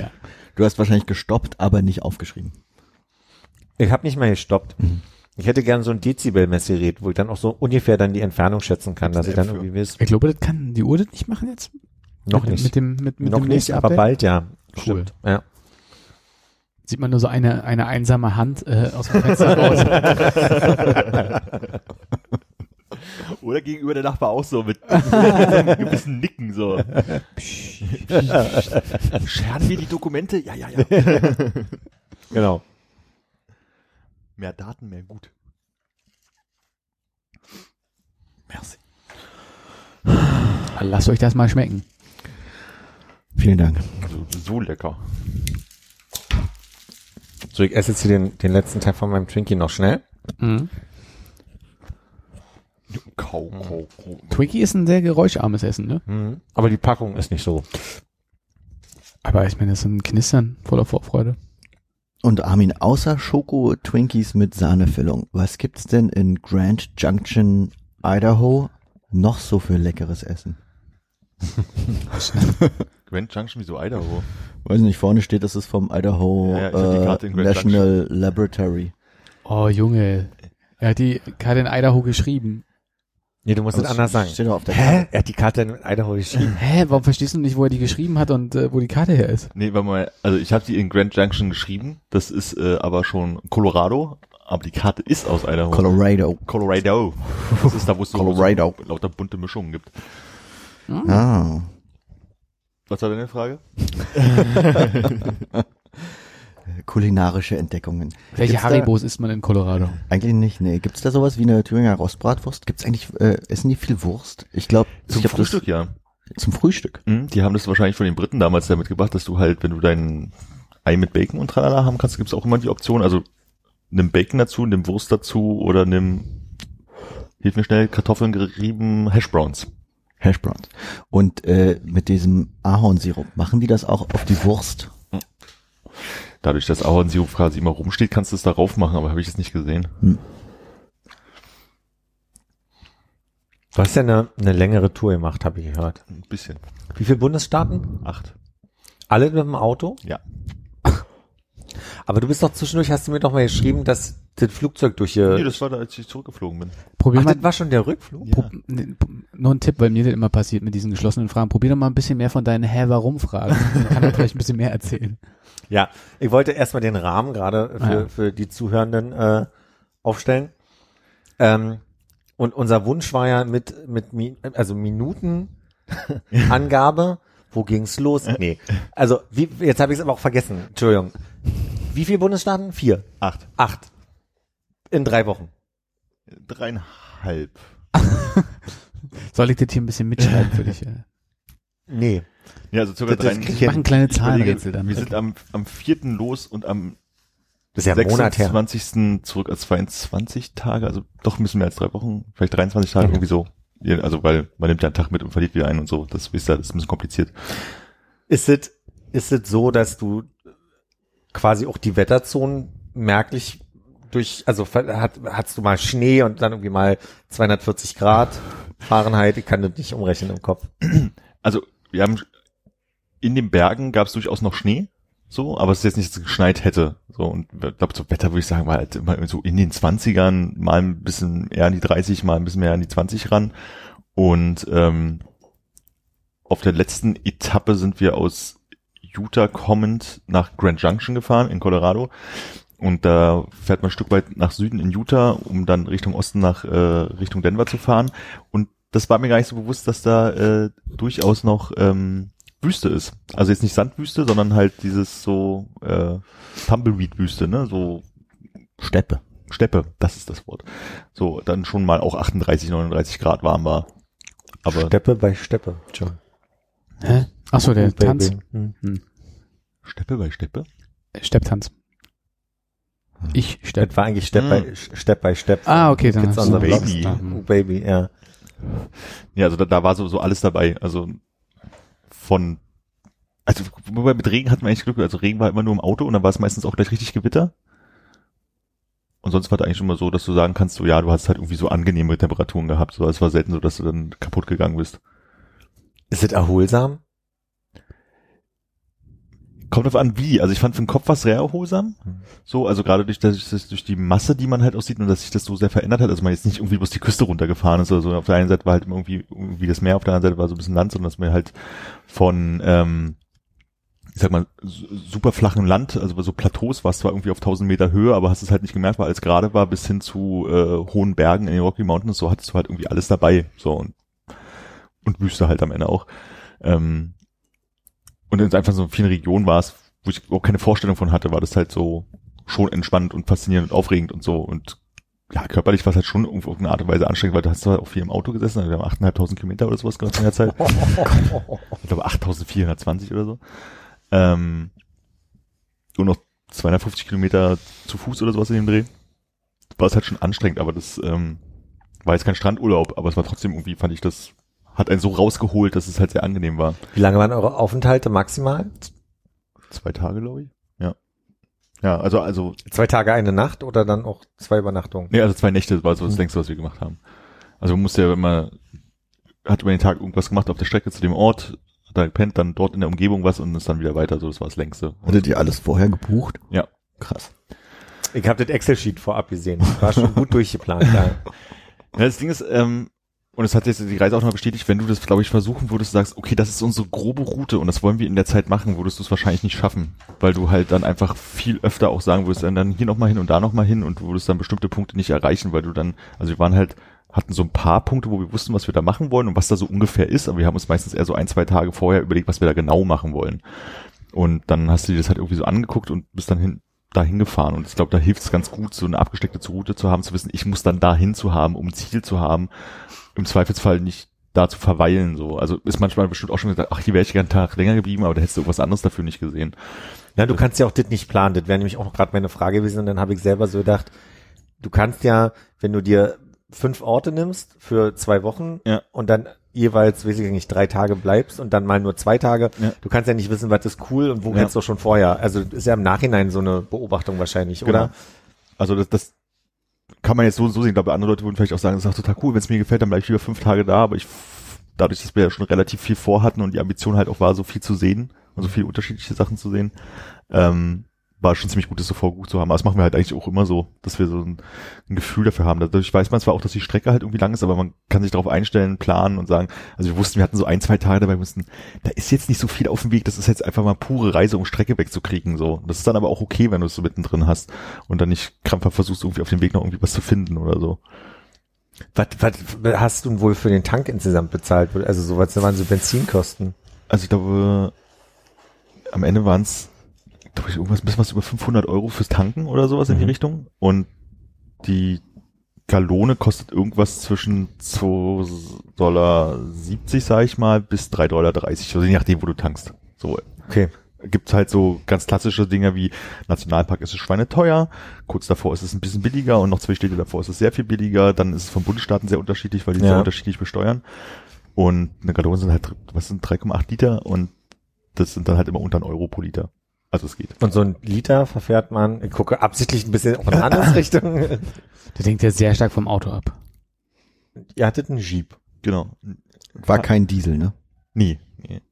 Speaker 3: Du hast wahrscheinlich gestoppt, aber nicht aufgeschrieben.
Speaker 4: Ich habe nicht mehr gestoppt.
Speaker 3: Mhm.
Speaker 4: Ich hätte gern so ein Dezibel-Messgerät, wo ich dann auch so ungefähr dann die Entfernung schätzen kann, dass ich dann irgendwie weiß.
Speaker 5: Ich glaube, das kann die Uhr das nicht machen jetzt?
Speaker 4: Noch
Speaker 5: mit,
Speaker 4: nicht.
Speaker 5: Mit dem, mit, mit
Speaker 4: Noch
Speaker 5: dem
Speaker 4: nicht, aber bald ja.
Speaker 5: Cool.
Speaker 4: Stimmt. Ja.
Speaker 5: Sieht man nur so eine, eine einsame Hand äh, aus dem Fenster raus.
Speaker 2: Oder gegenüber der Nachbar auch so mit, einem gewissen Nicken so. Scheren wir die Dokumente? Ja, ja, ja.
Speaker 4: Genau.
Speaker 2: Mehr Daten, mehr gut. Merci.
Speaker 5: Lasst euch das mal schmecken.
Speaker 3: Vielen Dank.
Speaker 2: So, so lecker.
Speaker 4: So, ich esse jetzt hier den, den letzten Teil von meinem Twinkie noch schnell.
Speaker 5: Mhm.
Speaker 2: Kau, kau, kau.
Speaker 5: Twinkie ist ein sehr geräuscharmes Essen, ne?
Speaker 4: Mhm. Aber die Packung ist nicht so.
Speaker 5: Aber ich meine, das ist ein Knistern voller Vorfreude.
Speaker 3: Und Armin, außer Schoko-Twinkies mit Sahnefüllung, was gibt's denn in Grand Junction, Idaho noch so für leckeres Essen?
Speaker 2: Grand Junction, wieso Idaho?
Speaker 3: Weiß nicht, vorne steht, das ist vom Idaho
Speaker 2: Ja, Karte
Speaker 3: äh, National Laboratory.
Speaker 5: Oh, Junge. Er hat die Karte in Idaho geschrieben.
Speaker 4: Nee, du musst es anders sagen.
Speaker 3: Steht doch auf der
Speaker 4: Hä?
Speaker 3: Karte.
Speaker 4: Er hat die Karte in Idaho geschrieben.
Speaker 5: Hä, warum verstehst du nicht, wo er die geschrieben hat und äh, wo die Karte her ist?
Speaker 2: Nee, warte mal, also ich habe die in Grand Junction geschrieben, das ist äh, aber schon Colorado, aber die Karte ist aus Idaho.
Speaker 3: Colorado.
Speaker 2: Colorado. Das ist da, wo es so, lauter bunte Mischungen gibt.
Speaker 3: Ah.
Speaker 2: Was war deine Frage?
Speaker 3: Kulinarische Entdeckungen.
Speaker 5: Welche
Speaker 3: Gibt's da-
Speaker 5: Haribos isst man in Colorado?
Speaker 3: Eigentlich nicht, nee. Gibt's da sowas wie eine Thüringer Rostbratwurst? Gibt's eigentlich, äh, essen die viel Wurst? Ich glaube,
Speaker 2: Zum
Speaker 3: ich
Speaker 2: Frühstück, ja.
Speaker 3: Das, zum Frühstück.
Speaker 2: Mhm, die haben das wahrscheinlich von den Briten damals da mitgebracht, dass du halt, wenn du dein Ei mit Bacon und tralala haben kannst, gibt's auch immer die Option, also nimm Bacon dazu, nimm Wurst dazu oder nimm, hilf mir schnell, Kartoffeln gerieben, Hash Browns.
Speaker 3: Hash Browns. Und äh, mit diesem Ahornsirup, machen die das auch auf die Wurst?
Speaker 2: Dadurch, dass Ahornsirup quasi immer rumsteht, kannst du es darauf machen, aber habe ich jetzt nicht gesehen.
Speaker 4: Du hast ja eine, eine längere Tour gemacht, habe ich gehört.
Speaker 2: Ein bisschen.
Speaker 4: Wie viele Bundesstaaten?
Speaker 2: Acht.
Speaker 4: Alle mit dem Auto?
Speaker 2: Ja.
Speaker 4: Aber du bist doch zwischendurch, hast du mir doch mal geschrieben, dass das Flugzeug durch hier...
Speaker 2: Nee, das war da, als ich zurückgeflogen bin.
Speaker 5: Probier
Speaker 4: Ach,
Speaker 5: mal,
Speaker 4: das war schon der Rückflug?
Speaker 5: Pro, ne, nur ein Tipp, weil mir das immer passiert mit diesen geschlossenen Fragen. Probier doch mal ein bisschen mehr von deinen Hä, warum Fragen. Dann kann er vielleicht ein bisschen mehr erzählen.
Speaker 4: Ja, ich wollte erstmal den Rahmen gerade für,
Speaker 5: Ah, ja.
Speaker 4: für die Zuhörenden äh, aufstellen. Ähm, und unser Wunsch war ja mit, mit Mi also Minutenangabe. Wo ging's los? Nee. Also, wie, jetzt habe ich es aber auch vergessen. Entschuldigung. Wie viele Bundesstaaten? Vier.
Speaker 2: Acht.
Speaker 4: Acht. In drei Wochen.
Speaker 2: Dreieinhalb.
Speaker 5: Soll ich das hier ein bisschen mitschreiben für dich? äh?
Speaker 4: Nee.
Speaker 2: Ja, also circa
Speaker 4: Das-
Speaker 2: drei.
Speaker 5: Ich mache ein kleines
Speaker 2: Ich überlege,
Speaker 5: Zahlenrätsel dann.
Speaker 2: Wir sind am, am vierten los und am
Speaker 4: Das ist ja ein Monat her.
Speaker 2: 26. zurück als 22 Tage, also doch ein bisschen mehr als drei Wochen, vielleicht 23 Tage,
Speaker 4: Mhm.
Speaker 2: irgendwie so. Also weil man nimmt ja einen Tag mit und verliert wieder einen und so. Das ist ja das ist ein bisschen kompliziert.
Speaker 4: Ist es, ist es so, dass du quasi auch die Wetterzonen merklich durch, also hat, hast du mal Schnee und dann irgendwie mal 240 Grad Fahrenheit? Ich kann das nicht umrechnen im Kopf.
Speaker 2: Also wir haben in den Bergen gab es durchaus noch Schnee, so, aber es ist jetzt nicht, dass es geschneit hätte. So und ich glaube, so Wetter würde ich sagen, war halt immer so in den 20ern, mal ein bisschen eher an die 30, mal ein bisschen mehr an die 20 ran. Und ähm, auf der letzten Etappe sind wir aus Utah kommend nach Grand Junction gefahren in Colorado. Und da fährt man ein Stück weit nach Süden in Utah, um dann Richtung Osten nach äh, Richtung Denver zu fahren. Und das war mir gar nicht so bewusst, dass da äh, durchaus noch ähm, Wüste ist. Also jetzt nicht Sandwüste, sondern halt dieses so äh, Tumbleweed-Wüste, ne? So
Speaker 3: Steppe.
Speaker 2: Steppe, das ist das Wort. So, dann schon mal auch 38, 39 Grad warm war. Aber
Speaker 4: Steppe bei Steppe. Schon.
Speaker 5: Hä? Achso, der Tanz.
Speaker 4: Hm.
Speaker 2: Steppe bei Steppe?
Speaker 5: Äh, Stepptanz. Ich Stepp.
Speaker 4: Das war eigentlich Step
Speaker 2: Hm.
Speaker 4: by Step by Step.
Speaker 5: Ah, okay, dann
Speaker 4: Kids on the.
Speaker 2: Baby.
Speaker 5: Da, hm.
Speaker 4: Oh, Baby, ja.
Speaker 2: Ja, also da, da war so, so alles dabei. Also von, also mit Regen hatten wir eigentlich Glück. Also Regen war immer nur im Auto und dann war es meistens auch gleich richtig Gewitter. Und sonst war es eigentlich immer so, dass du sagen kannst, so ja, du hast halt irgendwie so angenehme Temperaturen gehabt. So, es war selten so, dass du dann kaputt gegangen bist.
Speaker 4: Ist es erholsam?
Speaker 2: Kommt drauf an, wie. Also ich fand für den Kopf was sehr erholsam. So, also gerade durch, das, durch die Masse, die man halt auch sieht und dass sich das so sehr verändert hat. Also man jetzt nicht irgendwie bloß die Küste runtergefahren ist oder so. Auf der einen Seite war halt irgendwie, irgendwie das Meer, auf der anderen Seite war so ein bisschen Land, sondern dass man halt von, ähm, ich sag mal, su- super flachen Land, also bei so Plateaus war es zwar irgendwie auf 1000 Meter Höhe, aber hast es halt nicht gemerkt, weil alles gerade war, bis hin zu äh, hohen Bergen in den Rocky Mountains, so hattest du halt irgendwie alles dabei. So und, und Wüste halt am Ende auch. Ähm, und in einfach so vielen Regionen war es, wo ich auch keine Vorstellung von hatte, war das halt so schon entspannt und faszinierend und aufregend und so und ja, körperlich war es halt schon auf irgendeine Art und Weise anstrengend, weil du hast zwar auch viel im Auto gesessen, also wir haben 8.500 Kilometer oder sowas gemacht in der Zeit. ich glaube 8.420 oder so. Ähm, und noch 250 Kilometer zu Fuß oder sowas in dem Dreh. War es halt schon anstrengend, aber das ähm, war jetzt kein Strandurlaub, aber es war trotzdem irgendwie, fand ich das, hat einen so rausgeholt, dass es halt sehr angenehm war.
Speaker 4: Wie lange waren eure Aufenthalte maximal?
Speaker 2: Zwei Tage, glaube ich. Ja. Ja, also, also,
Speaker 4: Zwei Tage, eine Nacht oder dann auch zwei Übernachtungen?
Speaker 2: nee, also zwei Nächte war so das
Speaker 4: Mhm.
Speaker 2: längste, was wir gemacht haben. Also man musste ja immer, hat über den Tag irgendwas gemacht auf der Strecke zu dem Ort, hat da gepennt, dann dort in der Umgebung was und ist dann wieder weiter, so das war das längste.
Speaker 3: Hattet ihr alles vorher gebucht?
Speaker 2: Ja.
Speaker 3: Krass.
Speaker 4: Ich habe das Excel-Sheet vorab gesehen. War schon gut durchgeplant. Ja.
Speaker 2: Ja, das Ding ist, ähm, und es hat jetzt die Reise auch noch bestätigt, wenn du das, glaube ich, versuchen würdest, sagst, okay, das ist unsere grobe Route und das wollen wir in der Zeit machen, würdest du es wahrscheinlich nicht schaffen, weil du halt dann einfach viel öfter auch sagen würdest, dann, dann hier nochmal hin und da nochmal hin und du würdest dann bestimmte Punkte nicht erreichen, weil du dann, also wir waren halt, hatten so ein paar Punkte, wo wir wussten, was wir da machen wollen und was da so ungefähr ist, aber wir haben uns meistens eher so ein, zwei Tage vorher überlegt, was wir da genau machen wollen. Und dann hast du dir das halt irgendwie so angeguckt und bist dann hin, dahin gefahren. Und ich glaube, da hilft es ganz gut, so eine abgesteckte Route zu haben, zu wissen, ich muss dann dahin zu haben, um Ziel zu haben, im Zweifelsfall nicht da zu verweilen. So. Also ist manchmal bestimmt auch schon gesagt, ach, hier wäre ich gern einen Tag länger geblieben, aber da hättest du irgendwas anderes dafür nicht gesehen.
Speaker 4: Na, du kannst ja auch das nicht planen. Das wäre nämlich auch noch gerade meine Frage gewesen. Und dann habe ich selber so gedacht, du kannst ja, wenn du dir fünf Orte nimmst für zwei Wochen
Speaker 2: Ja.
Speaker 4: und dann jeweils, weiß ich nicht, drei Tage bleibst und dann mal nur zwei Tage,
Speaker 2: Ja.
Speaker 4: du kannst ja nicht wissen, was ist cool und wo
Speaker 2: Ja.
Speaker 4: kennst du schon vorher. Also ist ja im Nachhinein so eine Beobachtung wahrscheinlich,
Speaker 2: Genau.
Speaker 4: oder?
Speaker 2: Also das, das kann man jetzt so, so sehen. Ich glaube, andere Leute würden vielleicht auch sagen, das ist total cool, wenn es mir gefällt, dann bleibe ich lieber fünf Tage da, aber ich dadurch, dass wir ja schon relativ viel vorhatten und die Ambition halt auch war, so viel zu sehen und so viele unterschiedliche Sachen zu sehen, ähm, war schon ziemlich gut, das so vorgut zu haben. Aber das machen wir halt eigentlich auch immer so, dass wir so ein, ein Gefühl dafür haben. Dadurch weiß man zwar auch, dass die Strecke halt irgendwie lang ist, aber man kann sich darauf einstellen, planen und sagen, also wir wussten, wir hatten so ein, zwei Tage dabei, wir wussten, da ist jetzt nicht so viel auf dem Weg, das ist jetzt einfach mal pure Reise, um Strecke wegzukriegen, so. Das ist dann aber auch okay, wenn du es so mittendrin hast und dann nicht krampfhaft versuchst, irgendwie auf dem Weg noch irgendwie was zu finden oder so.
Speaker 4: Was, was hast du wohl für den Tank insgesamt bezahlt? Also so was waren so Benzinkosten?
Speaker 2: Also ich glaube, am Ende waren es, glaube ich, irgendwas, ein bisschen was über 500 Euro fürs Tanken oder sowas in die
Speaker 4: Mhm.
Speaker 2: Richtung. Und die Gallone kostet irgendwas zwischen 2,70 Dollar, sag ich mal, bis 3,30 Dollar, also je nachdem, wo du tankst. So
Speaker 4: Okay.
Speaker 2: gibt's halt so ganz klassische Dinge wie Nationalpark ist es schweineteuer, kurz davor ist es ein bisschen billiger und noch zwei Städte davor ist es sehr viel billiger, dann ist es von Bundesstaaten sehr unterschiedlich, weil die
Speaker 4: Ja.
Speaker 2: sehr unterschiedlich besteuern. Und eine Gallone sind halt, was sind 3,8 Liter und das sind dann halt immer unter ein Euro pro Liter. Also es geht.
Speaker 4: Und so ein Liter verfährt man, ich gucke absichtlich ein bisschen auch in eine andere Richtung.
Speaker 5: Der denkt ja sehr stark vom Auto ab.
Speaker 4: Ihr hattet einen Jeep.
Speaker 2: Genau.
Speaker 3: War kein Diesel, ne?
Speaker 2: Nee. nee.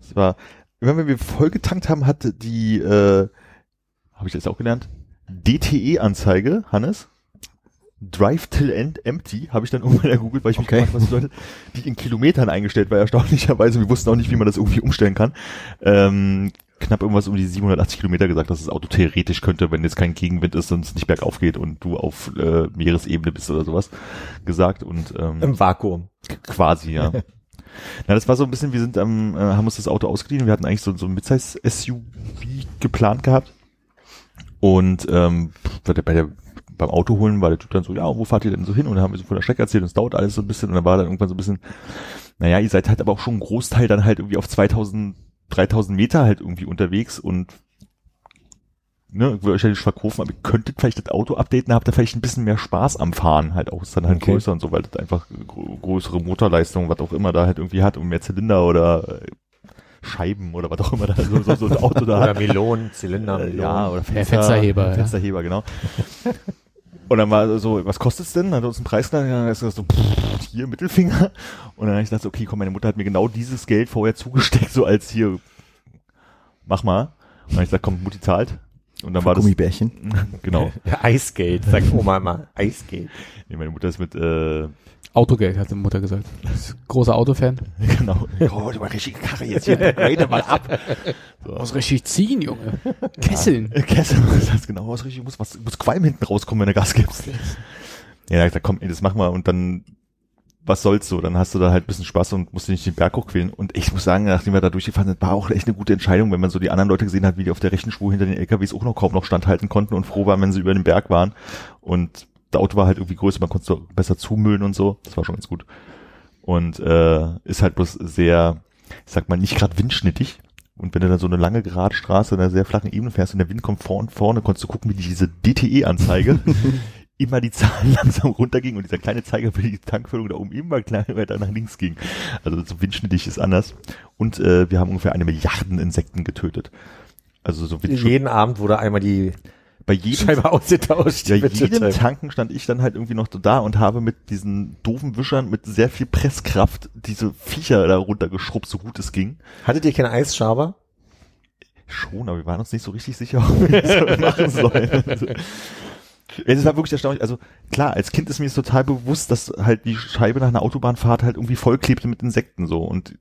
Speaker 2: Es war, wenn wir voll getankt haben, hatte die, äh, habe ich das auch gelernt, DTE-Anzeige, Hannes, Drive till End Empty, habe ich dann irgendwann ergoogelt, weil ich mich
Speaker 3: Okay.
Speaker 2: gefragt was das bedeutet, die in Kilometern eingestellt war, erstaunlicherweise. Wir wussten auch nicht, wie man das irgendwie umstellen kann. Ähm, knapp irgendwas um die 780 Kilometer gesagt, dass das Auto theoretisch könnte, wenn jetzt kein Gegenwind ist und es nicht bergauf geht und du auf äh, Meeresebene bist oder sowas gesagt und ähm,
Speaker 4: Im Vakuum.
Speaker 2: Quasi, ja. Na, das war so ein bisschen, wir sind am, äh, haben uns das Auto ausgeliehen. Wir hatten eigentlich so, so ein Midsize-SUV geplant gehabt. Und ähm, bei der, bei der, beim Auto holen war der Typ dann so, ja, wo fahrt ihr denn so hin? Und dann haben wir so von der Strecke erzählt und es dauert alles so ein bisschen. Und dann war dann irgendwann so ein bisschen, naja, ihr seid halt aber auch schon ein Großteil dann halt irgendwie auf 2000, 3000 Meter halt irgendwie unterwegs und ne, ich will euch ja nicht verkaufen, aber ihr könntet vielleicht das Auto updaten, habt ihr vielleicht ein bisschen mehr Spaß am Fahren halt auch, ist dann halt
Speaker 4: Okay.
Speaker 2: größer und so, weil das einfach größere Motorleistung, was auch immer da halt irgendwie hat und mehr Zylinder oder äh, Scheiben oder was auch immer da so, so, so ein Auto da
Speaker 4: Oder
Speaker 2: hat.
Speaker 4: Melonen, Zylinder,
Speaker 2: Äh,
Speaker 4: Melonen.
Speaker 2: ja, oder
Speaker 5: Ja, Fensterheber, ja.
Speaker 2: Fensterheber, genau. Und dann war so, was kostet's denn? Dann hat er uns einen Preis genannt, dann hat er gesagt, so, pff, hier, Mittelfinger. Und dann habe ich gedacht, so, okay, komm, meine Mutter hat mir genau dieses Geld vorher zugesteckt, so als hier, mach mal. Und dann hab ich gesagt, komm, Mutti zahlt. Und dann
Speaker 3: Für
Speaker 2: war das,
Speaker 3: Gummibärchen.
Speaker 2: genau.
Speaker 4: Ja, Eisgate, sagt Oma immer. Eisgate.
Speaker 2: Nee, meine Mutter ist mit, äh,
Speaker 5: Autogeld, hat die Mutter gesagt. Großer Autofan.
Speaker 2: genau. Oh, die mal richtige Karre jetzt hier, grade mal ab.
Speaker 5: Muss richtig ziehen, Junge. Kesseln.
Speaker 2: Äh, Kessel, das ist genau was richtig, muss was, muss Qualm hinten rauskommen, wenn du Gas gibst. Ja, da gesagt, komm, ey, das machen wir und dann, was soll's so, dann hast du da halt ein bisschen Spaß und musst dich nicht den Berg hochquälen. Und ich muss sagen, nachdem wir da durchgefahren sind, war auch echt eine gute Entscheidung, wenn man so die anderen Leute gesehen hat, wie die auf der rechten Spur hinter den LKWs auch noch kaum noch standhalten konnten und froh waren, wenn sie über den Berg waren. Und das Auto war halt irgendwie größer, man konnte es besser zumüllen und so. Das war schon ganz gut. Und äh, ist halt bloß sehr, ich sag mal, nicht gerade windschnittig. Und wenn du dann so eine lange gerade Straße in einer sehr flachen Ebene fährst und der Wind kommt vorn, vorne, konntest du gucken, wie diese DTE-Anzeige immer die Zahlen langsam runterging und dieser kleine Zeiger für die Tankfüllung da oben immer kleiner weiter nach links ging. Also so windschnittig ist anders. Und äh, wir haben ungefähr eine Milliarden Insekten getötet. Also so Windschutz.
Speaker 4: Jeden Abend wurde einmal die
Speaker 2: Bei jedem
Speaker 4: Scheibe ausgetauscht.
Speaker 2: ja,
Speaker 4: Mit
Speaker 2: jedem. Tanken stand ich dann halt irgendwie noch so da und habe mit diesen doofen Wischern mit sehr viel Presskraft diese Viecher da runtergeschrubbt, so gut es ging.
Speaker 4: Hattet ihr keinen Eisschaber?
Speaker 2: Schon, aber wir waren uns nicht so richtig sicher, ob wir das machen sollen. Also, es war wirklich erstaunlich. Also klar, als Kind ist mir es total bewusst, dass halt die Scheibe nach einer Autobahnfahrt halt irgendwie vollklebte mit Insekten so und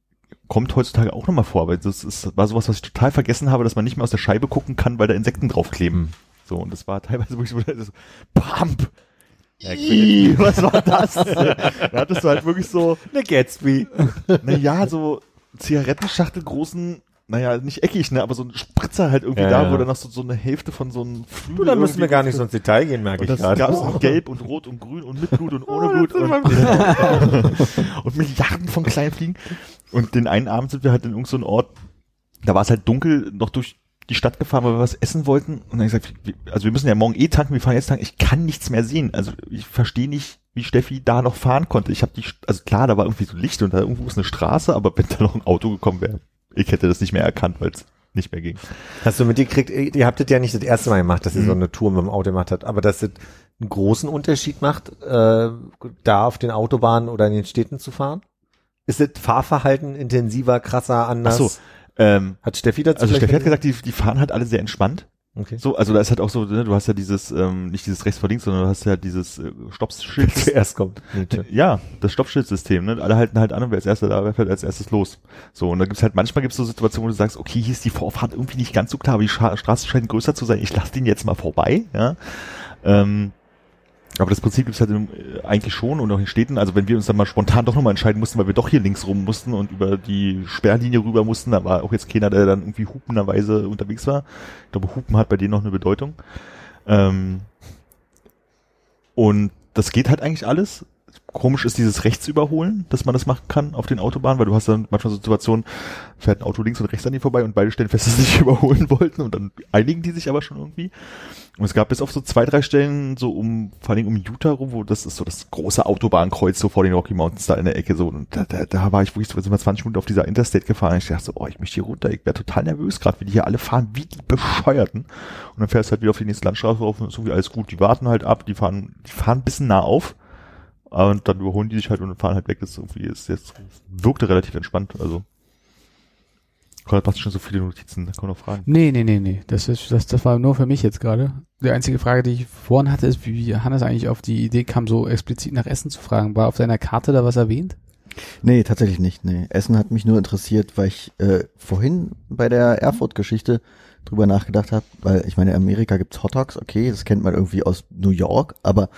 Speaker 2: kommt heutzutage auch nochmal vor, weil das ist, war sowas, was ich total vergessen habe, dass man nicht mehr aus der Scheibe gucken kann, weil da Insekten draufkleben. So, und das war teilweise wirklich so, so Pump! Ih, was war das? da hattest du halt wirklich so,
Speaker 4: Eine Gatsby.
Speaker 2: naja, so Zigarettenschachtel großen, naja, nicht eckig, ne, aber so ein Spritzer halt irgendwie
Speaker 4: Ja,
Speaker 2: da,
Speaker 4: ja.
Speaker 2: wo dann noch so, so eine Hälfte von so einem Flügel
Speaker 4: Du, da müssen wir gar nicht so ins Detail gehen, merke ich
Speaker 2: das
Speaker 4: gerade.
Speaker 2: gab es auch gelb und rot und grün und mit Blut und ohne Blut und, und Milliarden von kleinen Fliegen. Und den einen Abend sind wir halt in irgendeinem so Ort, da war es halt dunkel, noch durch die Stadt gefahren, weil wir was essen wollten. Und dann gesagt, also wir müssen ja morgen eh tanken, wir fahren jetzt tanken. Ich kann nichts mehr sehen. Also ich verstehe nicht, wie Steffi da noch fahren konnte. Ich habe die, also klar, da war irgendwie so Licht und da irgendwo ist eine Straße, aber wenn da noch ein Auto gekommen wäre, ich hätte das nicht mehr erkannt, weil es nicht mehr ging.
Speaker 4: Hast du mitgekriegt, ihr habt das ja nicht das erste Mal gemacht, dass ihr
Speaker 2: Mhm.
Speaker 4: so eine Tour mit dem Auto gemacht habt, aber dass das einen großen Unterschied macht, äh, da auf den Autobahnen oder in den Städten zu fahren? Ist das Fahrverhalten intensiver, krasser,
Speaker 2: Ach
Speaker 4: anders?
Speaker 2: so, ähm,
Speaker 4: Hat Steffi dazu
Speaker 2: also Steffi hat gesagt, die, die fahren halt alle sehr entspannt.
Speaker 4: Okay.
Speaker 2: So, also da ist halt auch so, ne, du hast ja dieses, ähm, nicht dieses rechts vor links, sondern du hast ja dieses äh, Stoppschild.
Speaker 4: Zuerst kommt Nietzsche.
Speaker 2: Ja, das Stoppschildsystem, ne? Alle halten halt an und wer als erster da wäre, fährt als erstes los. So, und da gibt's halt, manchmal gibt's so Situationen, wo du sagst, okay, hier ist die Vorfahrt irgendwie nicht ganz so klar, aber die Scha Straße scheint größer zu sein, ich lasse den jetzt mal vorbei, ja. Ähm, aber das Prinzip gibt's halt im, äh, eigentlich schon und auch in Städten. Also wenn wir uns dann mal spontan doch nochmal entscheiden mussten, weil wir doch hier links rum mussten und über die Sperrlinie rüber mussten, da war auch jetzt keiner, der dann irgendwie hupenderweise unterwegs war. Ich glaube, Hupen hat bei denen noch eine Bedeutung. Ähm, und das geht halt eigentlich alles. Komisch ist dieses Rechtsüberholen, dass man das machen kann auf den Autobahnen, weil du hast dann manchmal so Situationen, fährt ein Auto links und rechts an dir vorbei und beide stellen fest, dass sie sich überholen wollten und dann einigen die sich aber schon irgendwie. Und es gab bis auf so zwei, drei Stellen, so um, vor allem um Utah rum, wo das ist so das große Autobahnkreuz so vor den Rocky Mountains da in der Ecke so. Und da, da, da war ich wirklich so, sind wir 20 Minuten auf dieser Interstate gefahren. Ich dachte so, oh, ich möchte hier runter. Ich wäre total nervös gerade, wie die hier alle fahren, wie die Bescheuerten. Und dann fährst du halt wieder auf die nächste Landstraße rauf und so wie alles gut. Die warten halt ab, die fahren, die fahren ein bisschen nah auf. Und dann überholen die sich halt und fahren halt weg. Das ist irgendwie ist jetzt, wirkte relativ entspannt. Also, Konrad macht schon so viele Notizen, da kann man noch fragen.
Speaker 5: Nee, nee, nee, nee. Das, ist, das, das war nur für mich jetzt gerade. Die einzige Frage, die ich vorhin hatte, ist, wie Hannes eigentlich auf die Idee kam, so explizit nach Essen zu fragen. War auf seiner Karte da was erwähnt?
Speaker 3: Nee, tatsächlich nicht. Nee. Essen hat mich nur interessiert, weil ich äh, vorhin bei der Erfurt-Geschichte drüber nachgedacht habe, weil ich meine, in Amerika gibt's Hot Dogs, okay, das kennt man irgendwie aus New York, aber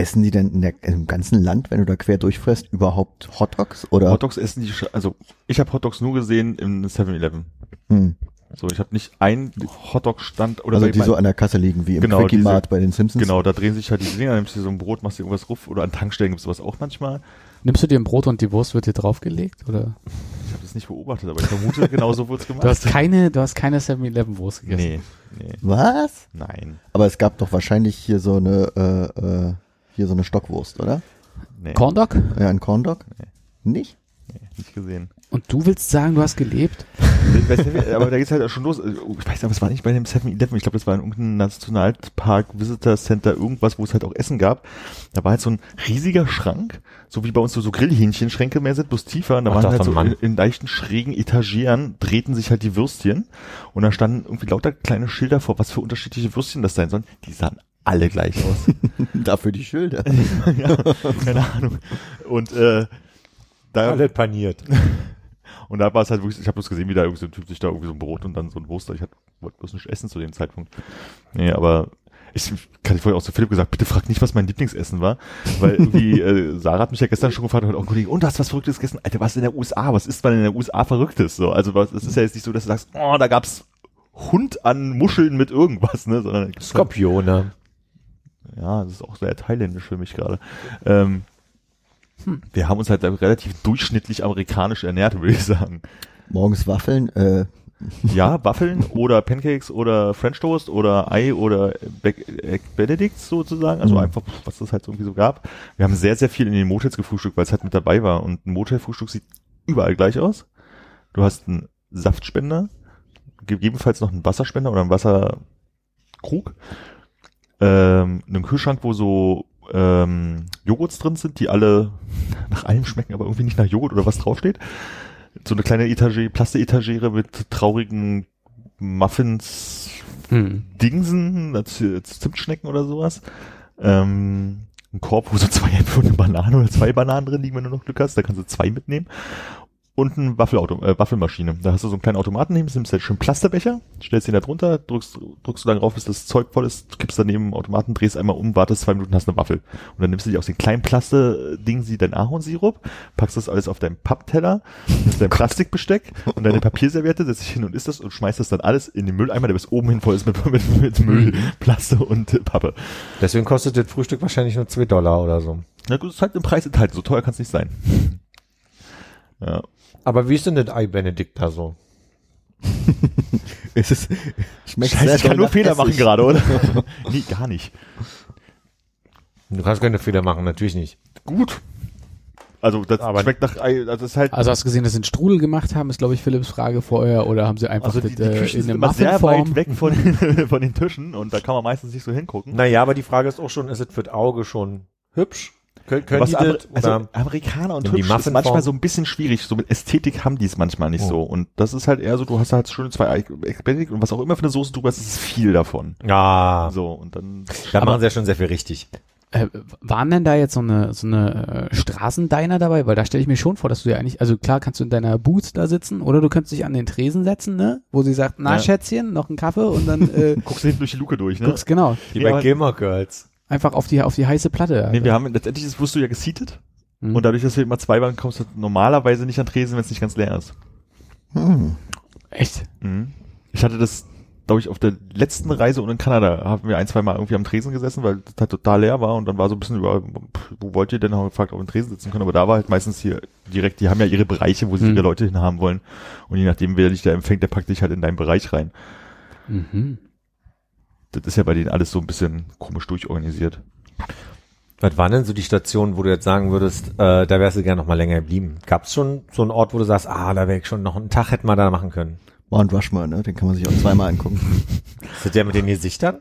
Speaker 3: essen die denn in der, im ganzen Land, wenn du da quer durchfährst, überhaupt Hot Dogs? Oder?
Speaker 2: Hotdogs essen die, also ich habe Hotdogs nur gesehen im 7-Eleven.
Speaker 3: Hm.
Speaker 2: So, ich habe nicht einen Hotdog-Stand oder
Speaker 3: Also die so an der Kasse liegen, wie im
Speaker 2: Genau,
Speaker 3: Quickie Mart bei den Simpsons.
Speaker 2: Genau, da drehen sich halt die Dinger, nimmst du dir so ein Brot, machst dir irgendwas ruf oder an Tankstellen gibt's sowas auch manchmal.
Speaker 5: Nimmst du dir ein Brot und die Wurst wird dir draufgelegt? Oder?
Speaker 2: Ich habe das nicht beobachtet, aber ich vermute, genau so wird's gemacht.
Speaker 5: Du hast keine, du hast keine 7-Eleven-Wurst gegessen.
Speaker 2: nee, nee,
Speaker 3: Was?
Speaker 2: nein,
Speaker 3: Aber es gab doch wahrscheinlich hier so eine, äh, äh, hier so eine Stockwurst, oder?
Speaker 2: nee,
Speaker 5: Corn Dog?
Speaker 3: Ja, ein Corn Dog? Nicht?
Speaker 2: nee, nicht gesehen.
Speaker 5: Und du willst sagen, du hast gelebt?
Speaker 2: Ich weiß nicht, aber da geht's halt auch schon los. Ich weiß aber es war nicht bei dem 7-Eleven. Ich glaube, das war in irgendeinem Nationalpark, Visitor Center, irgendwas, wo es halt auch Essen gab. Da war halt so ein riesiger Schrank, so wie bei uns so, so Grillhähnchenschränke mehr sind, bloß tiefer. Und da
Speaker 4: Ach,
Speaker 2: waren halt so in, in leichten schrägen Etagieren drehten sich halt die Würstchen. Und da standen irgendwie lauter kleine Schilder vor, was für unterschiedliche Würstchen das sein sollen. Die sahen alle gleich aus.
Speaker 3: Dafür die Schilder.
Speaker 2: ja, keine Ahnung. Und äh, da,
Speaker 4: Alles paniert.
Speaker 2: und da war es halt wirklich, ich habe bloß gesehen, wie da irgendwie so ein Typ sich da irgendwie so ein Brot und dann so ein Wurst, ich hatte, wollte bloß nicht essen zu dem Zeitpunkt. Nee, aber ich kann ich vorher auch zu Philipp gesagt, bitte frag nicht, was mein Lieblingsessen war, weil irgendwie, äh, Sarah hat mich ja gestern schon gefragt und auch Kollege, und hast du was Verrücktes gegessen? Alter, was in der USA? Was ist man in der USA Verrücktes? So, also was, es ist ja jetzt nicht so, dass du sagst, oh, da gab's Hund an Muscheln mit irgendwas, ne, sondern
Speaker 4: Skorpione.
Speaker 2: Ja, das ist auch sehr thailändisch für mich gerade. Ähm, Wir haben uns halt relativ durchschnittlich amerikanisch ernährt, würde ich sagen.
Speaker 3: Morgens Waffeln, äh,
Speaker 2: Ja, Waffeln oder Pancakes oder French Toast oder Ei oder Be- Egg Benedict sozusagen. Also
Speaker 3: Mhm.
Speaker 2: einfach, was das halt so irgendwie so gab. Wir haben sehr, sehr viel in den Motels gefrühstückt, weil es halt mit dabei war. Und ein Motelfrühstück sieht überall gleich aus. Du hast einen Saftspender, gegebenenfalls noch einen Wasserspender oder einen Wasserkrug. Ähm, einen Kühlschrank, wo so ähm, Joghurts drin sind, die alle nach allem schmecken, aber irgendwie nicht nach Joghurt oder was draufsteht. So eine kleine Etage, Plaste-Etagere mit traurigen Muffins,
Speaker 5: Hm.
Speaker 2: Dingsen, Zimtschnecken oder sowas. Ähm, ein Korb, wo so zwei Äpfel und eine Banane oder zwei Bananen drin liegen, wenn du noch Glück hast. Da kannst du zwei mitnehmen. Und ein Waffelauto, äh, Waffelmaschine. Da hast du so einen kleinen Automaten neben, nimmst halt schön Plasterbecher, stellst den da drunter, drückst, drückst du dann rauf, bis das Zeug voll ist, kippst daneben im Automaten, drehst einmal um, wartest zwei Minuten, hast eine Waffel. Und dann nimmst du dir aus den kleinen Plaste-Ding sie dein Ahornsirup, packst das alles auf deinen Pappteller, nimmst dein Plastikbesteck und deine Papierserviette, setzt dich hin und isst das und schmeißt das dann alles in den Mülleimer, der bis oben hin voll ist mit, mit, mit Müll, Plaste und äh, Pappe.
Speaker 4: Deswegen kostet das Frühstück wahrscheinlich nur 2 Dollar oder so.
Speaker 2: Na gut, ist halt im Preis enthalten, so teuer kann es nicht sein. Ja.
Speaker 4: Aber wie ist denn das Ei Benedikt da so?
Speaker 3: es ist, schmeckt
Speaker 2: Scheiße,
Speaker 3: sehr
Speaker 2: ich kann nur Fehler
Speaker 3: Essig.
Speaker 2: machen gerade, oder? nee, gar nicht.
Speaker 4: Du kannst keine Fehler machen, natürlich nicht.
Speaker 2: Gut. Also das
Speaker 4: Aber-
Speaker 2: schmeckt nach Ei, also das ist halt
Speaker 5: Also hast du gesehen, dass sie einen Strudel gemacht haben, ist glaube ich Philipps Frage vorher, oder haben sie einfach
Speaker 2: also die,
Speaker 5: das,
Speaker 2: die
Speaker 5: äh,
Speaker 2: Küchen
Speaker 5: in
Speaker 2: sind
Speaker 5: eine
Speaker 2: immer sehr weit weg von, den- von den Tischen und da kann man meistens nicht so hingucken.
Speaker 4: Naja, aber die Frage ist auch schon, ist es für das Auge schon hübsch? Können, können
Speaker 2: Was
Speaker 4: die
Speaker 2: Amer also
Speaker 4: Oder?
Speaker 2: Amerikaner und hübsch ist manchmal so ein bisschen schwierig. So mit Ästhetik haben die es manchmal nicht
Speaker 4: Oh.
Speaker 2: so. Und das ist halt eher so, du hast halt schöne zwei Ei- Benedikt und was auch immer für eine Soße du hast, ist viel davon.
Speaker 4: Ja,
Speaker 2: So, und dann
Speaker 4: da machen sie ja schon sehr viel richtig.
Speaker 5: Äh, waren denn da jetzt so eine so eine äh, Straßendiner dabei? Weil da stelle ich mir schon vor, dass du ja eigentlich, also klar kannst du in deiner Boots da sitzen oder du könntest dich an den Tresen setzen, ne? Wo sie sagt, na
Speaker 2: Ja.
Speaker 5: Schätzchen, noch einen Kaffee und dann äh,
Speaker 2: guckst du hinten durch die Luke durch, ne?
Speaker 5: guckst genau
Speaker 4: Wie
Speaker 2: Nee,
Speaker 4: bei Gilmore Girls.
Speaker 5: Einfach auf die auf die heiße Platte.
Speaker 2: Nee,
Speaker 5: Alter.
Speaker 2: wir haben, letztendlich ist, wirst du ja geseatet.
Speaker 5: Mhm.
Speaker 2: Und dadurch, dass wir immer zwei waren, kommst du normalerweise nicht an Tresen, wenn es nicht ganz leer ist.
Speaker 3: Hm.
Speaker 5: Echt?
Speaker 2: Mhm. Ich hatte das, glaube ich, auf der letzten Reise und in Kanada haben wir ein, zwei Mal irgendwie am Tresen gesessen, weil das halt total leer war und dann war so ein bisschen über, wo wollt ihr denn? Haben wir gefragt, ob wir am Tresen sitzen können, aber da war halt meistens hier direkt, die haben ja ihre Bereiche, wo sie
Speaker 5: Mhm.
Speaker 2: ihre Leute hinhaben wollen und je nachdem, wer dich da empfängt, der packt dich halt in deinen Bereich rein.
Speaker 5: Mhm.
Speaker 2: Das ist ja bei denen alles so ein bisschen komisch durchorganisiert.
Speaker 4: Was waren denn so die Stationen, wo du jetzt sagen würdest, äh, da wärst du gerne noch mal länger geblieben? Gab es schon so einen Ort, wo du sagst, ah, da wäre ich schon noch einen Tag hätten wir da machen können?
Speaker 3: Mount Rushmore, ne? Den kann man sich auch zweimal angucken.
Speaker 4: Ist das der mit den Gesichtern?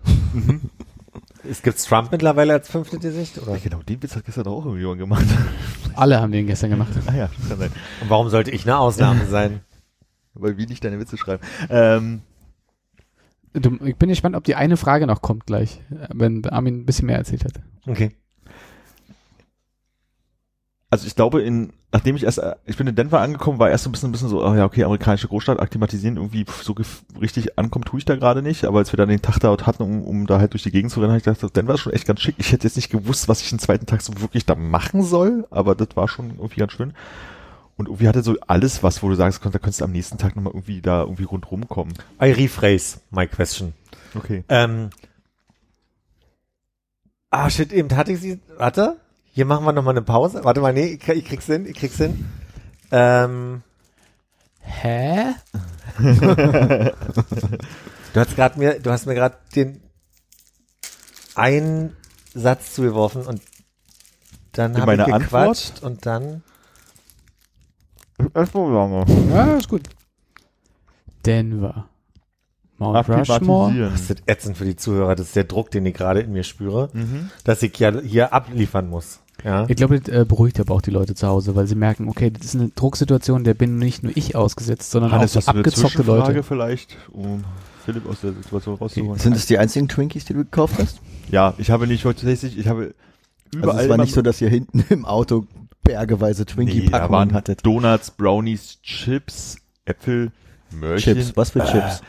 Speaker 4: Es gibt's Trump mittlerweile als fünfte Gesicht? Oder?
Speaker 2: Ja, genau, den Witz hat gestern auch irgendwie jemand gemacht.
Speaker 5: Alle haben den gestern gemacht.
Speaker 2: ah ja, das kann sein.
Speaker 4: Und warum sollte ich eine Ausnahme sein?
Speaker 2: Weil wir nicht deine Witze schreiben. Ähm,
Speaker 5: ich bin gespannt, ob die eine Frage noch kommt gleich, wenn Armin ein bisschen mehr erzählt hat.
Speaker 4: Okay.
Speaker 2: also ich glaube, in, nachdem ich erst, äh, ich bin in Denver angekommen, war erst so ein bisschen, ein bisschen so, oh ja, okay, amerikanische Großstadt, akklimatisieren, irgendwie so richtig ankommen tue ich da gerade nicht, aber als wir dann den Tag da hatten, um, um da halt durch die Gegend zu rennen, habe ich gedacht, Denver ist schon echt ganz schick. Ich hätte jetzt nicht gewusst, was ich den zweiten Tag so wirklich da machen soll, aber das war schon irgendwie ganz schön. Und irgendwie hatte so alles was, wo du sagst, da könntest du am nächsten Tag nochmal irgendwie da irgendwie rundrum kommen.
Speaker 4: I rephrase my question.
Speaker 2: Okay.
Speaker 4: Ähm, ah, shit, eben hatte ich sie, warte, hier machen wir noch mal eine Pause. Warte mal, nee, ich, ich krieg's hin, ich krieg's hin. Ähm,
Speaker 5: Hä?
Speaker 4: du hast gerade mir, du hast mir gerade den einen Satz zugeworfen und dann habe ich gequatscht und dann
Speaker 2: Erst so lange.
Speaker 5: Ja, ist gut. Denver. Mount Rushmore.
Speaker 4: Das ist ätzend für die Zuhörer. Das ist der Druck, den ich gerade in mir spüre,
Speaker 2: Mhm.
Speaker 4: dass ich ja hier abliefern muss. Ja.
Speaker 5: Ich glaube, das äh, beruhigt aber auch die Leute zu Hause, weil sie merken, okay, das ist eine Drucksituation, der bin nicht nur ich ausgesetzt, sondern
Speaker 2: Hannes,
Speaker 5: auch
Speaker 2: eine
Speaker 5: abgezockte
Speaker 2: Zwischenfrage
Speaker 5: Leute.
Speaker 2: vielleicht, um Philipp aus der Situation rauszuholen?
Speaker 3: Sind es die einzigen Twinkies, die du gekauft hast?
Speaker 2: Ja, ich habe nicht heute tatsächlich, ich habe überall
Speaker 3: also es war nicht so, dass ihr hinten im Auto bergeweise
Speaker 2: nee,
Speaker 3: Twinkie-Packungen
Speaker 2: waren
Speaker 3: hattet.
Speaker 2: Donuts, Brownies, Chips, Äpfel, Möhrchen.
Speaker 3: Chips, was für Chips?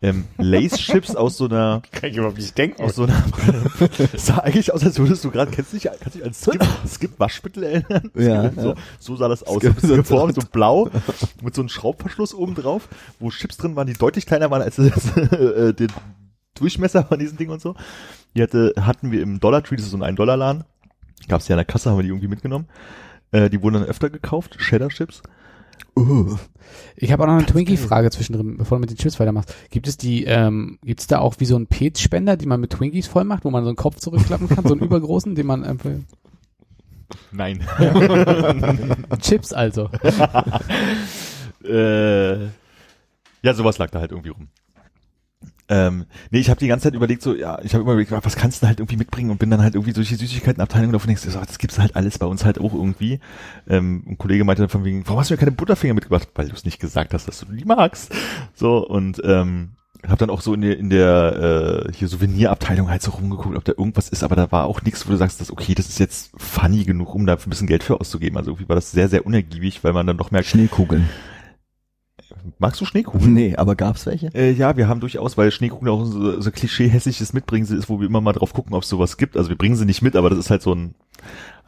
Speaker 2: Ähm, Lace-Chips aus so einer,
Speaker 4: Kann ich überhaupt nicht denken.
Speaker 2: aus so einer, sah eigentlich aus, als würdest du gerade, kennst du dich, kannst du dich an Skip, Skip Waschmittel erinnern?
Speaker 3: Ja,
Speaker 2: So,
Speaker 3: ja.
Speaker 2: so sah das aus. So
Speaker 3: Skip-
Speaker 2: bisschen geformt, so blau, mit so einem Schraubverschluss oben drauf, wo Chips drin waren, die deutlich kleiner waren als das, äh, der Durchmesser von diesem Ding und so. Die hatte, hatten wir im Dollar Tree, das ist so ein 1-Dollar-Laden. Gab's ja in der Kasse, haben wir die irgendwie mitgenommen. Äh, die wurden dann öfter gekauft, Cheddar-Chips.
Speaker 3: Uh,
Speaker 5: Ich habe auch noch eine Twinkie-Frage zwischendrin, bevor du mit den Chips weitermachst. Gibt es die, ähm, gibt es da auch wie so einen Pet-Spender, die man mit Twinkies voll macht, wo man so einen Kopf zurückklappen kann, so einen übergroßen, den man einfach,
Speaker 2: Nein.
Speaker 5: Chips also.
Speaker 2: äh, ja, sowas lag da halt irgendwie rum. Ähm, nee, ich habe die ganze Zeit überlegt, so, ja, ich habe immer überlegt, was kannst du halt irgendwie mitbringen und bin dann halt irgendwie durch die Süßigkeitenabteilung davon denkst, so, das gibt's halt alles bei uns halt auch irgendwie. Ähm, ein Kollege meinte dann von wegen, warum hast du mir keine Butterfinger mitgebracht? Weil du es nicht gesagt hast, dass du die magst. So, und ähm, habe dann auch so in der, in der äh, hier Souvenirabteilung halt so rumgeguckt, ob da irgendwas ist, aber da war auch nichts, wo du sagst, dass, okay, das ist jetzt funny genug, um da ein bisschen Geld für auszugeben. Also irgendwie war das sehr, sehr unergiebig, weil man dann doch merkt,
Speaker 3: Schneekugeln.
Speaker 2: Magst du Schneekugeln?
Speaker 3: Nee, aber gab's welche?
Speaker 2: Äh, ja, wir haben durchaus, weil Schneekugeln auch so, so klischee-hässliches Mitbringsel ist, wo wir immer mal drauf gucken, ob es sowas gibt. Also wir bringen sie nicht mit, aber das ist halt so ein,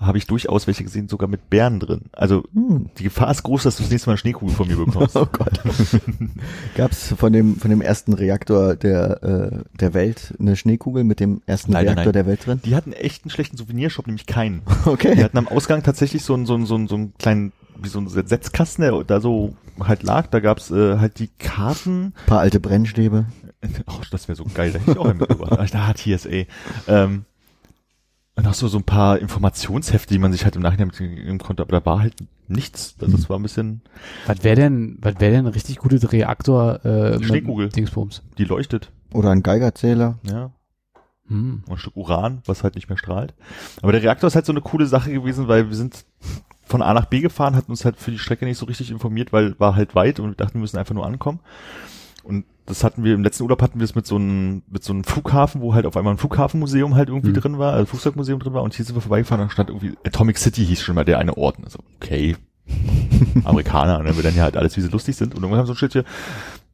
Speaker 2: habe ich durchaus welche gesehen, sogar mit Bären drin. Also
Speaker 3: Hm.
Speaker 2: die Gefahr ist groß, dass du das nächste Mal eine Schneekugel von mir bekommst.
Speaker 3: Oh Gott. Gab's von dem von dem ersten Reaktor der äh, der Welt eine Schneekugel mit dem ersten
Speaker 2: Leider
Speaker 3: Reaktor
Speaker 2: nein.
Speaker 3: der Welt drin?
Speaker 2: Die hatten echt einen schlechten Souvenirshop, nämlich keinen. Die
Speaker 3: Okay.
Speaker 2: hatten am Ausgang tatsächlich so einen, so einen, so einen, so einen kleinen, wie so einen Setzkasten, der da so halt lag. Da gab's äh, halt die Karten.
Speaker 3: paar alte Brennstäbe.
Speaker 2: Oh, das wäre so geil, da hätte ich auch einen mitgebracht. Da hat TSA. Ähm, und auch so, so ein paar Informationshefte, die man sich halt im Nachhinein mitnehmen konnte, aber da war halt nichts. Also das war ein bisschen,
Speaker 5: Was wäre denn, was wäre denn ein richtig gutes Reaktor, äh,
Speaker 2: Schneekugel.
Speaker 5: Dingsbums?
Speaker 2: die leuchtet,
Speaker 3: Oder ein Geigerzähler.
Speaker 2: ja.
Speaker 5: Hm.
Speaker 2: Und ein Stück Uran, was halt nicht mehr strahlt. Aber der Reaktor ist halt so eine coole Sache gewesen, weil wir sind von A nach B gefahren, hatten uns halt für die Strecke nicht so richtig informiert, weil war halt weit und wir dachten, wir müssen einfach nur ankommen. Und das hatten wir, im letzten Urlaub hatten wir es mit so einem, mit so einem Flughafen, wo halt auf einmal ein Flughafenmuseum halt irgendwie
Speaker 3: Mhm.
Speaker 2: drin war, also Flugzeugmuseum drin war und hier sind wir vorbeigefahren, da stand irgendwie Atomic City hieß schon mal der eine Ort. Also, okay. Amerikaner, und dann wir dann ja halt alles, wie sie lustig sind. Und irgendwann haben wir so ein Schild hier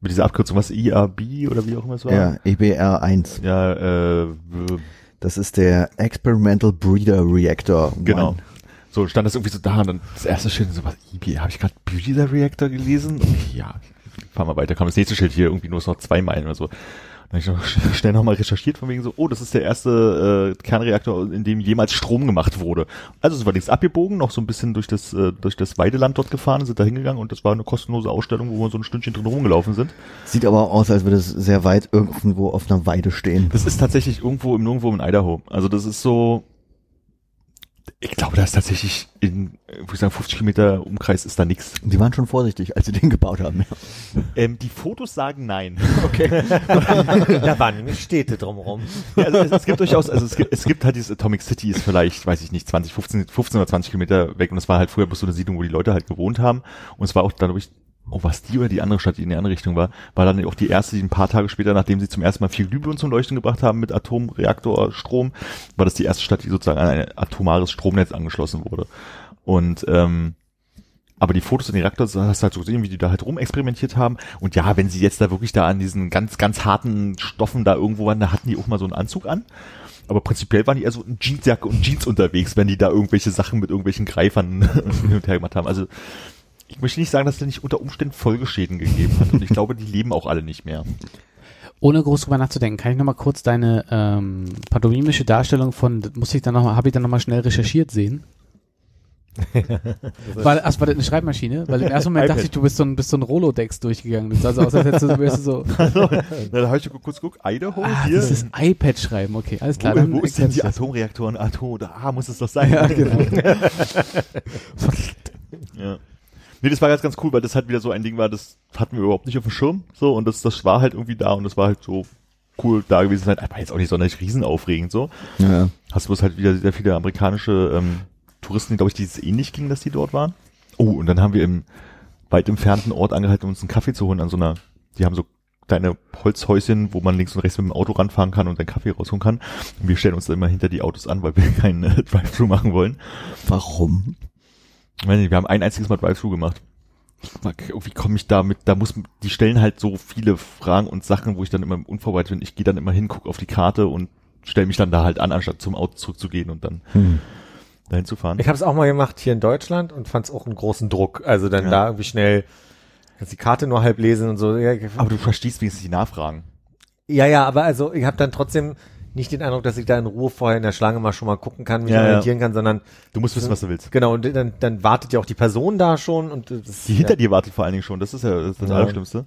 Speaker 2: mit dieser Abkürzung, was IAB oder wie auch immer es war.
Speaker 3: Ja, E EBR1.
Speaker 2: Ja, äh,
Speaker 3: Das ist der Experimental Breeder Reactor.
Speaker 2: Genau.
Speaker 3: One.
Speaker 2: So stand das irgendwie so da und dann das erste Schild so was, IB, habe ich gerade Breeder Reactor gelesen? Okay, ja, fahren wir weiter. Kam das nächste Schild hier irgendwie nur noch zwei Meilen oder so. Dann habe ich noch schnell nochmal recherchiert von wegen so, oh, das ist der erste äh, Kernreaktor, in dem jemals Strom gemacht wurde. Also es war links abgebogen, noch so ein bisschen durch das äh, durch das Weideland dort gefahren, sind da hingegangen und das war eine kostenlose Ausstellung, wo wir so ein Stündchen drin rumgelaufen sind.
Speaker 3: Sieht aber aus, als würde es sehr weit irgendwo auf einer Weide stehen.
Speaker 2: Das ist tatsächlich irgendwo im Nirgendwo in Idaho. Also das ist so, ich glaube, da ist tatsächlich in, würde ich sagen, 50 Kilometer Umkreis ist da nichts.
Speaker 3: Die waren schon vorsichtig, als sie den gebaut haben.
Speaker 2: Ähm, die Fotos sagen nein.
Speaker 3: Okay.
Speaker 4: da waren nämlich Städte drumherum.
Speaker 2: Ja, also es, es gibt durchaus, also es gibt, es gibt halt dieses Atomic City ist vielleicht, weiß ich nicht, 20, 15, 15 oder 20 Kilometer weg und es war halt früher bloß so eine Siedlung, wo die Leute halt gewohnt haben und es war auch dadurch, oh, was die oder die andere Stadt, die in die andere Richtung war, war dann auch die erste, die ein paar Tage später, nachdem sie zum ersten Mal vier Glühbirnen zum Leuchten gebracht haben mit Atomreaktorstrom, war das die erste Stadt, die sozusagen an ein atomares Stromnetz angeschlossen wurde. Und ähm, aber die Fotos in den Reaktor, hast du halt so gesehen, wie die da halt rumexperimentiert haben. Und ja, wenn sie jetzt da wirklich da an diesen ganz, ganz harten Stoffen da irgendwo waren, da hatten die auch mal so einen Anzug an. Aber prinzipiell waren die eher so in Jeansjacke und Jeans unterwegs, wenn die da irgendwelche Sachen mit irgendwelchen Greifern hin und her gemacht haben. Also ich möchte nicht sagen, dass der nicht unter Umständen Folgeschäden gegeben hat. Und ich glaube, die leben auch alle nicht mehr.
Speaker 5: Ohne groß drüber nachzudenken, kann ich nochmal kurz deine ähm, pantomimische Darstellung von, das muss ich dann noch, habe ich dann nochmal schnell recherchiert sehen. War, ach, war das eine Schreibmaschine? Weil im ersten Moment dachte
Speaker 2: iPad.
Speaker 5: ich, du bist so ein, bist so ein Rolodex durchgegangen. Das sah so aus, als hättest du, wärst du so,
Speaker 2: da habe ich kurz geguckt, Idaho
Speaker 5: ah,
Speaker 2: hier.
Speaker 5: das ist
Speaker 2: Nee, das war ganz, ganz cool, weil das halt wieder so ein Ding war, das hatten wir überhaupt nicht auf dem Schirm, so, und das, das war halt irgendwie da und das war halt so cool da gewesen sein, aber jetzt auch nicht sonderlich riesenaufregend, so.
Speaker 3: Ja.
Speaker 2: Hast du bloß halt wieder sehr viele amerikanische ähm, Touristen, glaube ich, die es ähnlich ging, dass die dort waren. Oh, und dann haben wir im weit entfernten Ort angehalten, um uns einen Kaffee zu holen an so einer, die haben so kleine Holzhäuschen, wo man links und rechts mit dem Auto ranfahren kann und einen Kaffee rausholen kann. Und wir stellen uns da immer hinter die Autos an, weil wir keinen äh, Drive-Thru machen wollen.
Speaker 3: Warum?
Speaker 2: Ich weiß nicht, Wir haben ein einziges Mal Drive-Thru gemacht. Wie komme ich da mit, da muss, die stellen halt so viele Fragen und Sachen, wo ich dann immer unvorbereitet bin. Ich gehe dann immer hin, gucke auf die Karte und stelle mich dann da halt an, anstatt zum Auto zurückzugehen und dann
Speaker 3: Hm.
Speaker 2: dahin zu fahren.
Speaker 4: Ich habe es auch mal gemacht hier in Deutschland und fand es auch einen großen Druck. Also dann
Speaker 2: Ja.
Speaker 4: da irgendwie schnell kannst die Karte nur halb lesen und so. Ja,
Speaker 2: Aber du verstehst wenigstens die Nachfragen.
Speaker 4: ja, ja, aber also ich habe dann trotzdem nicht den Eindruck, dass ich da in Ruhe vorher in der Schlange mal schon mal gucken kann, mich
Speaker 2: Ja, ja.
Speaker 4: orientieren kann, sondern
Speaker 2: Du musst wissen, was du willst.
Speaker 4: genau, und dann, dann wartet ja auch die Person da schon und das
Speaker 2: Die hinter dir wartet vor allen Dingen schon, das ist ja das, ist das
Speaker 4: Ja.
Speaker 2: Allerschlimmste.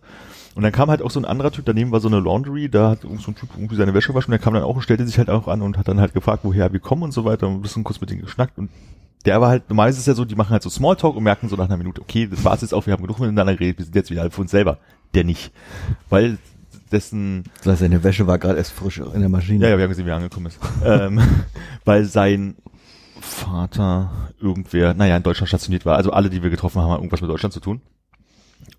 Speaker 2: Und dann kam halt auch so ein anderer Typ, daneben war so eine Laundry, da hat irgend so ein Typ irgendwie seine Wäsche waschen, der kam dann auch und stellte sich halt auch an und hat dann halt gefragt, woher wir kommen und so weiter und ein bisschen kurz mit denen geschnackt und der war halt, normal ist es ja so, die machen halt so Smalltalk und merken so nach einer Minute, okay, das war's jetzt auch, wir haben genug miteinander geredet, wir sind jetzt wieder für uns selber. Der nicht. Weil dessen,
Speaker 3: So, Seine Wäsche war gerade erst frisch in der Maschine.
Speaker 2: ja, ja, wir haben gesehen, wie er angekommen ist. ähm, weil sein Vater irgendwer, naja, in Deutschland stationiert war. Also alle, die wir getroffen haben, haben irgendwas mit Deutschland zu tun.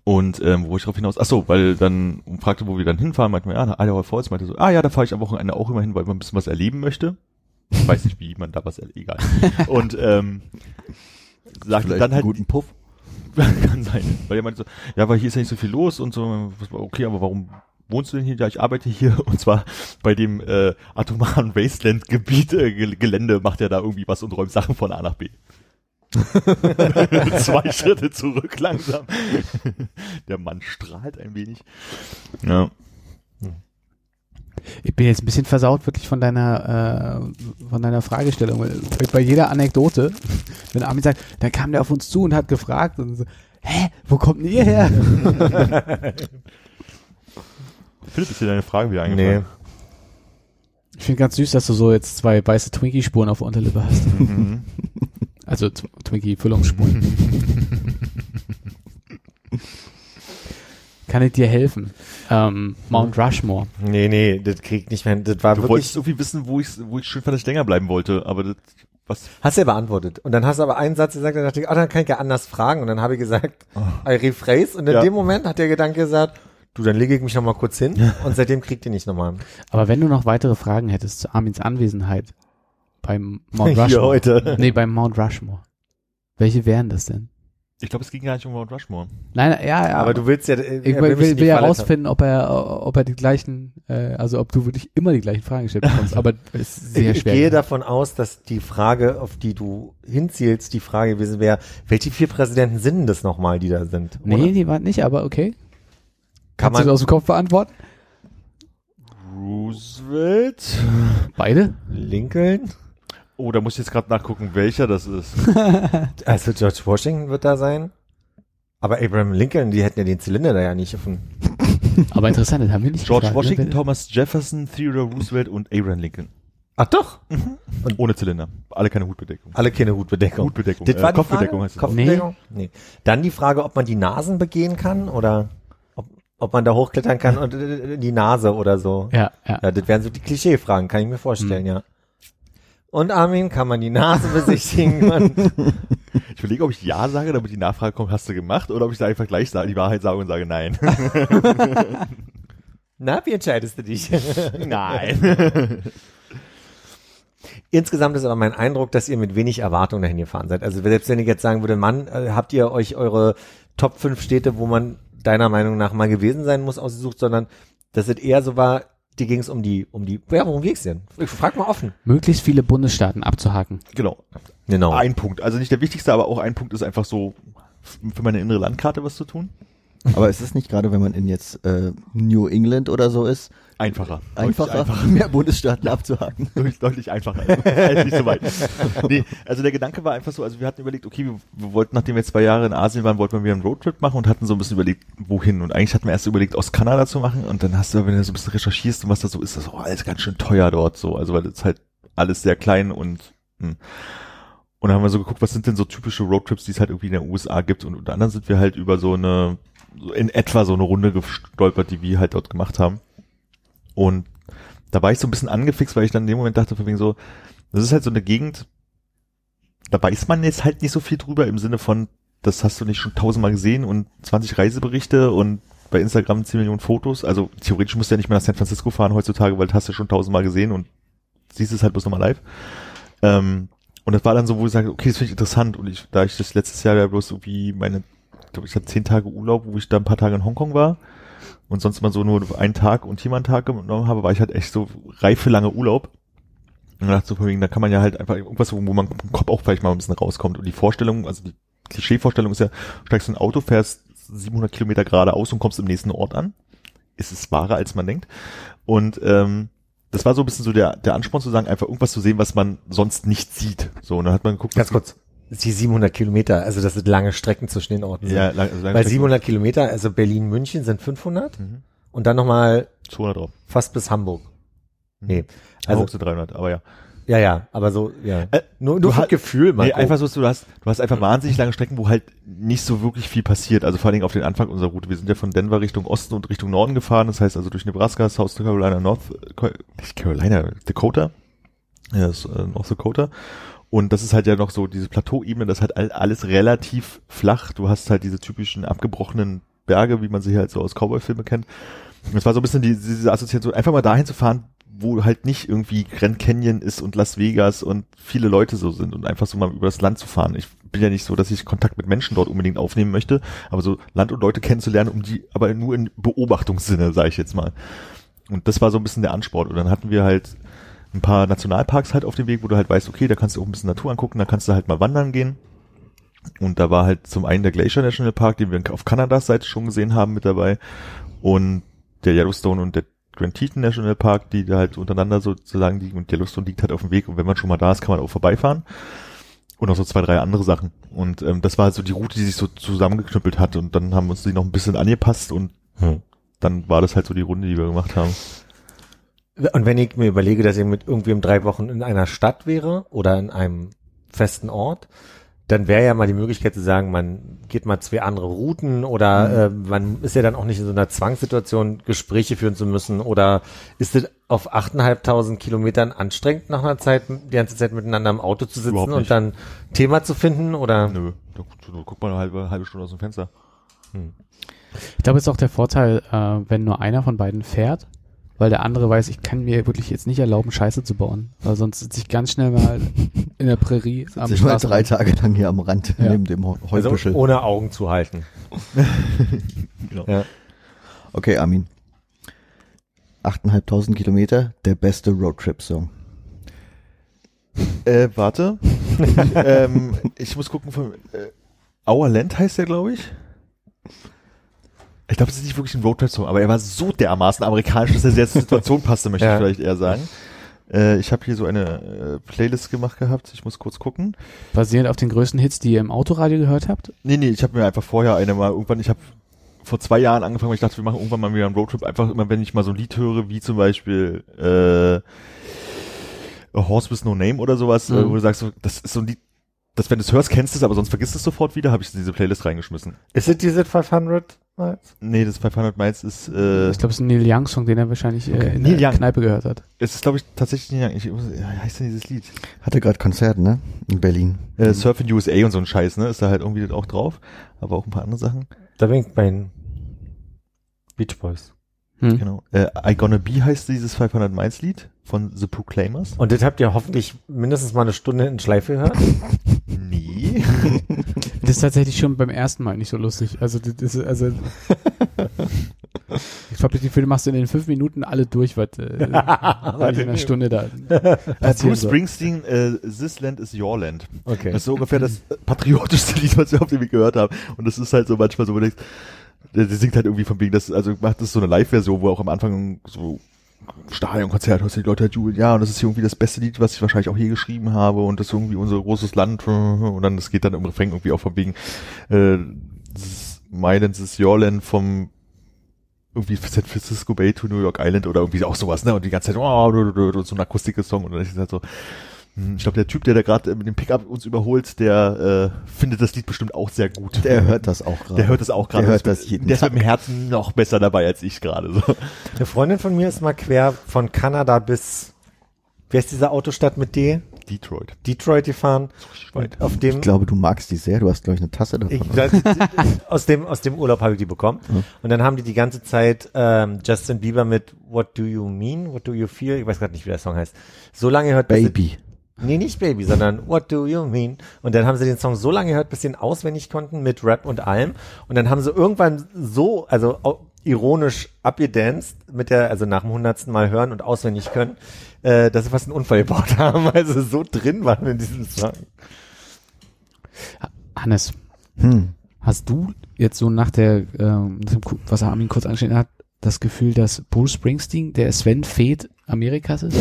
Speaker 2: Und ähm, wo ich darauf hinaus, ach so, weil dann fragte, wo wir dann hinfahren, meinte man, ja, nach Idaho Falls, meinte so, ah ja, da fahre ich am Wochenende auch immer hin, weil man ein bisschen was erleben möchte. Ich weiß nicht, wie man da was erlebt, egal. Und ähm, sagte
Speaker 3: Vielleicht
Speaker 2: dann halt,
Speaker 3: einen guten Puff.
Speaker 2: kann sein. Weil er meinte so, ja, weil hier ist ja nicht so viel los und so, okay, aber warum wohnst du denn hier? Ja, ich arbeite hier und zwar bei dem äh, atomaren Wasteland-Gebiet, äh, Gel- Gelände macht er da irgendwie was und räumt Sachen von A nach B. Zwei Schritte zurück langsam. Der Mann strahlt ein wenig. Ja.
Speaker 5: Ich bin jetzt ein bisschen versaut wirklich von deiner äh, von deiner Fragestellung. Bei jeder Anekdote, wenn Armin sagt, da kam der auf uns zu und hat gefragt und so, hä, wo kommt denn ihr her?
Speaker 2: Philipp, ist dir deine Frage wieder
Speaker 4: Nee.
Speaker 2: eingefallen?
Speaker 5: Ich finde ganz süß, dass du so jetzt zwei weiße Twinkie-Spuren auf der Unterlippe hast.
Speaker 2: Mhm.
Speaker 5: Also Tw- Twinkie-Füllungsspuren. Kann ich dir helfen? Ähm, Mount Rushmore.
Speaker 4: Nee, nee, das kriegt nicht mehr hin. Das war
Speaker 2: Du
Speaker 4: wirklich.
Speaker 2: wolltest irgendwie wissen, wo ich, wo ich schön fand, dass ich länger bleiben wollte, aber das, was,
Speaker 4: Hast du ja beantwortet. Und dann hast du aber einen Satz gesagt, dann dachte ich, ah, dann kann ich ja anders fragen. Und dann habe ich gesagt, I rephrase. Und in
Speaker 2: Ja.
Speaker 4: dem Moment hat der Gedanke gesagt, du, dann lege ich mich noch mal kurz hin. Und seitdem kriegt ihr nicht nochmal.
Speaker 5: Aber wenn du noch weitere Fragen hättest zu Armins Anwesenheit beim Mount
Speaker 4: Hier
Speaker 5: Rushmore.
Speaker 4: heute.
Speaker 5: Nee, beim Mount Rushmore. Welche wären das denn?
Speaker 2: ich glaube, es ging gar nicht um Mount Rushmore.
Speaker 5: Nein, ja, ja.
Speaker 4: Aber du willst ja, äh,
Speaker 5: ich
Speaker 4: er
Speaker 5: will, will, will ja rausfinden, ob er, ob er die gleichen, äh, also ob du wirklich immer die gleichen Fragen gestellt bekommst. Aber es ist sehr
Speaker 4: ich, ich
Speaker 5: schwer.
Speaker 4: gehe davon aus, dass die Frage, auf die du hinzielst, die Frage gewesen wäre, welche vier Präsidenten sind denn das nochmal, die da sind?
Speaker 5: nee,
Speaker 4: Oder?
Speaker 5: die waren nicht, aber okay.
Speaker 4: Kann
Speaker 5: Kannst du
Speaker 4: man,
Speaker 5: das aus dem Kopf beantworten?
Speaker 2: Roosevelt?
Speaker 5: Beide?
Speaker 4: Lincoln?
Speaker 2: Oh, da muss ich jetzt gerade nachgucken, welcher das ist.
Speaker 4: Also George Washington wird da sein. Aber Abraham Lincoln, die hätten ja den Zylinder da ja nicht dem
Speaker 5: Aber interessant, das haben wir nicht
Speaker 2: George
Speaker 5: gefragt, ne?
Speaker 2: Washington, Thomas Jefferson, Theodore Roosevelt und Abraham Lincoln.
Speaker 4: Ach doch,
Speaker 2: Ohne Zylinder. Alle keine Hutbedeckung.
Speaker 4: alle keine Hutbedeckung.
Speaker 2: Hutbedeckung.
Speaker 4: Das
Speaker 2: äh,
Speaker 4: war die
Speaker 2: Kopfbedeckung
Speaker 4: Frage?
Speaker 2: heißt es.
Speaker 4: Kopfbedeckung? Nee. Dann die Frage, ob man die Nasen begehen kann oder ob, man da hochklettern kann und äh, die Nase oder so.
Speaker 5: Ja, ja.
Speaker 4: Ja, das wären so die Klischeefragen, kann ich mir vorstellen, ja. Und Armin, kann man die Nase besichtigen? Man,
Speaker 2: Ich überlege, ob ich Ja sage, damit die Nachfrage kommt, hast du gemacht, oder ob ich da einfach gleich die Wahrheit sage und sage Nein.
Speaker 4: na, wie entscheidest du dich?
Speaker 2: Nein.
Speaker 4: Insgesamt ist aber mein Eindruck, dass ihr mit wenig Erwartung dahin gefahren seid. Also selbst wenn ich jetzt sagen würde, Mann, äh, habt ihr euch eure Top 5 Städte, wo man deiner Meinung nach mal gewesen sein muss, ausgesucht, sondern dass es eher so war, die ging es um die, um die, ja, worum ging's denn? Ich frag mal offen.
Speaker 5: Möglichst viele Bundesstaaten abzuhaken.
Speaker 2: genau.
Speaker 4: Genau.
Speaker 2: Ein Punkt. Also nicht der wichtigste, aber auch ein Punkt ist einfach so, für meine innere Landkarte was zu tun.
Speaker 3: Aber ist es nicht gerade, wenn man in jetzt äh, New England oder so ist,
Speaker 2: Einfacher.
Speaker 3: einfacher,
Speaker 2: einfacher.
Speaker 3: mehr Bundesstaaten abzuhaken?
Speaker 2: Deutlich, deutlich einfacher. Also nicht so weit. Nee, also der Gedanke war einfach so, also wir hatten überlegt, okay, wir, wir wollten, nachdem wir zwei Jahre in Asien waren, wollten wir wieder einen Roadtrip machen und hatten so ein bisschen überlegt, wohin. Und eigentlich hatten wir erst überlegt, aus Kanada zu machen und dann hast du, wenn du so ein bisschen recherchierst und was da so ist, das ist oh, alles ganz schön teuer dort so. Also weil das ist halt alles sehr klein und hm. Und dann haben wir so geguckt, was sind denn so typische Roadtrips, die es halt irgendwie in den USA gibt. Und unter anderem sind wir halt über so eine, in etwa so eine Runde gestolpert, die wir halt dort gemacht haben. Und da war ich so ein bisschen angefixt, weil ich dann in dem Moment dachte, von wegen so, das ist halt so eine Gegend, da weiß man jetzt halt nicht so viel drüber im Sinne von, das hast du nicht schon tausendmal gesehen und 20 Reiseberichte und bei Instagram 10 Millionen Fotos. Also theoretisch musst du ja nicht mehr nach San Francisco fahren heutzutage, weil das hast du schon tausendmal gesehen und siehst es halt bloß nochmal live. Ähm, und das war dann so, wo ich sage, okay, das finde ich interessant. Und ich, da ich das letztes Jahr ja bloß irgendwie meine, ich glaube, ich hatte zehn Tage Urlaub, wo ich da ein paar Tage in Hongkong war und sonst mal so nur einen Tag und hier mal einen Tag genommen habe, war ich halt echt so reife lange Urlaub. Und dachte so, da kann man ja halt einfach irgendwas, wo man im Kopf auch vielleicht mal ein bisschen rauskommt. Und die Vorstellung, also die Klischeevorstellung ist ja, steigst in ein Auto, fährst 700 Kilometer geradeaus und kommst im nächsten Ort an. Ist es wahrer, als man denkt. Und ähm, das war so ein bisschen so der, der Ansporn zu sagen, einfach irgendwas zu sehen, was man sonst nicht sieht. So, und dann hat man geguckt.
Speaker 4: Ganz kurz. Die 700 Kilometer, also das sind lange Strecken zwischen den Orten.
Speaker 2: Ja, lang, also lang
Speaker 4: Bei 700 Kilometer, also Berlin-München sind 500
Speaker 2: Mhm.
Speaker 4: und dann nochmal
Speaker 2: 200 drauf.
Speaker 4: fast bis Hamburg. Nee,
Speaker 2: Also
Speaker 4: also,
Speaker 2: zu 300, aber ja.
Speaker 4: ja, ja, aber so, ja.
Speaker 2: Äh,
Speaker 4: nur
Speaker 2: du
Speaker 4: nur
Speaker 2: hast-
Speaker 4: Gefühl, Marco.
Speaker 2: Nee, einfach so, du hast, du hast einfach wahnsinnig lange Strecken, wo halt nicht so wirklich viel passiert. Also vor allen Dingen auf den Anfang unserer Route. Wir sind ja von Denver Richtung Osten und Richtung Norden gefahren. Das heißt also durch Nebraska, South Carolina, North, nicht Carolina, Dakota. Ja, das, ist, äh, North Dakota. Und das ist halt ja noch so diese Plateauebene, das ist halt all- alles relativ flach. Du hast halt diese typischen abgebrochenen Berge, wie man sie halt so aus Cowboy-Filmen kennt. Es war so ein bisschen die, diese Assoziation, einfach mal dahin zu fahren, wo halt nicht irgendwie Grand Canyon ist und Las Vegas und viele Leute so sind und einfach so mal über das Land zu fahren. Ich bin ja nicht so, dass ich Kontakt mit Menschen dort unbedingt aufnehmen möchte, aber so Land und Leute kennenzulernen, um die, aber nur in Beobachtungssinne, sage ich jetzt mal. Und das war so ein bisschen der Ansport. Und dann hatten wir halt ein paar Nationalparks halt auf dem Weg, wo du halt weißt, okay, da kannst du auch ein bisschen Natur angucken, da kannst du halt mal wandern gehen. Und da war halt zum einen der Glacier National Park, den wir auf Kanadas Seite schon gesehen haben mit dabei. Und der Yellowstone und der Grand Teton National Park, die da halt untereinander sozusagen liegen. Und Yellowstone liegt halt auf dem Weg. Und wenn man schon mal da ist, kann man auch vorbeifahren. Und noch so zwei, drei andere Sachen. Und ähm, das war halt so die Route, die sich so zusammengeknüppelt hat. Und dann haben wir uns die noch ein bisschen angepasst. Und
Speaker 4: Hm.
Speaker 2: dann war das halt so die Runde, die wir gemacht haben.
Speaker 4: Und wenn ich mir überlege, dass ich mit irgendwie um drei Wochen in einer Stadt wäre oder in einem festen Ort, dann wäre ja mal die Möglichkeit zu sagen, man geht mal zwei andere Routen oder äh, man ist ja dann auch nicht in so einer Zwangssituation, Gespräche führen zu müssen oder ist es auf 8.500 Kilometern anstrengend nach einer Zeit, die ganze Zeit miteinander im Auto zu sitzen und dann Thema zu finden oder?
Speaker 2: Nö, da, da guckt man eine halbe, halbe Stunde aus dem Fenster.
Speaker 5: Ich glaube, es ist auch der Vorteil, äh, wenn nur einer von beiden fährt, weil der andere weiß, ich kann mir wirklich jetzt nicht erlauben, Scheiße zu bauen. Weil sonst sitze ich ganz schnell mal in der Prärie am
Speaker 3: Sitze ich mal drei Tage lang hier am Rand
Speaker 5: Ja.
Speaker 3: neben dem Heu-
Speaker 4: Also
Speaker 3: Heubüschel.
Speaker 4: ohne Augen zu halten.
Speaker 2: Genau.
Speaker 4: Ja.
Speaker 3: Okay, Armin. 8.500 Kilometer, der beste Roadtrip-Song.
Speaker 2: Äh, warte. ähm, ich muss gucken von äh, Our Land heißt der, glaube ich. Ich glaube, das ist nicht wirklich ein Roadtrip-Song, aber er war so dermaßen amerikanisch, dass er sehr zur Situation passte, möchte
Speaker 4: Ja.
Speaker 2: ich vielleicht eher sagen. Äh, ich habe hier so eine äh, Playlist gemacht gehabt. Ich muss kurz gucken.
Speaker 5: Basierend auf den größten Hits, die ihr im Autoradio gehört habt.
Speaker 2: Nee, nee, ich habe mir einfach vorher eine mal irgendwann, ich habe vor zwei Jahren angefangen, weil ich dachte, wir machen irgendwann mal wieder einen Roadtrip, einfach immer, wenn ich mal so ein Lied höre, wie zum Beispiel äh, A Horse with No Name oder sowas,
Speaker 5: Mhm.
Speaker 2: äh, wo du sagst, das ist so ein Lied, das, wenn du es hörst, kennst du es, aber sonst vergisst du es sofort wieder, habe ich in diese Playlist reingeschmissen.
Speaker 4: Ist es diese 500 Miles?
Speaker 2: Nee, das 500 Miles ist, äh,
Speaker 5: ich glaube, es ist ein Neil Young-Song, den er wahrscheinlich äh, in
Speaker 2: Neil
Speaker 5: der
Speaker 2: Young.
Speaker 5: Kneipe gehört hat.
Speaker 2: es ist, glaube ich, tatsächlich nicht, ich, wie heißt denn dieses Lied?
Speaker 3: Hatte gerade Konzert, ne? In Berlin.
Speaker 2: Äh, Surf in USA und so ein Scheiß, ne, ist da halt irgendwie auch drauf, aber auch ein paar andere Sachen.
Speaker 4: Da bin ich bei den Beach Boys.
Speaker 5: Hm.
Speaker 2: Genau. Äh, I Gonna Be heißt dieses 500 Miles Lied von The Proclaimers.
Speaker 4: Und das habt ihr hoffentlich mindestens mal eine Stunde in Schleife gehört?
Speaker 2: Nee.
Speaker 5: Das ist tatsächlich schon beim ersten Mal nicht so lustig. Also, das ist, also ich habe das Gefühl, du machst in den fünf Minuten alle durch, was, äh, in einer Stunde da
Speaker 2: Bruce. Springsteen, äh, This Land is Your Land.
Speaker 4: Okay.
Speaker 2: Das ist so ungefähr das äh, patriotischste Lied, was wir auf dem Weg gehört haben. Und das ist halt so manchmal so, wo du denkst, der, der singt halt irgendwie von wegen, das, also macht das so eine Live-Version, wo auch am Anfang so Stadionkonzert hörst du die Leute jubeln, ja, und das ist irgendwie das beste Lied, was ich wahrscheinlich auch je geschrieben habe und das ist irgendwie unser großes Land und dann, das geht dann im Refrain irgendwie auch von wegen, äh, my land, is your land vom irgendwie San Francisco Bay to New York Island oder irgendwie auch sowas, ne, und die ganze Zeit, oh, und so ein Akustik-Song und dann ist es halt so, Ich glaube, der Typ, der da gerade mit dem Pickup uns überholt, der äh, findet das Lied bestimmt auch sehr gut.
Speaker 3: Der hört das auch gerade.
Speaker 2: Der hört das auch gerade.
Speaker 3: Der hört das jeden
Speaker 2: Der ist
Speaker 3: Tag.
Speaker 2: mit dem Herzen noch besser dabei als ich gerade. So.
Speaker 4: Eine Freundin von mir ist mal quer von Kanada bis, wie heißt diese Autostadt mit D?
Speaker 2: Detroit.
Speaker 4: Detroit gefahren. auf dem,
Speaker 3: Ich glaube, du magst die sehr. Du hast, glaube ich, eine Tasse davon.
Speaker 4: Ich, das, aus dem aus dem Urlaub habe ich die bekommen und dann haben die die ganze Zeit ähm, Justin Bieber mit What Do You Mean, What Do You Feel, ich weiß gerade nicht, wie der Song heißt. So lange bis
Speaker 3: Baby.
Speaker 4: sie, nee nicht Baby, sondern What Do You Mean und dann haben sie den Song so lange gehört, bis sie ihn auswendig konnten mit Rap und allem und dann haben sie irgendwann so also ironisch abgedanced mit der also nach dem hundertsten Mal hören und auswendig können, äh, dass sie fast einen Unfall gebaut haben, weil sie so drin waren in diesem Song.
Speaker 5: Hannes,
Speaker 3: Hm.
Speaker 5: hast du jetzt so nach der, ähm, was Armin kurz angeschnitten hat, das Gefühl, dass Bruce Springsteen der Sven Feth Amerikas ist?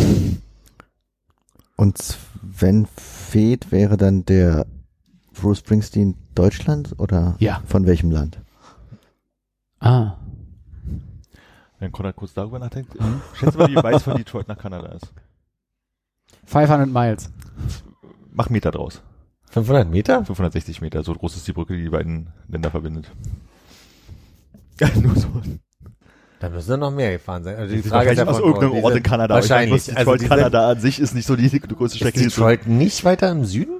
Speaker 3: Und Sven Feth wäre dann der Bruce Springsteen Deutschland oder
Speaker 5: Ja.
Speaker 3: von welchem Land?
Speaker 5: Ah.
Speaker 2: Wenn Konrad kurz darüber nachdenkt, schätze mal, wie weit von Detroit nach Kanada ist.
Speaker 5: 500 Miles.
Speaker 2: Mach Meter draus.
Speaker 4: 500 Meter?
Speaker 2: 560 Meter, so groß ist die Brücke, die die beiden Länder verbindet. Ja, nur so.
Speaker 4: Da müssen noch mehr gefahren sein. Also die
Speaker 2: Die
Speaker 4: Frage ist
Speaker 2: aus
Speaker 4: davon,
Speaker 2: irgendeinem Ort in Kanada.
Speaker 4: Wahrscheinlich.
Speaker 2: weiß, Detroit,
Speaker 4: also
Speaker 2: Kanada an sich ist nicht so die, die größte Strecke.
Speaker 4: ist Detroit nicht weiter im Süden?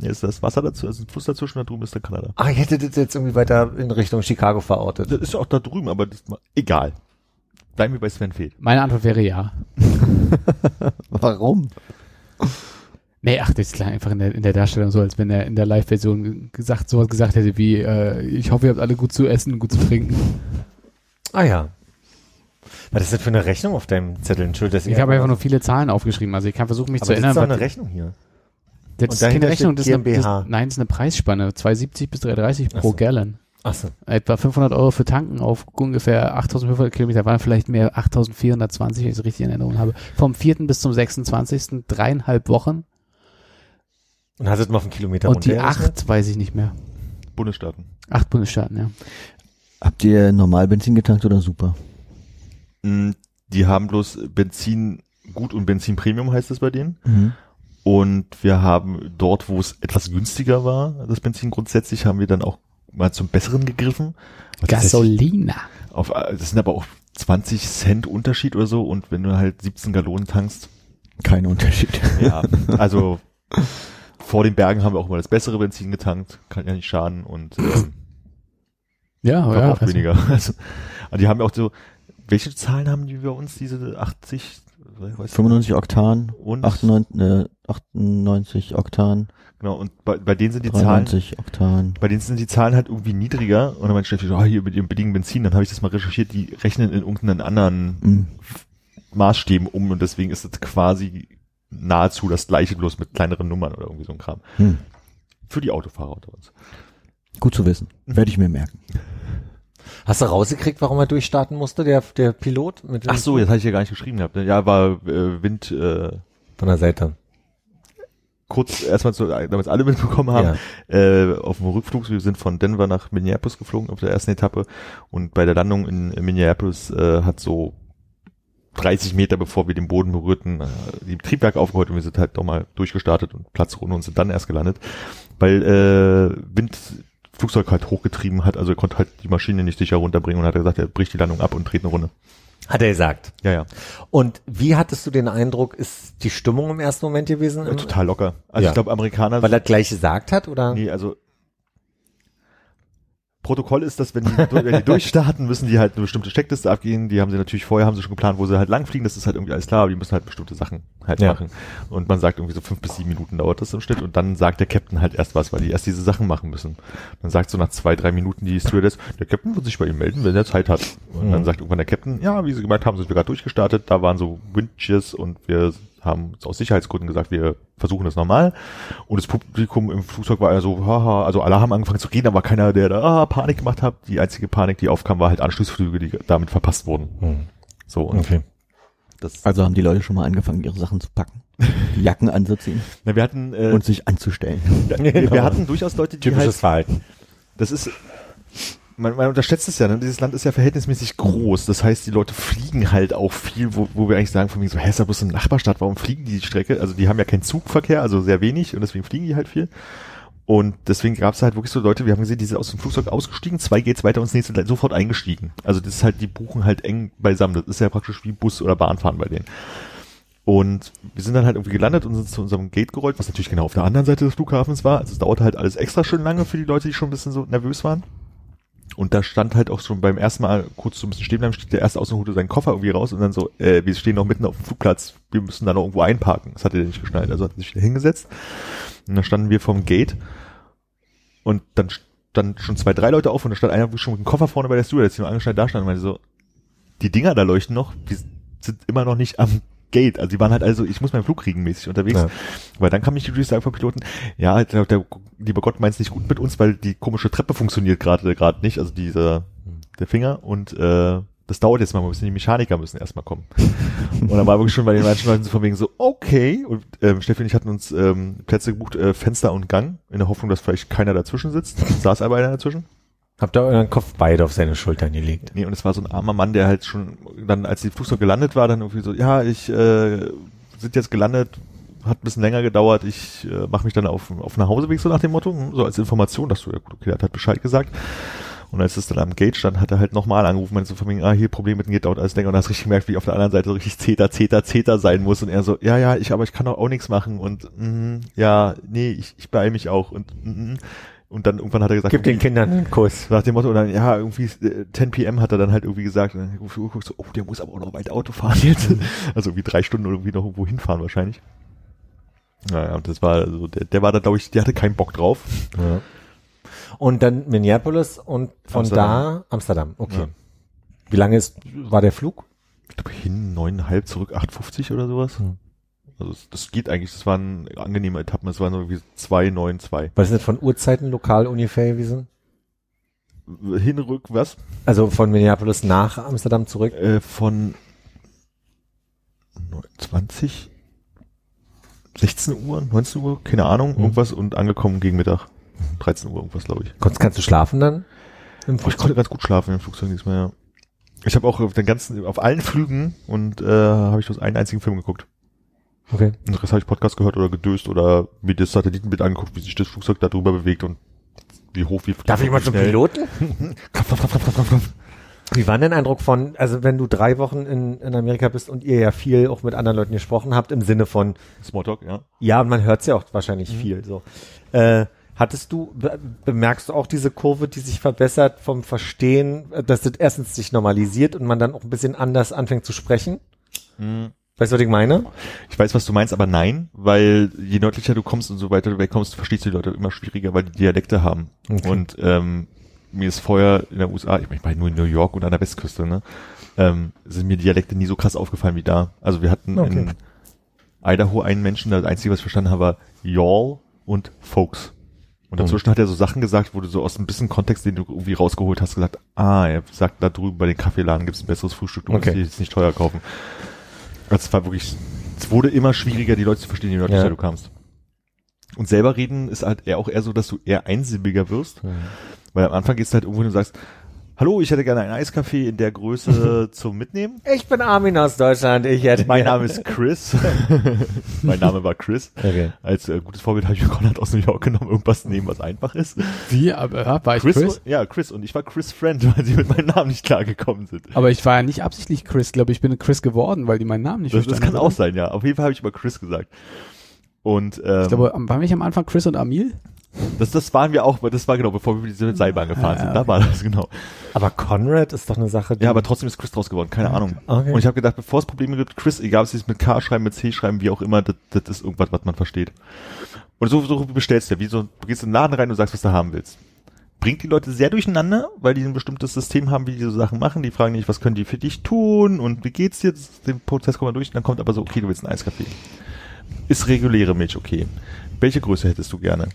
Speaker 2: Hier ist das Wasser dazu, also ein Fluss dazwischen, da drüben ist dann Kanada.
Speaker 4: Ah, ich hätte das jetzt irgendwie weiter in Richtung Chicago verortet.
Speaker 2: Das ist ja auch da drüben, aber das, egal. Bleiben wir bei Sven Feth.
Speaker 5: Meine Antwort wäre ja.
Speaker 3: Warum?
Speaker 5: Nee, ach, das klang einfach in der, in der Darstellung so, als wenn er in der Live-Version gesagt, sowas gesagt hätte wie, äh, ich hoffe, ihr habt alle gut zu essen und gut zu trinken.
Speaker 4: Ah ja. Was ist das für eine Rechnung auf deinem Zettel? Entschuldigung, dass
Speaker 5: Ich habe einfach nur viele Zahlen aufgeschrieben, also ich kann versuchen, mich
Speaker 4: aber
Speaker 5: zu
Speaker 4: das ist
Speaker 5: erinnern.
Speaker 4: doch eine Rechnung hier.
Speaker 5: das
Speaker 4: und
Speaker 5: ist keine Rechnung, das ist eine, das, nein, das ist eine Preisspanne, 2,70 bis 3,30 pro
Speaker 4: so.
Speaker 5: Gallon.
Speaker 4: Achso.
Speaker 5: Etwa 500 Euro für Tanken auf ungefähr 8500 Kilometer, waren vielleicht mehr 8420, wenn ich es richtig in Erinnerung habe. Vom 4. bis zum 26. dreieinhalb Wochen
Speaker 4: Und hast du es mal auf einen Kilometer
Speaker 5: und die acht weiß ich nicht mehr.
Speaker 2: Bundesstaaten.
Speaker 5: Acht Bundesstaaten, ja.
Speaker 3: Habt ihr normal Benzin getankt oder super?
Speaker 2: Mm, Die haben bloß Benzin gut und Benzin Premium heißt es bei denen.
Speaker 3: Mhm.
Speaker 2: Und wir haben dort, wo es etwas günstiger war, das Benzin grundsätzlich, haben wir dann auch mal zum Besseren gegriffen. Was
Speaker 5: Gasolina.
Speaker 2: Auf, äh, das sind aber auch 20 Cent Unterschied oder so. Und wenn du halt 17 Gallonen tankst,
Speaker 3: Kein Unterschied.
Speaker 2: ja, also vor den Bergen haben wir auch immer das bessere Benzin getankt, kann ja nicht schaden und ähm,
Speaker 5: Ja, ja. also-
Speaker 2: weniger. Also, die haben auch so, welche Zahlen haben die bei uns, diese 80, weißt du?
Speaker 3: 95 Oktan,
Speaker 2: und
Speaker 3: 98, äh, 98 Oktan,
Speaker 2: genau, und bei, bei denen sind die Zahlen
Speaker 3: 93 Oktan.
Speaker 2: bei denen sind die Zahlen halt irgendwie niedriger und dann meinte so, ah, hier mit dem billigen Benzin, dann habe ich das mal recherchiert, die rechnen in irgendeinen anderen
Speaker 3: Mhm.
Speaker 2: Maßstäben um und deswegen ist es quasi nahezu das gleiche, bloß mit kleineren Nummern oder irgendwie so ein Kram.
Speaker 3: Hm.
Speaker 2: Für die Autofahrer unter uns.
Speaker 3: Gut zu wissen. Werde ich mir merken.
Speaker 4: Hast du rausgekriegt, warum er durchstarten musste, der, der Pilot? Mit
Speaker 2: Ach so, jetzt hatte ich ja gar nicht geschrieben gehabt. ne? Ja, war äh, Wind äh,
Speaker 4: Von der Seite.
Speaker 2: kurz erstmal, zu, damit es alle mitbekommen haben, äh, auf dem Rückflug, wir sind von Denver nach Minneapolis geflogen auf der ersten Etappe und bei der Landung in Minneapolis äh, hat so 30 Meter bevor wir den Boden berührten, äh, die Triebwerke aufgehört und wir sind halt nochmal durchgestartet und Platzrunde und sind dann erst gelandet, weil äh, Wind Flugzeug halt hochgetrieben hat, also er konnte halt die Maschine nicht sicher runterbringen und hat gesagt, er bricht die Landung ab und dreht eine Runde.
Speaker 4: Hat er gesagt.
Speaker 2: Ja, ja.
Speaker 4: Und wie hattest du den Eindruck, ist die Stimmung im ersten Moment gewesen?
Speaker 2: ja total locker. Also
Speaker 4: Ja.
Speaker 2: ich glaube, Amerikaner
Speaker 4: Weil er gleich gesagt hat, oder?
Speaker 2: Nee, also Protokoll ist, dass wenn die, wenn die durchstarten, müssen die halt eine bestimmte Checkliste abgehen. Die haben sie natürlich vorher, haben sie schon geplant, wo sie halt langfliegen. Das ist halt irgendwie alles klar, aber die müssen halt bestimmte Sachen halt
Speaker 4: Ja.
Speaker 2: machen. Und man sagt irgendwie so fünf bis sieben Minuten dauert das im Schnitt und dann sagt der Captain halt erst was, weil die erst diese Sachen machen müssen. Dann sagt so nach zwei, drei Minuten die Stewardess, der Captain wird sich bei ihm melden, wenn er Zeit hat. Und dann
Speaker 4: Mhm.
Speaker 2: sagt irgendwann der Captain, ja, wie sie gemeint haben, sind wir gerade durchgestartet. Da waren so Windcheers und wir haben aus Sicherheitsgründen gesagt, wir versuchen das normal. Und das Publikum im Flugzeug war ja so, haha, also alle haben angefangen zu reden, aber keiner, der da ah, Panik gemacht hat. Die einzige Panik, die aufkam, war halt Anschlussflüge, die damit verpasst wurden.
Speaker 4: Hm.
Speaker 2: So, und
Speaker 4: Okay.
Speaker 2: das,
Speaker 3: Also haben die Leute schon mal angefangen, ihre Sachen zu packen, die Jacken anzuziehen
Speaker 2: na, wir hatten, äh,
Speaker 3: und sich anzustellen.
Speaker 2: wir, wir hatten durchaus Leute, die
Speaker 4: Typisches
Speaker 2: halt,
Speaker 4: Verhalten.
Speaker 2: das ist, man, man unterschätzt es ja, ne? dieses Land ist ja verhältnismäßig groß. Das heißt, die Leute fliegen halt auch viel, wo, wo wir eigentlich sagen, von mir so, hä, ist da bloß eine Nachbarstadt, warum fliegen die die Strecke? Also die haben ja keinen Zugverkehr, also sehr wenig und deswegen fliegen die halt viel. Und deswegen gab es halt wirklich so Leute, wir haben gesehen, die sind aus dem Flugzeug ausgestiegen, zwei geht's weiter und das nächste sofort eingestiegen. Also das ist halt, die buchen halt eng beisammen. Das ist ja praktisch wie Bus oder Bahnfahren bei denen. Und wir sind dann halt irgendwie gelandet und sind zu unserem Gate gerollt, was natürlich genau auf der anderen Seite des Flughafens war. Also es dauerte halt alles extra schön lange für die Leute, die schon ein bisschen so nervös waren. Und da stand halt auch schon beim ersten Mal kurz so ein bisschen stehen bleiben, steht der erste aus und seinen Koffer irgendwie raus und dann so, äh, wir stehen noch mitten auf dem Flugplatz, wir müssen da noch irgendwo einparken. Das hat er nicht geschnallt, also hat er sich wieder hingesetzt. Und dann standen wir vom Gate und dann standen schon zwei, drei Leute auf und da stand einer schon mit dem Koffer vorne bei der Stewardess, die noch angeschnallt da stand und meinte so, die Dinger da leuchten noch, die sind immer noch nicht am Gate. Also die waren halt also, ich muss meinen Flug kriegen mäßig unterwegs.
Speaker 4: Ja.
Speaker 2: Weil dann kam mich die Durchsage vom Piloten, ja, der, der lieber Gott meint es nicht gut mit uns, weil die komische Treppe funktioniert gerade gerade nicht, also dieser der Finger und äh, das dauert jetzt mal, wir müssen die Mechaniker müssen erstmal kommen. und dann war wirklich schon bei den manchen Leuten so von wegen so, okay. Und ähm, Steffi und ich hatten uns ähm, Plätze gebucht, äh, Fenster und Gang, in der Hoffnung, dass vielleicht keiner dazwischen sitzt. Saß aber einer dazwischen.
Speaker 4: Habt ihr euren Kopf beide auf seine Schultern gelegt?
Speaker 2: Nee, und es war so ein armer Mann, der halt schon dann, als die Flugzeug gelandet war, dann irgendwie so, ja, ich äh, sind jetzt gelandet, hat ein bisschen länger gedauert, ich äh, mache mich dann auf, auf nach Hauseweg, so nach dem Motto, hm, so als Information, dass du, ja gut, okay, der hat halt Bescheid gesagt. Und als es dann am Gate stand, hat er halt nochmal angerufen, meinte so von mir, ah, hier Problem mit dem Gate dauert alles länger. Und hast richtig gemerkt, wie auf der anderen Seite so richtig Zeter, Zeter, Zeter sein muss. Und er so, ja, ja, ich, aber ich kann doch auch nichts machen. Und, mm, ja, nee, ich, ich beeil mich auch. Und, mm, und dann irgendwann hat er gesagt,
Speaker 4: Gib den Kindern einen Kuss.
Speaker 2: nach dem Motto, und dann, ja, irgendwie äh, 10 PM hat er dann halt irgendwie gesagt, und dann guckst so, oh, der muss aber auch noch weit Auto fahren jetzt. Also irgendwie drei Stunden oder irgendwie noch irgendwo hinfahren wahrscheinlich. Naja, und das war, also der, der war da, glaube ich, der hatte keinen Bock drauf.
Speaker 4: Ja. Und dann Minneapolis und von
Speaker 2: Amsterdam.
Speaker 4: da Amsterdam. Okay.
Speaker 2: Ja.
Speaker 4: Wie lange ist, war der Flug?
Speaker 2: Ich glaube, hin neuneinhalb, zurück 8,50 oder sowas.
Speaker 4: Hm.
Speaker 2: Also das, das geht eigentlich, das waren angenehme Etappen, es waren so irgendwie zwei, neun, zwei.
Speaker 4: Was ist das von Uhrzeiten lokal ungefähr gewesen?
Speaker 2: Hin, rück, was?
Speaker 4: Also von Minneapolis nach Amsterdam zurück?
Speaker 2: Äh, von 20, 16 Uhr, 19 Uhr, keine Ahnung,
Speaker 4: Mhm.
Speaker 2: irgendwas und angekommen gegen Mittag. 13 Uhr, irgendwas, glaube ich.
Speaker 4: Konntest, kannst du schlafen dann? Im
Speaker 2: Oh, ich konnte ganz gut schlafen im Flugzeug diesmal, ja. Ich habe auch auf den ganzen, auf allen Flügen und äh, habe ich bloß einen einzigen Film geguckt.
Speaker 4: Okay.
Speaker 2: Und den Rest habe ich Podcast gehört oder gedöst oder mir das Satellitenbild angeguckt, wie sich das Flugzeug da drüber bewegt und wie hoch, wie
Speaker 4: Darf ich mal zum. Piloten? Wie war denn dein Eindruck von, also wenn du drei Wochen in, in Amerika bist und ihr ja viel auch mit anderen Leuten gesprochen habt, im Sinne von,
Speaker 2: Smalltalk, ja.
Speaker 4: ja, und man hört ja auch wahrscheinlich viel so. Äh, hattest du, be bemerkst du auch diese Kurve, die sich verbessert vom Verstehen, äh, dass das erstens sich normalisiert und man dann auch ein bisschen anders anfängt zu sprechen? Weißt du, was ich meine?
Speaker 2: Ich weiß, was du meinst, aber nein, weil je nördlicher du kommst und so weiter du wegkommst, verstehst du die Leute immer schwieriger, weil die Dialekte haben.
Speaker 4: Okay.
Speaker 2: Und ähm, mir ist vorher in der USA, ich meine nur in New York und an der Westküste, ne, ähm, sind mir Dialekte nie so krass aufgefallen wie da. Also wir hatten
Speaker 4: Okay.
Speaker 2: in Idaho einen Menschen, das Einzige, was ich verstanden habe, war Y'all und Folks. Und dazwischen hat er so Sachen gesagt, wo du so aus ein bisschen Kontext, den du irgendwie rausgeholt hast, gesagt, ah, er sagt, da drüben bei den Kaffeeladen gibt's ein besseres Frühstück, du musst
Speaker 4: Okay.
Speaker 2: dir jetzt nicht teuer kaufen. Also es war wirklich, es wurde immer schwieriger, die Leute zu verstehen, je nördlicher
Speaker 4: Ja.
Speaker 2: du kamst. Und selber reden ist halt eher auch eher so, dass du eher einsilbiger wirst. Weil am Anfang gehst du halt irgendwo hin und sagst, hallo, ich hätte gerne einen Eiskaffee in der Größe zum Mitnehmen.
Speaker 4: Ich bin Armin aus Deutschland, ich hätte.
Speaker 2: Mein Name ist Chris. mein Name war Chris.
Speaker 4: Okay.
Speaker 2: Als äh, gutes Vorbild habe ich Konrad aus New York genommen, irgendwas nehmen, was einfach ist.
Speaker 5: Wie, aber ja, war ich
Speaker 2: Chris,
Speaker 5: Chris?
Speaker 2: Ja, Chris. Und ich war Chris Friend, weil sie mit meinem Namen nicht klargekommen sind.
Speaker 5: Aber ich war ja nicht absichtlich Chris, glaube ich, bin Chris geworden, weil die meinen Namen nicht
Speaker 2: Das, das
Speaker 5: verstanden
Speaker 2: kann
Speaker 5: haben.
Speaker 2: auch sein, ja. Auf jeden Fall habe ich immer Chris gesagt. Und ähm,
Speaker 5: Ich glaube, am- waren wir nicht am Anfang Chris und Amil?
Speaker 2: Das, das waren wir auch, das war genau, bevor wir mit Seilbahn gefahren
Speaker 5: Ja,
Speaker 2: sind.
Speaker 5: okay.
Speaker 2: Da war das, genau.
Speaker 4: Aber Conrad ist doch eine Sache, die
Speaker 2: Ja, aber trotzdem ist Chris draus geworden, keine Ahnung.
Speaker 4: Okay.
Speaker 2: Und ich habe gedacht, bevor es Probleme gibt, Chris, egal ob sie es mit K schreiben, mit C schreiben, wie auch immer, das, das ist irgendwas, was man versteht. Und so, so bestellst du ja, wie so, du gehst in den Laden rein und sagst, was du haben willst. Bringt die Leute sehr durcheinander, weil die ein bestimmtes System haben, wie die so Sachen machen. Die fragen nicht, was können die für dich tun und wie geht's dir? Den Prozess kommt man durch und dann kommt aber so, okay, du willst einen Eiskaffee. Ist reguläre Milch, okay. Welche Größe hättest du gerne?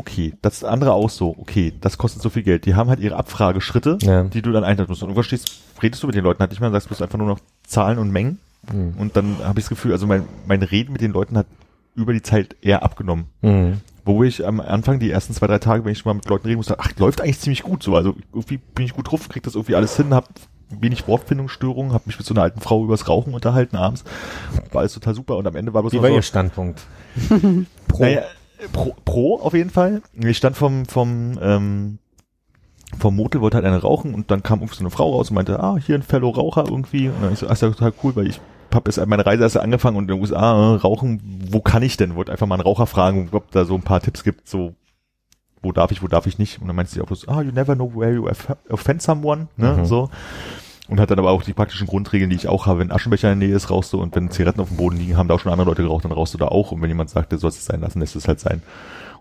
Speaker 2: Okay, das andere auch so, okay, das kostet so viel Geld. Die haben halt ihre Abfrageschritte,
Speaker 4: Ja.
Speaker 2: die du dann einhalten musst. Und irgendwann stehst, redest du mit den Leuten halt nicht mehr, sagst bloß einfach nur noch Zahlen und Mengen.
Speaker 4: Mhm.
Speaker 2: Und dann habe ich das Gefühl, also mein, mein Reden mit den Leuten hat über die Zeit eher abgenommen.
Speaker 4: Mhm.
Speaker 2: Wo ich am Anfang die ersten zwei, drei Tage, wenn ich mal mit Leuten reden musste, ach, läuft eigentlich ziemlich gut so. Also irgendwie bin ich gut drauf, krieg das irgendwie alles hin, hab wenig Wortfindungsstörungen, hab mich mit so einer alten Frau übers Rauchen unterhalten abends. War alles total super und am Ende war bloß
Speaker 4: Wie war
Speaker 2: so,
Speaker 4: Ihr Standpunkt?
Speaker 2: pro. Naja, pro, pro auf jeden Fall. Ich stand vom, vom, ähm, vom Motel, wollte halt eine rauchen und dann kam irgendwie so eine Frau raus und meinte, ah, hier ein Fellow Raucher irgendwie. Und dann ich so, ah, ist ja total cool, weil ich hab jetzt meine Reise erst angefangen und in den USA äh, rauchen, wo kann ich denn? Wollte einfach mal einen Raucher fragen, ob da so ein paar Tipps gibt, so wo darf ich, wo darf ich nicht. Und dann meinte sie auch so, ah, you never know where you off- offend someone, ne,
Speaker 4: Mhm.
Speaker 2: so. Und hat dann aber auch die praktischen Grundregeln, die ich auch habe. Wenn Aschenbecher in der Nähe ist, rauchst du. Und wenn Zigaretten auf dem Boden liegen, haben da auch schon andere Leute geraucht, dann rauchst du da auch. Und wenn jemand sagt, du sollst es sein lassen, lässt es halt sein.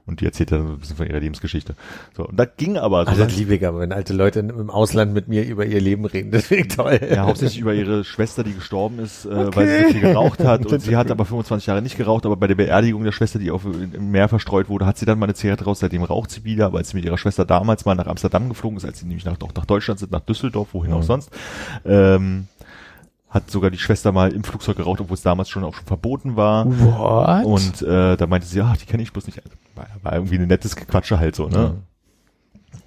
Speaker 2: Und die erzählt dann ein bisschen von ihrer Lebensgeschichte. So, und da ging aber so.
Speaker 4: Also das liebe ich aber, wenn alte Leute im Ausland mit mir über ihr Leben reden, das finde ich toll.
Speaker 2: ja, hauptsächlich über ihre Schwester, die gestorben ist, äh, weil sie so viel geraucht hat. Und sie hat aber 25 Jahre nicht geraucht, aber bei der Beerdigung der Schwester, die auf im Meer verstreut wurde, hat sie dann mal eine Zigarette raus. Seitdem raucht sie wieder, weil sie mit ihrer Schwester damals mal nach Amsterdam geflogen ist, als sie nämlich nach, auch nach Deutschland sind, nach Düsseldorf, wohin auch
Speaker 4: Mhm.
Speaker 2: sonst. Ähm, hat sogar die Schwester mal im Flugzeug geraucht, obwohl es damals schon auch schon verboten war.
Speaker 5: What?
Speaker 2: Und äh, da meinte sie, ach, die kenne ich bloß nicht. War, war irgendwie ein nettes Gequatsche halt so, ne?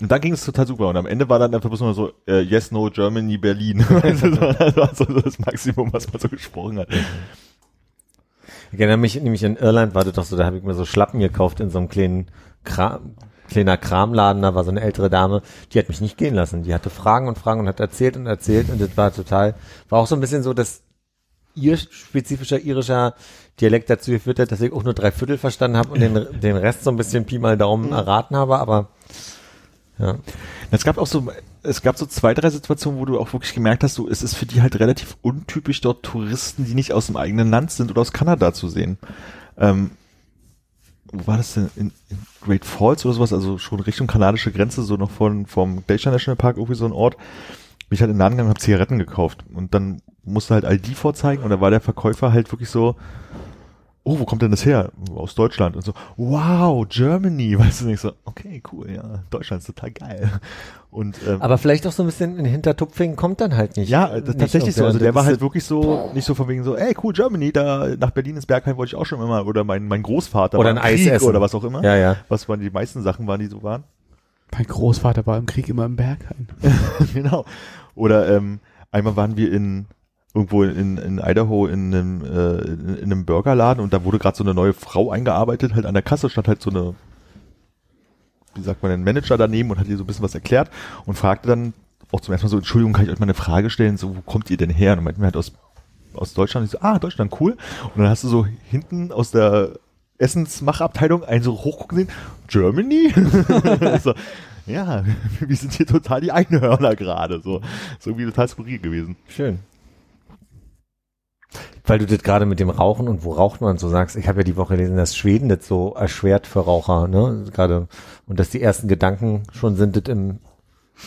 Speaker 2: Und dann ging es total super. Und am Ende war dann einfach bloß nur so, äh, yes, no, Germany, Berlin. Das war so das Maximum, was man so gesprochen hat.
Speaker 4: Ich erinnere mich nämlich in Irland war das doch so, da habe ich mir so Schlappen gekauft in so einem kleinen Kram, kleiner Kramladen, da war so eine ältere Dame, die hat mich nicht gehen lassen. Die hatte Fragen und Fragen und hat erzählt und erzählt und das war total, war auch so ein bisschen so, dass ihr spezifischer irischer Dialekt dazu geführt hat, dass ich auch nur drei Viertel verstanden habe und den, den Rest so ein bisschen Pi mal Daumen erraten habe, aber ja.
Speaker 2: Es gab auch so, es gab so zwei, drei Situationen, wo du auch wirklich gemerkt hast, so, es ist für die halt relativ untypisch, dort Touristen, die nicht aus dem eigenen Land sind oder aus Kanada zu sehen. Ähm, wo war das denn? In, in Great Falls oder sowas, also schon Richtung kanadische Grenze, so noch von, vom Glacier National Park, irgendwie so ein Ort. Bin ich halt in den Laden gegangen und habe Zigaretten gekauft. Und dann musste halt ID vorzeigen und da war der Verkäufer halt wirklich so, oh, wo kommt denn das her? Aus Deutschland. Und so, wow, Germany. Weißt du nicht so, okay, cool, ja, Deutschland ist total geil. Und ähm,
Speaker 4: Aber vielleicht auch so ein bisschen in Hintertupfing kommt dann halt nicht.
Speaker 2: ja,
Speaker 4: nicht
Speaker 2: tatsächlich so. Also der war halt wirklich so, nicht so von wegen so, ey, cool, Germany, da nach Berlin ins Bergheim wollte ich auch schon immer, oder mein, mein Großvater
Speaker 4: Oder
Speaker 2: war im
Speaker 4: ein Eis
Speaker 2: Krieg
Speaker 4: essen.
Speaker 2: oder was auch immer.
Speaker 4: Ja, ja.
Speaker 2: Was waren die meisten Sachen waren, die so waren.
Speaker 5: mein Großvater war im Krieg immer im Berghain.
Speaker 2: genau. Oder ähm, einmal waren wir in irgendwo in, in Idaho in einem, äh, in, in einem Burgerladen und da wurde gerade so eine neue Frau eingearbeitet, halt an der Kasse stand halt so eine, wie sagt man, ein Manager daneben und hat ihr so ein bisschen was erklärt und fragte dann auch zum ersten Mal so, Entschuldigung, kann ich euch mal eine Frage stellen, so, wo kommt ihr denn her? Und meinten wir halt aus, aus Deutschland. Ich so, ah, Deutschland, cool. Und dann hast du so hinten aus der Essensmachabteilung einen so hochgucken sehen, Germany? so, ja, wir sind hier total die Einhörner gerade, so. So irgendwie total skurril gewesen.
Speaker 4: Schön. Weil du das gerade mit dem Rauchen und wo raucht man so sagst, ich habe ja die Woche gelesen, dass Schweden das so erschwert für Raucher, ne? Gerade und dass die ersten Gedanken schon sind, das im,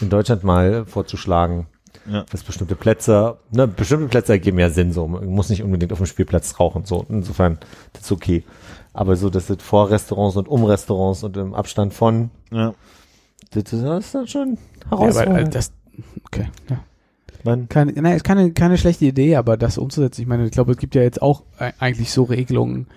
Speaker 4: in Deutschland mal vorzuschlagen.
Speaker 2: Ja.
Speaker 4: Dass bestimmte Plätze, ne, bestimmte Plätze ergeben ja Sinn, so. Man muss nicht unbedingt auf dem Spielplatz rauchen, so. Insofern, das ist okay. Aber so, dass das vor Restaurants und um Restaurants und im Abstand von,
Speaker 2: Ja.
Speaker 4: das ist das ist dann schon
Speaker 5: Ja, aber,
Speaker 4: herausfordernd.
Speaker 5: das, okay, ja.
Speaker 4: Man,
Speaker 5: Keine, nein, ist keine, keine schlechte Idee, aber das umzusetzen, ich meine, ich glaube, es gibt ja jetzt auch e- eigentlich so Regelungen,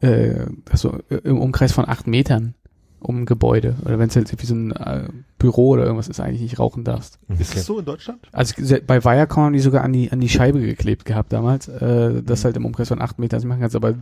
Speaker 5: äh, dass du im Umkreis von acht Metern um ein Gebäude. Oder wenn es jetzt wie so ein äh, Büro oder irgendwas ist, eigentlich nicht rauchen darfst.
Speaker 2: Ist es so in Deutschland?
Speaker 5: Also bei Viacom haben die sogar an die, an die Scheibe geklebt gehabt damals, äh, dass halt im Umkreis von acht Metern das machen kannst, aber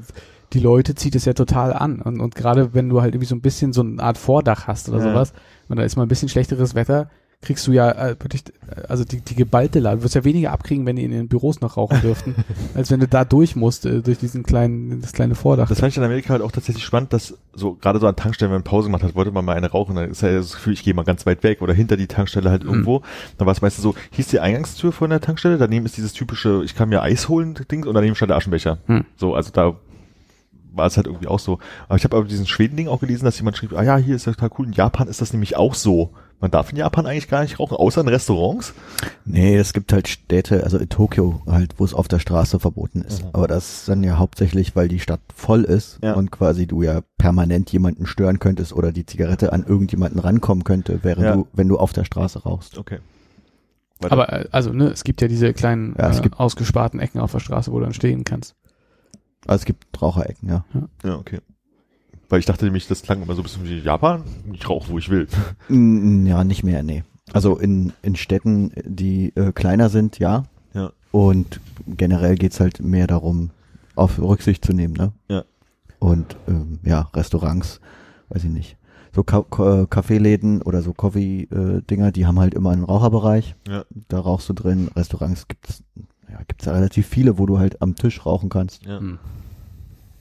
Speaker 5: die Leute zieht es ja total an. Und, und gerade wenn du halt irgendwie so ein bisschen so eine Art Vordach hast oder
Speaker 2: Ja.
Speaker 5: sowas und da ist mal ein bisschen schlechteres Wetter, kriegst du ja äh, wirklich, äh, also die, die geballte Lade, du wirst ja weniger abkriegen, wenn die in den Büros noch rauchen dürften, als wenn du da durch musst, äh, durch diesen kleinen, das kleine Vordach.
Speaker 2: Das fand ich in Amerika halt auch tatsächlich spannend, dass so gerade so an Tankstellen, wenn man Pause gemacht hat, wollte man mal eine rauchen, dann ist ja das Gefühl, ich gehe mal ganz weit weg oder hinter die Tankstelle halt
Speaker 5: Mhm.
Speaker 2: irgendwo. Dann war es meistens so, hieß die Eingangstür von der Tankstelle, daneben ist dieses typische, ich kann mir Eis holen Ding und daneben stand der Aschenbecher.
Speaker 5: Hm.
Speaker 2: So, also da war es halt irgendwie auch so. Aber ich habe aber diesen Schweden-Ding auch gelesen, dass jemand schrieb, ah ja, hier ist ja total cool, in Japan ist das nämlich auch so. Man darf in Japan eigentlich gar nicht rauchen, außer in Restaurants.
Speaker 3: Nee, es gibt halt Städte, also in Tokio halt, wo es auf der Straße verboten ist.
Speaker 2: Mhm.
Speaker 3: Aber das ist dann ja hauptsächlich, weil die Stadt voll ist
Speaker 2: Ja.
Speaker 3: und quasi du ja permanent jemanden stören könntest oder die Zigarette an irgendjemanden rankommen könnte, während
Speaker 2: Ja.
Speaker 3: du, wenn du auf der Straße rauchst.
Speaker 2: Okay. Weiter.
Speaker 5: aber äh, also ne, es gibt ja diese kleinen
Speaker 3: Ja, es
Speaker 5: äh,
Speaker 3: gibt-
Speaker 5: ausgesparten Ecken auf der Straße, wo du dann stehen kannst.
Speaker 3: Also es gibt Raucherecken, ja.
Speaker 2: Ja, okay. Weil ich dachte nämlich, das klang immer so ein bisschen wie Japan. Ich rauche, wo ich will.
Speaker 3: Ja, nicht mehr, nee. Also in, in Städten, die äh, kleiner sind, ja.
Speaker 2: Ja.
Speaker 3: Und generell geht's halt mehr darum, auf Rücksicht zu nehmen, ne?
Speaker 2: Ja.
Speaker 3: Und ähm, ja, Restaurants, weiß ich nicht. So Ka Ka- äh, Kaffeeläden oder so Coffee-Dinger, die haben halt immer einen Raucherbereich.
Speaker 2: Ja.
Speaker 3: Da rauchst du drin. Restaurants gibt's ja, gibt's ja relativ viele, wo du halt am Tisch rauchen kannst.
Speaker 2: Ja.
Speaker 5: Hm.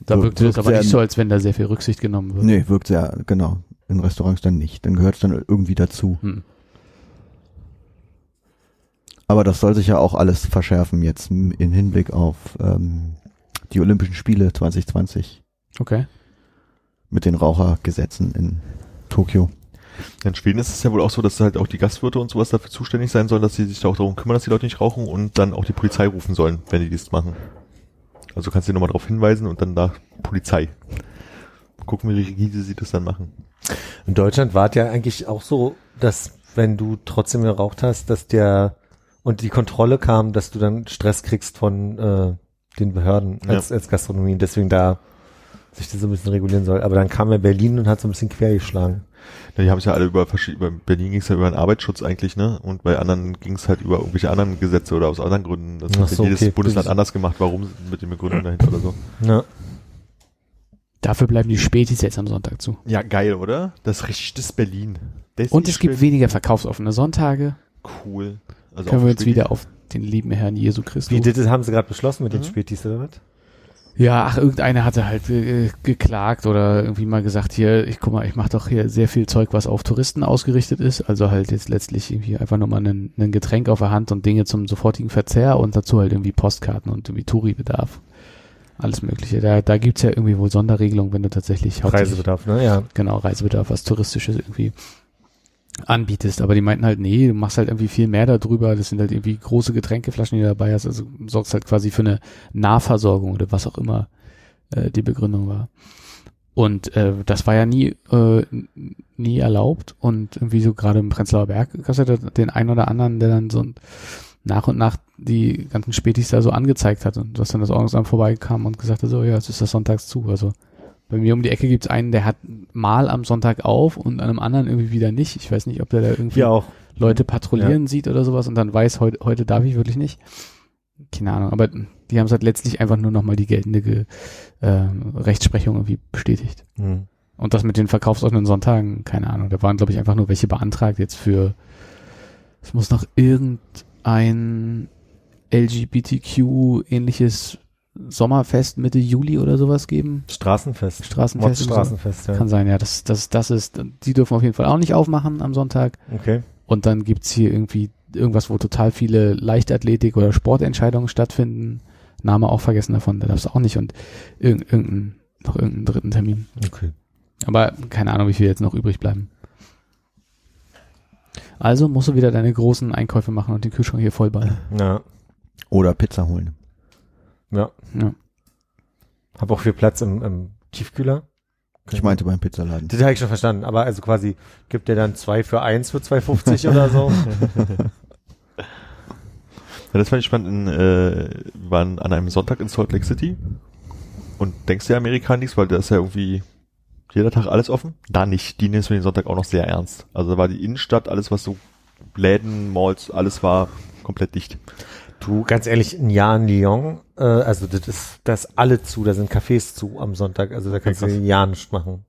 Speaker 5: Da
Speaker 3: Wir-
Speaker 5: wirkte es
Speaker 3: wirkt
Speaker 5: aber nicht so, als wenn da sehr viel Rücksicht genommen wird.
Speaker 3: Nee, wirkt sehr, genau. In Restaurants dann nicht. Dann gehört's dann irgendwie dazu.
Speaker 5: Hm.
Speaker 3: Aber das soll sich ja auch alles verschärfen jetzt m- in Hinblick auf ähm, die Olympischen Spiele 2020
Speaker 5: Okay.
Speaker 3: mit den Rauchergesetzen in Tokio.
Speaker 2: In Schweden ist es ja wohl auch so, dass halt auch die Gastwirte und sowas dafür zuständig sein sollen, dass sie sich da auch darum kümmern, dass die Leute nicht rauchen und dann auch die Polizei rufen sollen, wenn die das machen. Also kannst du nochmal darauf hinweisen und dann da Polizei. Gucken, wie rigide sie das dann machen.
Speaker 4: In Deutschland war es ja eigentlich auch so, dass wenn du trotzdem geraucht hast, dass der und die Kontrolle kam, dass du dann Stress kriegst von äh, den Behörden als, als Gastronomie deswegen da sich das so ein bisschen regulieren soll. Aber dann kam ja Berlin und hat so ein bisschen quergeschlagen.
Speaker 2: Ja, die haben es ja alle über verschiedene, bei Berlin ging es ja über den Arbeitsschutz eigentlich, ne? Und bei anderen ging es halt über irgendwelche anderen Gesetze oder aus anderen Gründen. Das
Speaker 4: Ach
Speaker 2: hat ja
Speaker 4: so,
Speaker 2: jedes
Speaker 4: okay.
Speaker 2: Bundesland
Speaker 4: Das-
Speaker 2: anders gemacht, warum mit den Begründungen dahinter oder so.
Speaker 4: Ja.
Speaker 5: Dafür bleiben die Spätis jetzt am Sonntag zu.
Speaker 2: Ja, geil, oder? Das ist richtig das Berlin. Das
Speaker 5: Und es gibt
Speaker 2: Berlin.
Speaker 5: weniger verkaufsoffene Sonntage.
Speaker 2: Cool. Also
Speaker 5: Können wir jetzt
Speaker 2: Berlin.
Speaker 5: wieder auf den lieben Herrn Jesu Christus.
Speaker 4: Wie, das haben sie gerade beschlossen mit den
Speaker 2: Mhm.
Speaker 4: Spätis oder was?
Speaker 5: Ja, ach, irgendeiner hatte halt äh, geklagt oder irgendwie mal gesagt, hier, ich guck mal, ich mache doch hier sehr viel Zeug, was auf Touristen ausgerichtet ist. Also halt jetzt letztlich irgendwie einfach nur mal ein, ein Getränk auf der Hand und Dinge zum sofortigen Verzehr und dazu halt irgendwie Postkarten und irgendwie Touri-Bedarf. Alles mögliche. Da, da gibt's ja irgendwie wohl Sonderregelungen, wenn du tatsächlich
Speaker 4: Reisebedarf, ne? Ja.
Speaker 5: genau, Reisebedarf, was Touristisches irgendwie anbietest. Aber die meinten halt, nee, du machst halt irgendwie viel mehr darüber. Das sind halt irgendwie große Getränkeflaschen, die du dabei hast. Also sorgst halt quasi für eine Nahversorgung oder was auch immer äh, die Begründung war. Und äh, das war ja nie, äh, nie erlaubt. Und irgendwie so gerade im Prenzlauer Berg gab es ja den einen oder anderen, der dann so nach und nach die ganzen Spätis da so angezeigt hat und dass dann das Ordnungsamt vorbeikam und gesagt hat, so ja, jetzt ist das sonntags zu. Also bei mir um die Ecke gibt's einen, der hat mal am Sonntag auf und an einem anderen irgendwie wieder nicht. Ich weiß nicht, ob der da irgendwie. Leute patrouillieren sieht oder sowas und dann weiß, heute, heute darf ich wirklich nicht. Keine Ahnung, aber die haben es halt letztlich einfach nur nochmal die geltende Ge äh, Rechtsprechung irgendwie bestätigt.
Speaker 4: Mhm.
Speaker 5: Und das mit den verkaufsoffenen Sonntagen, keine Ahnung, da waren, glaube ich, einfach nur welche beantragt jetzt für, es muss noch irgendein LGBTQ-ähnliches Sommerfest Mitte Juli oder sowas geben.
Speaker 4: Straßenfest.
Speaker 5: Straßenfest.
Speaker 4: Straßenfest, ja.
Speaker 5: Kann sein, ja, das, das, das ist, die dürfen auf jeden Fall auch nicht aufmachen am Sonntag.
Speaker 4: Okay.
Speaker 5: Und dann gibt's hier irgendwie irgendwas, wo total viele Leichtathletik- oder Sportentscheidungen stattfinden. Name auch vergessen davon, da darfst du auch nicht. Und irg irgendein, noch irgendeinen dritten Termin.
Speaker 4: Okay.
Speaker 5: Aber keine Ahnung, wie viel jetzt noch übrig bleiben. Also musst du wieder deine großen Einkäufe machen und den Kühlschrank hier vollballen.
Speaker 4: Ja.
Speaker 3: Oder Pizza holen.
Speaker 4: Ja.
Speaker 5: Ja.
Speaker 4: Hab auch viel Platz im, im Tiefkühler.
Speaker 3: Ich meinte beim Pizzaladen.
Speaker 4: Das habe ich schon verstanden, aber also quasi gibt der dann zwei für eins für 2,50 oder so.
Speaker 2: Ja, das fand ich spannend. In, äh, wir waren an einem Sonntag in Salt Lake City und denkst dir Amerika nichts, weil da ist ja irgendwie jeder Tag alles offen. Da nicht. Die nehmen es für den Sonntag auch noch sehr ernst. Also da war die Innenstadt, alles was so Läden, Malls, alles war komplett dicht.
Speaker 4: Du, ganz ehrlich, ein Jahr in Lyon, äh, also das ist, das alle zu, da sind Cafés zu am Sonntag, also da kannst
Speaker 2: Okay,
Speaker 4: du ein Jahr nichts machen.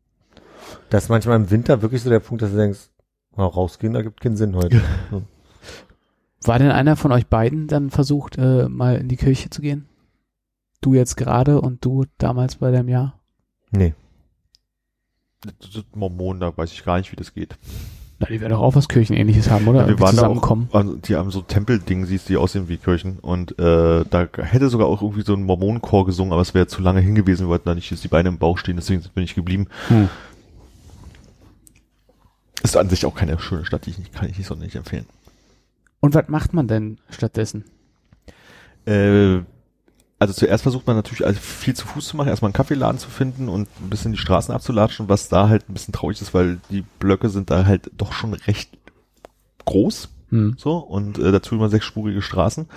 Speaker 4: Das ist manchmal im Winter wirklich so der Punkt, dass du denkst, mal rausgehen, da gibt keinen Sinn heute.
Speaker 5: War denn einer von euch beiden dann versucht, äh, mal in die Kirche zu gehen? Du jetzt gerade und du damals bei deinem Jahr?
Speaker 4: nee.
Speaker 2: Mormonen, da weiß ich gar nicht, wie das geht.
Speaker 5: Na, die werden doch auch was Kirchenähnliches haben, oder?
Speaker 2: Ja, wir waren da
Speaker 5: zusammenkommen.
Speaker 2: auch, also die haben so Tempelding, siehst die aussehen wie Kirchen und äh, da hätte sogar auch irgendwie so ein Mormonenchor gesungen, aber es wäre zu lange hingewiesen, wir wollten da nicht jetzt die Beine im Bauch stehen, deswegen bin ich geblieben.
Speaker 5: Hm.
Speaker 2: Ist an sich auch keine schöne Stadt, die ich nicht, kann ich nicht sonderlich empfehlen.
Speaker 5: Und was macht man denn stattdessen?
Speaker 2: Äh, also zuerst versucht man natürlich also viel zu Fuß zu machen, erstmal einen Kaffeeladen zu finden und ein bisschen die Straßen abzulatschen, was da halt ein bisschen traurig ist, weil die Blöcke sind da halt doch schon recht groß.
Speaker 5: Hm.
Speaker 2: so und äh, dazu immer sechsspurige Straßen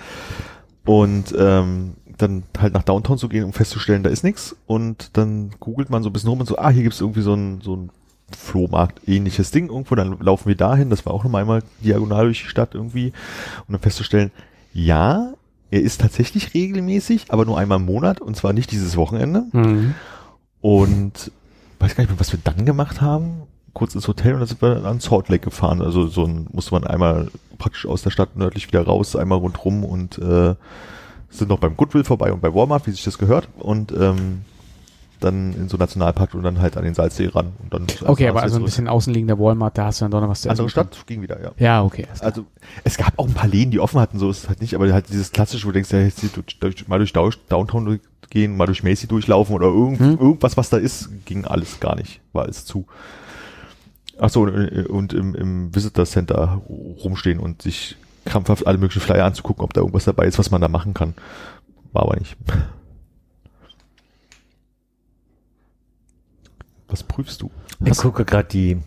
Speaker 2: und ähm, dann halt nach Downtown zu gehen, um festzustellen, da ist nichts. Und dann googelt man so ein bisschen rum und so, ah, hier gibt's irgendwie so ein, so ein Flohmarkt-ähnliches Ding irgendwo. Dann laufen wir dahin, das war auch nochmal einmal diagonal durch die Stadt irgendwie. Und dann festzustellen, ja, er ist tatsächlich regelmäßig, aber nur einmal im Monat und zwar nicht dieses Wochenende.
Speaker 5: Mhm.
Speaker 2: Und weiß gar nicht mehr, was wir dann gemacht haben. Kurz ins Hotel und dann sind wir an Salt Lake gefahren. Also so ein, musste man einmal praktisch aus der Stadt nördlich wieder raus, einmal rundrum und äh, sind noch beim Goodwill vorbei und bei Walmart, wie sich das gehört. Und ähm, dann in so einen Nationalpark und dann halt an den Salzsee ran. Und dann
Speaker 5: Okay, aber also ein bisschen außenliegender Walmart, da hast du dann doch noch was zu
Speaker 2: Andere
Speaker 5: essen
Speaker 2: Stadt ging wieder, ja.
Speaker 5: Ja, okay.
Speaker 2: Also es gab auch ein paar Läden, die offen hatten, so ist es halt nicht, aber halt dieses klassische, wo du denkst, ja, jetzt durch, durch, mal durch Downtown gehen, mal durch Macy durchlaufen oder irgend,
Speaker 5: Hm.
Speaker 2: irgendwas, was da ist, ging alles gar nicht, war alles zu. Ach so, und, und im, im Visitor Center rumstehen und sich krampfhaft alle möglichen Flyer anzugucken, ob da irgendwas dabei ist, was man da machen kann. War aber nicht. Was prüfst du?
Speaker 4: Ich gucke gerade die,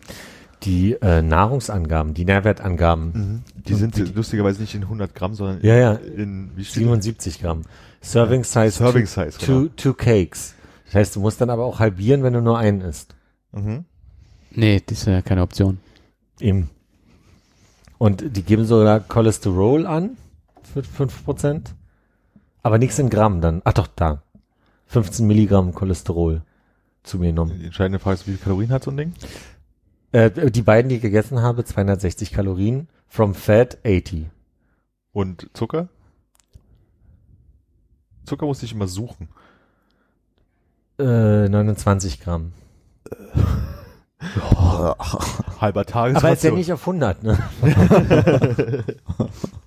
Speaker 4: die äh, Nahrungsangaben, die Nährwertangaben.
Speaker 2: Die sind lustigerweise nicht in 100 Gramm, sondern
Speaker 4: Ja, ja.
Speaker 2: in wie viel?
Speaker 4: 77 Gramm. Serving Size.
Speaker 2: Serving
Speaker 4: two,
Speaker 2: Size,
Speaker 4: Two,
Speaker 2: genau.
Speaker 4: two Cakes. Das heißt, du musst dann aber auch halbieren, wenn du nur einen isst.
Speaker 2: Mhm.
Speaker 5: Nee, das ist ja keine Option.
Speaker 4: Eben. Und die geben sogar Cholesterol an für 5%. Aber nichts in Gramm dann. Ach doch, da. 15 Milligramm Cholesterol zu mir genommen.
Speaker 2: Die entscheidende Frage ist, wie viele Kalorien hat so ein Ding?
Speaker 4: Äh, die beiden, die ich gegessen habe, 260 Kalorien. From Fat 80.
Speaker 2: Und Zucker? Zucker musste ich immer suchen.
Speaker 4: Äh, 29 Gramm.
Speaker 2: Halber Tages.
Speaker 4: Aber ist ja nicht auf 100, ne?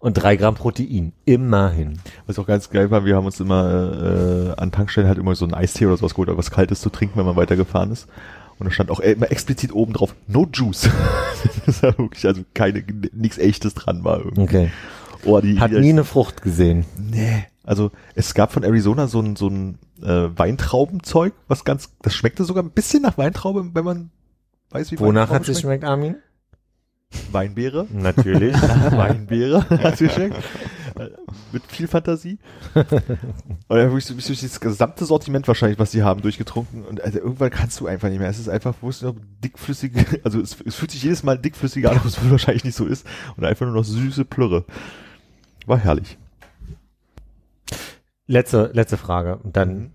Speaker 4: Und drei Gramm Protein. Immerhin.
Speaker 2: Was auch ganz geil war, wir haben uns immer äh, an Tankstellen halt immer so ein Eistee oder sowas geholt, oder was Kaltes zu trinken, wenn man weitergefahren ist. Und da stand auch immer explizit oben drauf, no juice. das war wirklich, also keine, nichts echtes dran war irgendwie.
Speaker 4: Okay.
Speaker 2: Oh, die,
Speaker 4: Hat
Speaker 2: die,
Speaker 4: nie eine Frucht gesehen.
Speaker 2: Nee. Also es gab von Arizona so ein, so ein äh, Weintraubenzeug, was ganz, das schmeckte sogar ein bisschen nach Weintraube, wenn man weiß, wie
Speaker 4: Wonach
Speaker 2: Weintraube
Speaker 4: hat sie schmeckt, Armin?
Speaker 2: Weinbeere.
Speaker 4: Natürlich.
Speaker 2: Weinbeere hat sie geschmeckt. Äh, Mit viel Fantasie. Und dann habe ich so, durch das gesamte Sortiment wahrscheinlich, was sie haben, durchgetrunken. Und also irgendwann kannst du einfach nicht mehr. Es ist einfach, wo ist noch dickflüssige, also es, es fühlt sich jedes Mal dickflüssiger an, aber es wahrscheinlich nicht so ist. Und einfach nur noch süße Plürre. War herrlich.
Speaker 4: Letzte, letzte Frage. Und dann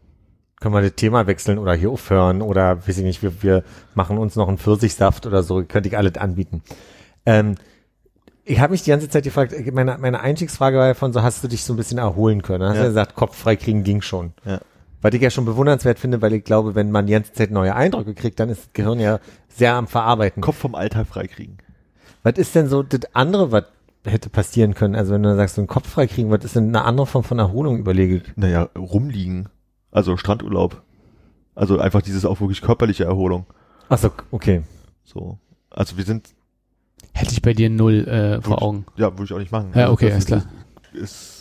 Speaker 4: können wir das Thema wechseln oder hier aufhören oder weiß ich nicht, wir, wir machen uns noch einen Pfirsichsaft oder so, könnte ich alles anbieten. Ähm, ich habe mich die ganze Zeit gefragt, meine, meine Einstiegsfrage war ja von so, hast du dich so ein bisschen erholen können? Hast du
Speaker 2: Ja.
Speaker 4: ja gesagt, Kopf frei kriegen ging schon.
Speaker 2: Ja.
Speaker 4: Was ich ja schon bewundernswert finde, weil ich glaube, wenn man die ganze Zeit neue Eindrücke kriegt, dann ist das Gehirn ja sehr am Verarbeiten.
Speaker 2: Kopf vom Alltag freikriegen.
Speaker 4: Was ist denn so das andere, was hätte passieren können? Also wenn du sagst, so einen Kopf frei kriegen, was ist denn eine andere Form von Erholung, überlege ich.
Speaker 2: Naja, rumliegen. Also Strandurlaub. Also einfach dieses auch wirklich körperliche Erholung.
Speaker 4: Achso, okay.
Speaker 2: So. Also wir sind,
Speaker 5: Hätte ich bei dir null äh, vor? Augen.
Speaker 2: ja, würde ich auch nicht machen.
Speaker 5: Ja,
Speaker 2: Also
Speaker 5: okay, alles
Speaker 2: ist, Ist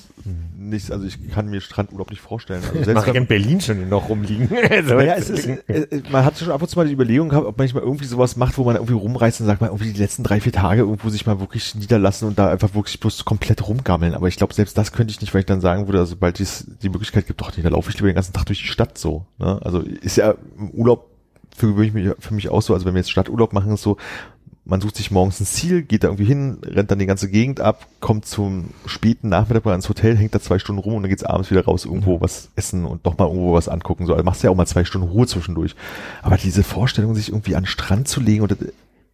Speaker 2: nichts, also ich kann mir Strandurlaub nicht vorstellen. Also selbst
Speaker 4: in Berlin schon noch rumliegen. also,
Speaker 2: naja, es ist, äh, man hat schon ab und zu mal die Überlegung gehabt, ob man nicht mal irgendwie sowas macht, wo man irgendwie rumreißt und sagt, mal irgendwie die letzten drei, vier Tage irgendwo sich mal wirklich niederlassen und da einfach wirklich bloß komplett rumgammeln. Aber ich glaube, selbst das könnte ich nicht, weil ich dann sagen würde, also sobald es die Möglichkeit gibt, doch nicht, da laufe ich lieber den ganzen Tag durch die Stadt so. Ne? Also ist ja im Urlaub für, gewöhnlich mich, für mich auch so, also wenn wir jetzt Stadturlaub machen, ist so, man sucht sich morgens ein Ziel, geht da irgendwie hin, rennt dann die ganze Gegend ab, kommt zum späten Nachmittag mal ans Hotel, hängt da zwei Stunden rum und dann geht's abends wieder raus, irgendwo was essen und nochmal irgendwo was angucken. So, also machst ja auch mal zwei Stunden Ruhe zwischendurch. Aber diese Vorstellung, sich irgendwie an den Strand zu legen oder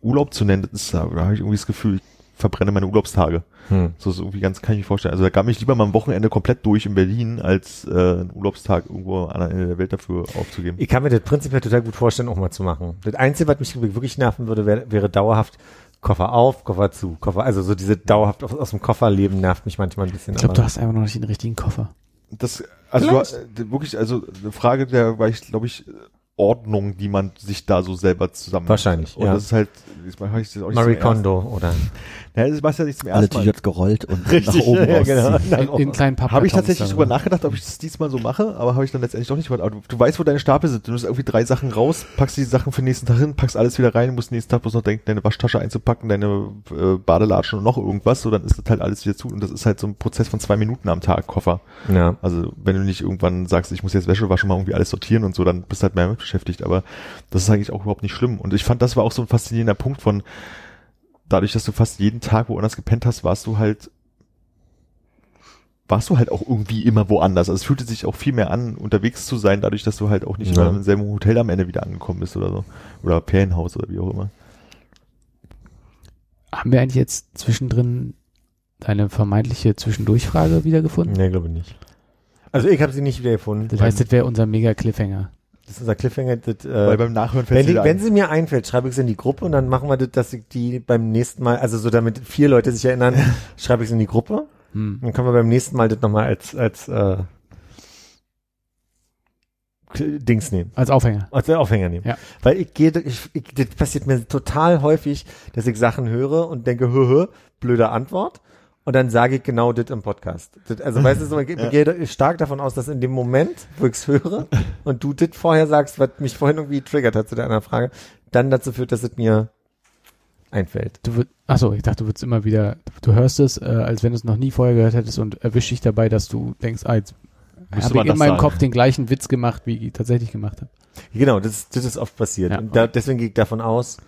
Speaker 2: Urlaub zu nennen, das ist, da habe ich irgendwie das Gefühl, ich verbrenne meine Urlaubstage.
Speaker 4: Hm.
Speaker 2: So ist irgendwie ganz, kann ich mir vorstellen. Also da gab ich lieber mal am Wochenende komplett durch in Berlin, als äh, einen Urlaubstag irgendwo an einer Ende der Welt dafür aufzugeben.
Speaker 4: Ich kann mir das prinzipiell total gut vorstellen, auch mal zu machen. Das Einzige, was mich wirklich nerven würde, wäre, wäre dauerhaft Koffer auf, Koffer zu, Koffer, also so diese dauerhaft aus, aus dem Koffer leben nervt mich manchmal ein bisschen.
Speaker 5: Ich glaube, du hast einfach noch nicht den richtigen Koffer.
Speaker 2: Das, also du, äh, wirklich, also eine Frage, der war ich, glaube ich, Ordnung, die man sich da so selber zusammen.
Speaker 4: Wahrscheinlich,
Speaker 2: Und
Speaker 4: ja.
Speaker 2: das ist halt, das mach ich das auch nicht
Speaker 4: Marie Kondo oder
Speaker 2: Ja, das machst ja nicht zum
Speaker 3: Alle
Speaker 2: ersten Mal.
Speaker 3: T-Shirts gerollt und
Speaker 4: Richtig,
Speaker 3: nach oben
Speaker 4: ja, genau.
Speaker 5: In, in kleinen
Speaker 2: Habe ich tatsächlich drüber nachgedacht, ob ich das diesmal so mache, aber habe ich dann letztendlich doch nicht gemacht. Aber du, du weißt, wo deine Stapel sind. Du nimmst irgendwie drei Sachen raus, packst die Sachen für den nächsten Tag hin, packst alles wieder rein, musst nächsten Tag bloß noch denken, deine Waschtasche einzupacken, deine äh, Badelatschen und noch irgendwas, so dann ist das halt alles wieder zu. Und das ist halt so ein Prozess von zwei Minuten am Tag, Koffer.
Speaker 4: ja.
Speaker 2: Also wenn du nicht irgendwann sagst, ich muss jetzt Wäsche waschen, mal irgendwie alles sortieren und so, dann bist du halt mehr mit beschäftigt. Aber das ist eigentlich auch überhaupt nicht schlimm. Und ich fand, das war auch so ein faszinierender Punkt von, dadurch, dass du fast jeden Tag woanders gepennt hast, warst du halt, warst du halt auch irgendwie immer woanders. Also es fühlte sich auch viel mehr an, unterwegs zu sein, dadurch, dass du halt auch nicht
Speaker 4: Ja.
Speaker 2: immer im selben Hotel am Ende wieder angekommen bist oder so. Oder Ferienhaus oder wie auch immer.
Speaker 5: Haben wir eigentlich jetzt zwischendrin deine vermeintliche Zwischendurchfrage wiedergefunden?
Speaker 4: Nee, glaube nicht. Also ich habe sie nicht wiedergefunden.
Speaker 5: Das heißt, das wäre unser mega Cliffhanger.
Speaker 4: Das ist unser Cliffhanger. Das,
Speaker 2: Weil
Speaker 4: äh,
Speaker 2: beim Nachhören
Speaker 4: wenn,
Speaker 2: fällt
Speaker 4: die, wenn
Speaker 2: ein.
Speaker 4: sie mir einfällt, schreibe ich sie in die Gruppe und dann machen wir das, dass ich die beim nächsten Mal, also so damit vier Leute sich erinnern, schreibe ich sie in die Gruppe.
Speaker 5: Hm.
Speaker 4: Dann können wir beim nächsten Mal das nochmal als, als äh, Dings nehmen.
Speaker 5: Als Aufhänger.
Speaker 4: Als Aufhänger nehmen.
Speaker 5: Ja.
Speaker 4: Weil ich gehe, ich, ich, das passiert mir total häufig, dass ich Sachen höre und denke, hö, hö, blöde Antwort. Und dann sage ich genau das im Podcast. Das, also weißt du, so, ich, ich gehe stark davon aus, dass in dem Moment, wo ich es höre und du das vorher sagst, was mich vorhin irgendwie triggert hat zu der anderen Frage, dann dazu führt, dass es mir einfällt.
Speaker 5: Du würd, achso, ich dachte, du würdest immer wieder, du hörst es, äh, als wenn du es noch nie vorher gehört hättest und erwisch dich dabei, dass du denkst, ah, jetzt habe ich in meinem
Speaker 2: sagen.
Speaker 5: Kopf den gleichen Witz gemacht, wie ich tatsächlich gemacht habe.
Speaker 4: Genau, das, das ist oft passiert.
Speaker 5: Ja.
Speaker 4: Und da, deswegen gehe ich davon aus,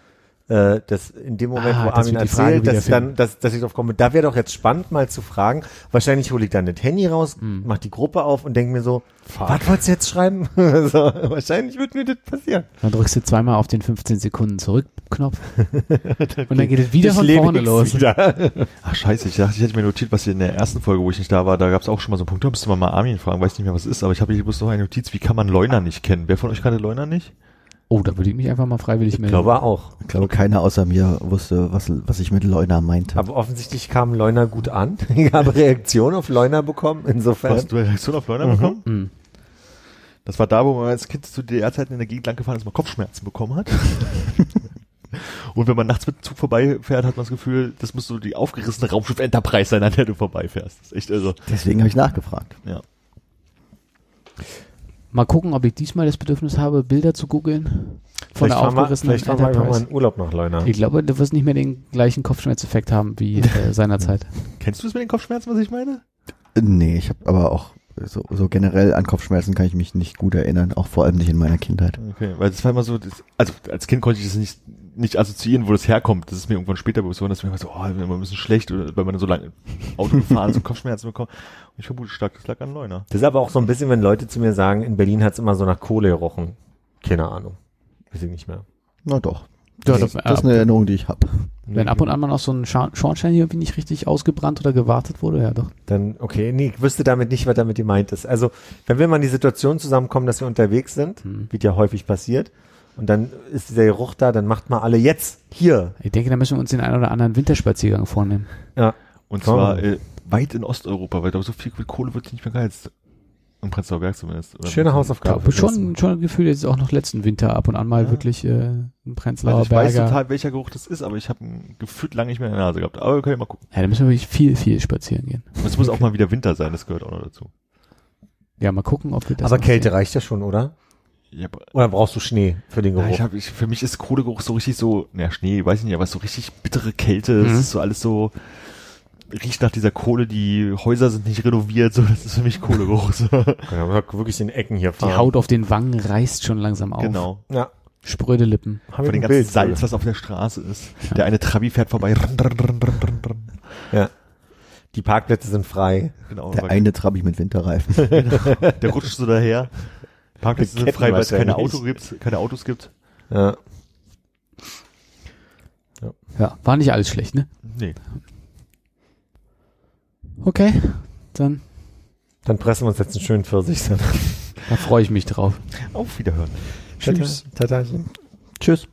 Speaker 4: äh, dass in dem Moment,
Speaker 5: Ah,
Speaker 4: wo Armin
Speaker 5: Frage
Speaker 4: erzählt, dass,
Speaker 5: wiederfinden.
Speaker 4: dann, dass, dass ich drauf komme, da wäre doch jetzt spannend mal zu fragen. Wahrscheinlich hole ich dann das Handy raus,
Speaker 5: Hm.
Speaker 4: mach die Gruppe auf und denke mir so, was wolltest du jetzt schreiben? so, wahrscheinlich wird mir das passieren.
Speaker 5: Dann drückst du zweimal auf den 15 Sekunden Zurück-Knopf und dann geht es wieder
Speaker 4: Ich
Speaker 5: von vorne los.
Speaker 4: Wieder.
Speaker 2: Ach scheiße, ich dachte, ich hätte mir notiert, was in der ersten Folge, wo ich nicht da war, da gab es auch schon mal so einen Punkt, da müsste man mal Armin fragen, weiß nicht mehr, was es ist, aber ich habe hier bloß noch eine Notiz, wie kann man Leuna nicht kennen? Wer von euch kannte Leuna nicht?
Speaker 5: Oh, da würde ich mich einfach mal freiwillig
Speaker 4: Ich
Speaker 5: melden.
Speaker 4: glaube auch.
Speaker 3: Ich glaube, keiner außer mir wusste, was, was ich mit Leuna meinte.
Speaker 4: Aber offensichtlich kam Leuna gut an. Ich habe Reaktion auf Leuna bekommen, insofern.
Speaker 2: Hast du eine Reaktion auf Leuna
Speaker 4: Mhm.
Speaker 2: bekommen?
Speaker 5: Hm.
Speaker 2: Das war da, wo man als Kind zu DDR-Zeiten in der Gegend lang gefahren ist, man Kopfschmerzen bekommen hat. Und wenn man nachts mit dem Zug vorbeifährt, hat man das Gefühl, das muss so die aufgerissene Raumschiff Enterprise sein, an der du vorbeifährst. Das ist echt, also,
Speaker 3: Deswegen habe ich nachgefragt.
Speaker 2: ja.
Speaker 5: Mal gucken, ob ich diesmal das Bedürfnis habe, Bilder zu googeln von
Speaker 4: Vielleicht
Speaker 5: der
Speaker 4: fahren wir,
Speaker 5: aufgerissenen
Speaker 4: vielleicht fahren wir mal in Urlaub nach Leuna.
Speaker 5: Ich glaube, du wirst nicht mehr den gleichen Kopfschmerzeffekt haben wie äh, seinerzeit.
Speaker 2: Kennst du das mit den Kopfschmerzen, was ich meine?
Speaker 3: Nee, ich habe aber auch so, so generell an Kopfschmerzen kann ich mich nicht gut erinnern, auch vor allem nicht in meiner Kindheit.
Speaker 2: Okay, weil das war immer so, das, also als Kind konnte ich das nicht, nicht assoziieren, wo das herkommt. Das ist mir irgendwann später bewusst geworden, dass mir immer so, oh, wir sind ein bisschen schlecht, oder weil man so lange Auto gefahren ist und Kopfschmerzen bekommen. Und ich vermute stark, das lag an Leuna.
Speaker 4: Das ist aber auch so ein bisschen, wenn Leute zu mir sagen, in Berlin hat es immer so nach Kohle gerochen. Keine Ahnung. Weiß ich nicht mehr.
Speaker 3: Na doch.
Speaker 5: Ja,
Speaker 3: Das,
Speaker 5: das-
Speaker 3: das ist eine Erinnerung, die ich habe.
Speaker 5: Wenn ab und an mal noch so ein Scha Schornstein hier irgendwie nicht richtig ausgebrannt oder gewartet wurde, ja doch.
Speaker 4: Dann, okay, nee, ich wüsste damit nicht, was damit gemeint ist. Also, wenn wir mal in die Situation zusammenkommen, dass wir unterwegs sind,
Speaker 5: Hm.
Speaker 4: wie ja häufig passiert, und dann ist dieser Geruch da, dann macht mal alle jetzt, hier.
Speaker 5: Ich denke, da müssen wir uns den einen oder anderen Winterspaziergang vornehmen.
Speaker 4: Ja,
Speaker 2: Und
Speaker 4: Komm.
Speaker 2: zwar äh, weit in Osteuropa, weil da so viel Kohle wird nicht mehr geheizt. Im Prenzlauer Berg zumindest. Oder
Speaker 4: schöne
Speaker 5: Ich
Speaker 4: Hausaufgabe.
Speaker 5: glaube schon, schon ein Gefühl, jetzt auch noch letzten Winter ab und an mal
Speaker 2: Ja.
Speaker 5: wirklich äh, ein Prenzlauer
Speaker 2: Also ich weiß
Speaker 5: Berger.
Speaker 2: total, welcher Geruch das ist, aber ich habe ein Gefühl lange nicht mehr in der Nase gehabt. Aber wir können ja mal gucken.
Speaker 5: Ja, da müssen wir wirklich viel, viel spazieren gehen.
Speaker 2: Und es muss auch mal wieder Winter sein, das gehört auch noch dazu.
Speaker 5: Ja, mal gucken, ob wir das
Speaker 4: Aber Kälte
Speaker 5: sehen.
Speaker 4: reicht ja schon, oder?
Speaker 2: Ja, aber
Speaker 4: Oder brauchst du Schnee für den
Speaker 2: Ja,
Speaker 4: Geruch?
Speaker 2: ich hab, ich, für mich ist Kohlegeruch so richtig so, naja, Schnee, weiß ich nicht, aber so richtig bittere Kälte, es
Speaker 5: Mhm.
Speaker 2: ist so alles so, riecht nach dieser Kohle, die Häuser sind nicht renoviert, so, das ist für mich Kohlegeruch, so.
Speaker 4: ja, man kann wirklich in Ecken hier fahren.
Speaker 5: Die Haut auf den Wangen reißt schon langsam auf.
Speaker 2: Genau.
Speaker 4: Ja,
Speaker 5: Spröde Lippen.
Speaker 4: haben
Speaker 2: Von dem ganzen
Speaker 4: Bild.
Speaker 2: Salz, was auf der Straße ist. Der eine Trabi fährt vorbei.
Speaker 4: Ja. Die Parkplätze sind frei.
Speaker 2: Genau.
Speaker 3: Der eine Trabi mit Winterreifen.
Speaker 2: der rutscht so daher. Parkplätze sind frei, weil es keine. Auto gibt, keine Autos gibt.
Speaker 4: Ja.
Speaker 5: Ja, war nicht alles schlecht, ne?
Speaker 2: Nee.
Speaker 5: Okay, dann
Speaker 4: Dann pressen wir uns jetzt einen schönen Pfirsich.
Speaker 5: da freue ich mich drauf.
Speaker 2: Auf Wiederhören.
Speaker 4: Tschüss. Tata.
Speaker 3: Tschüss.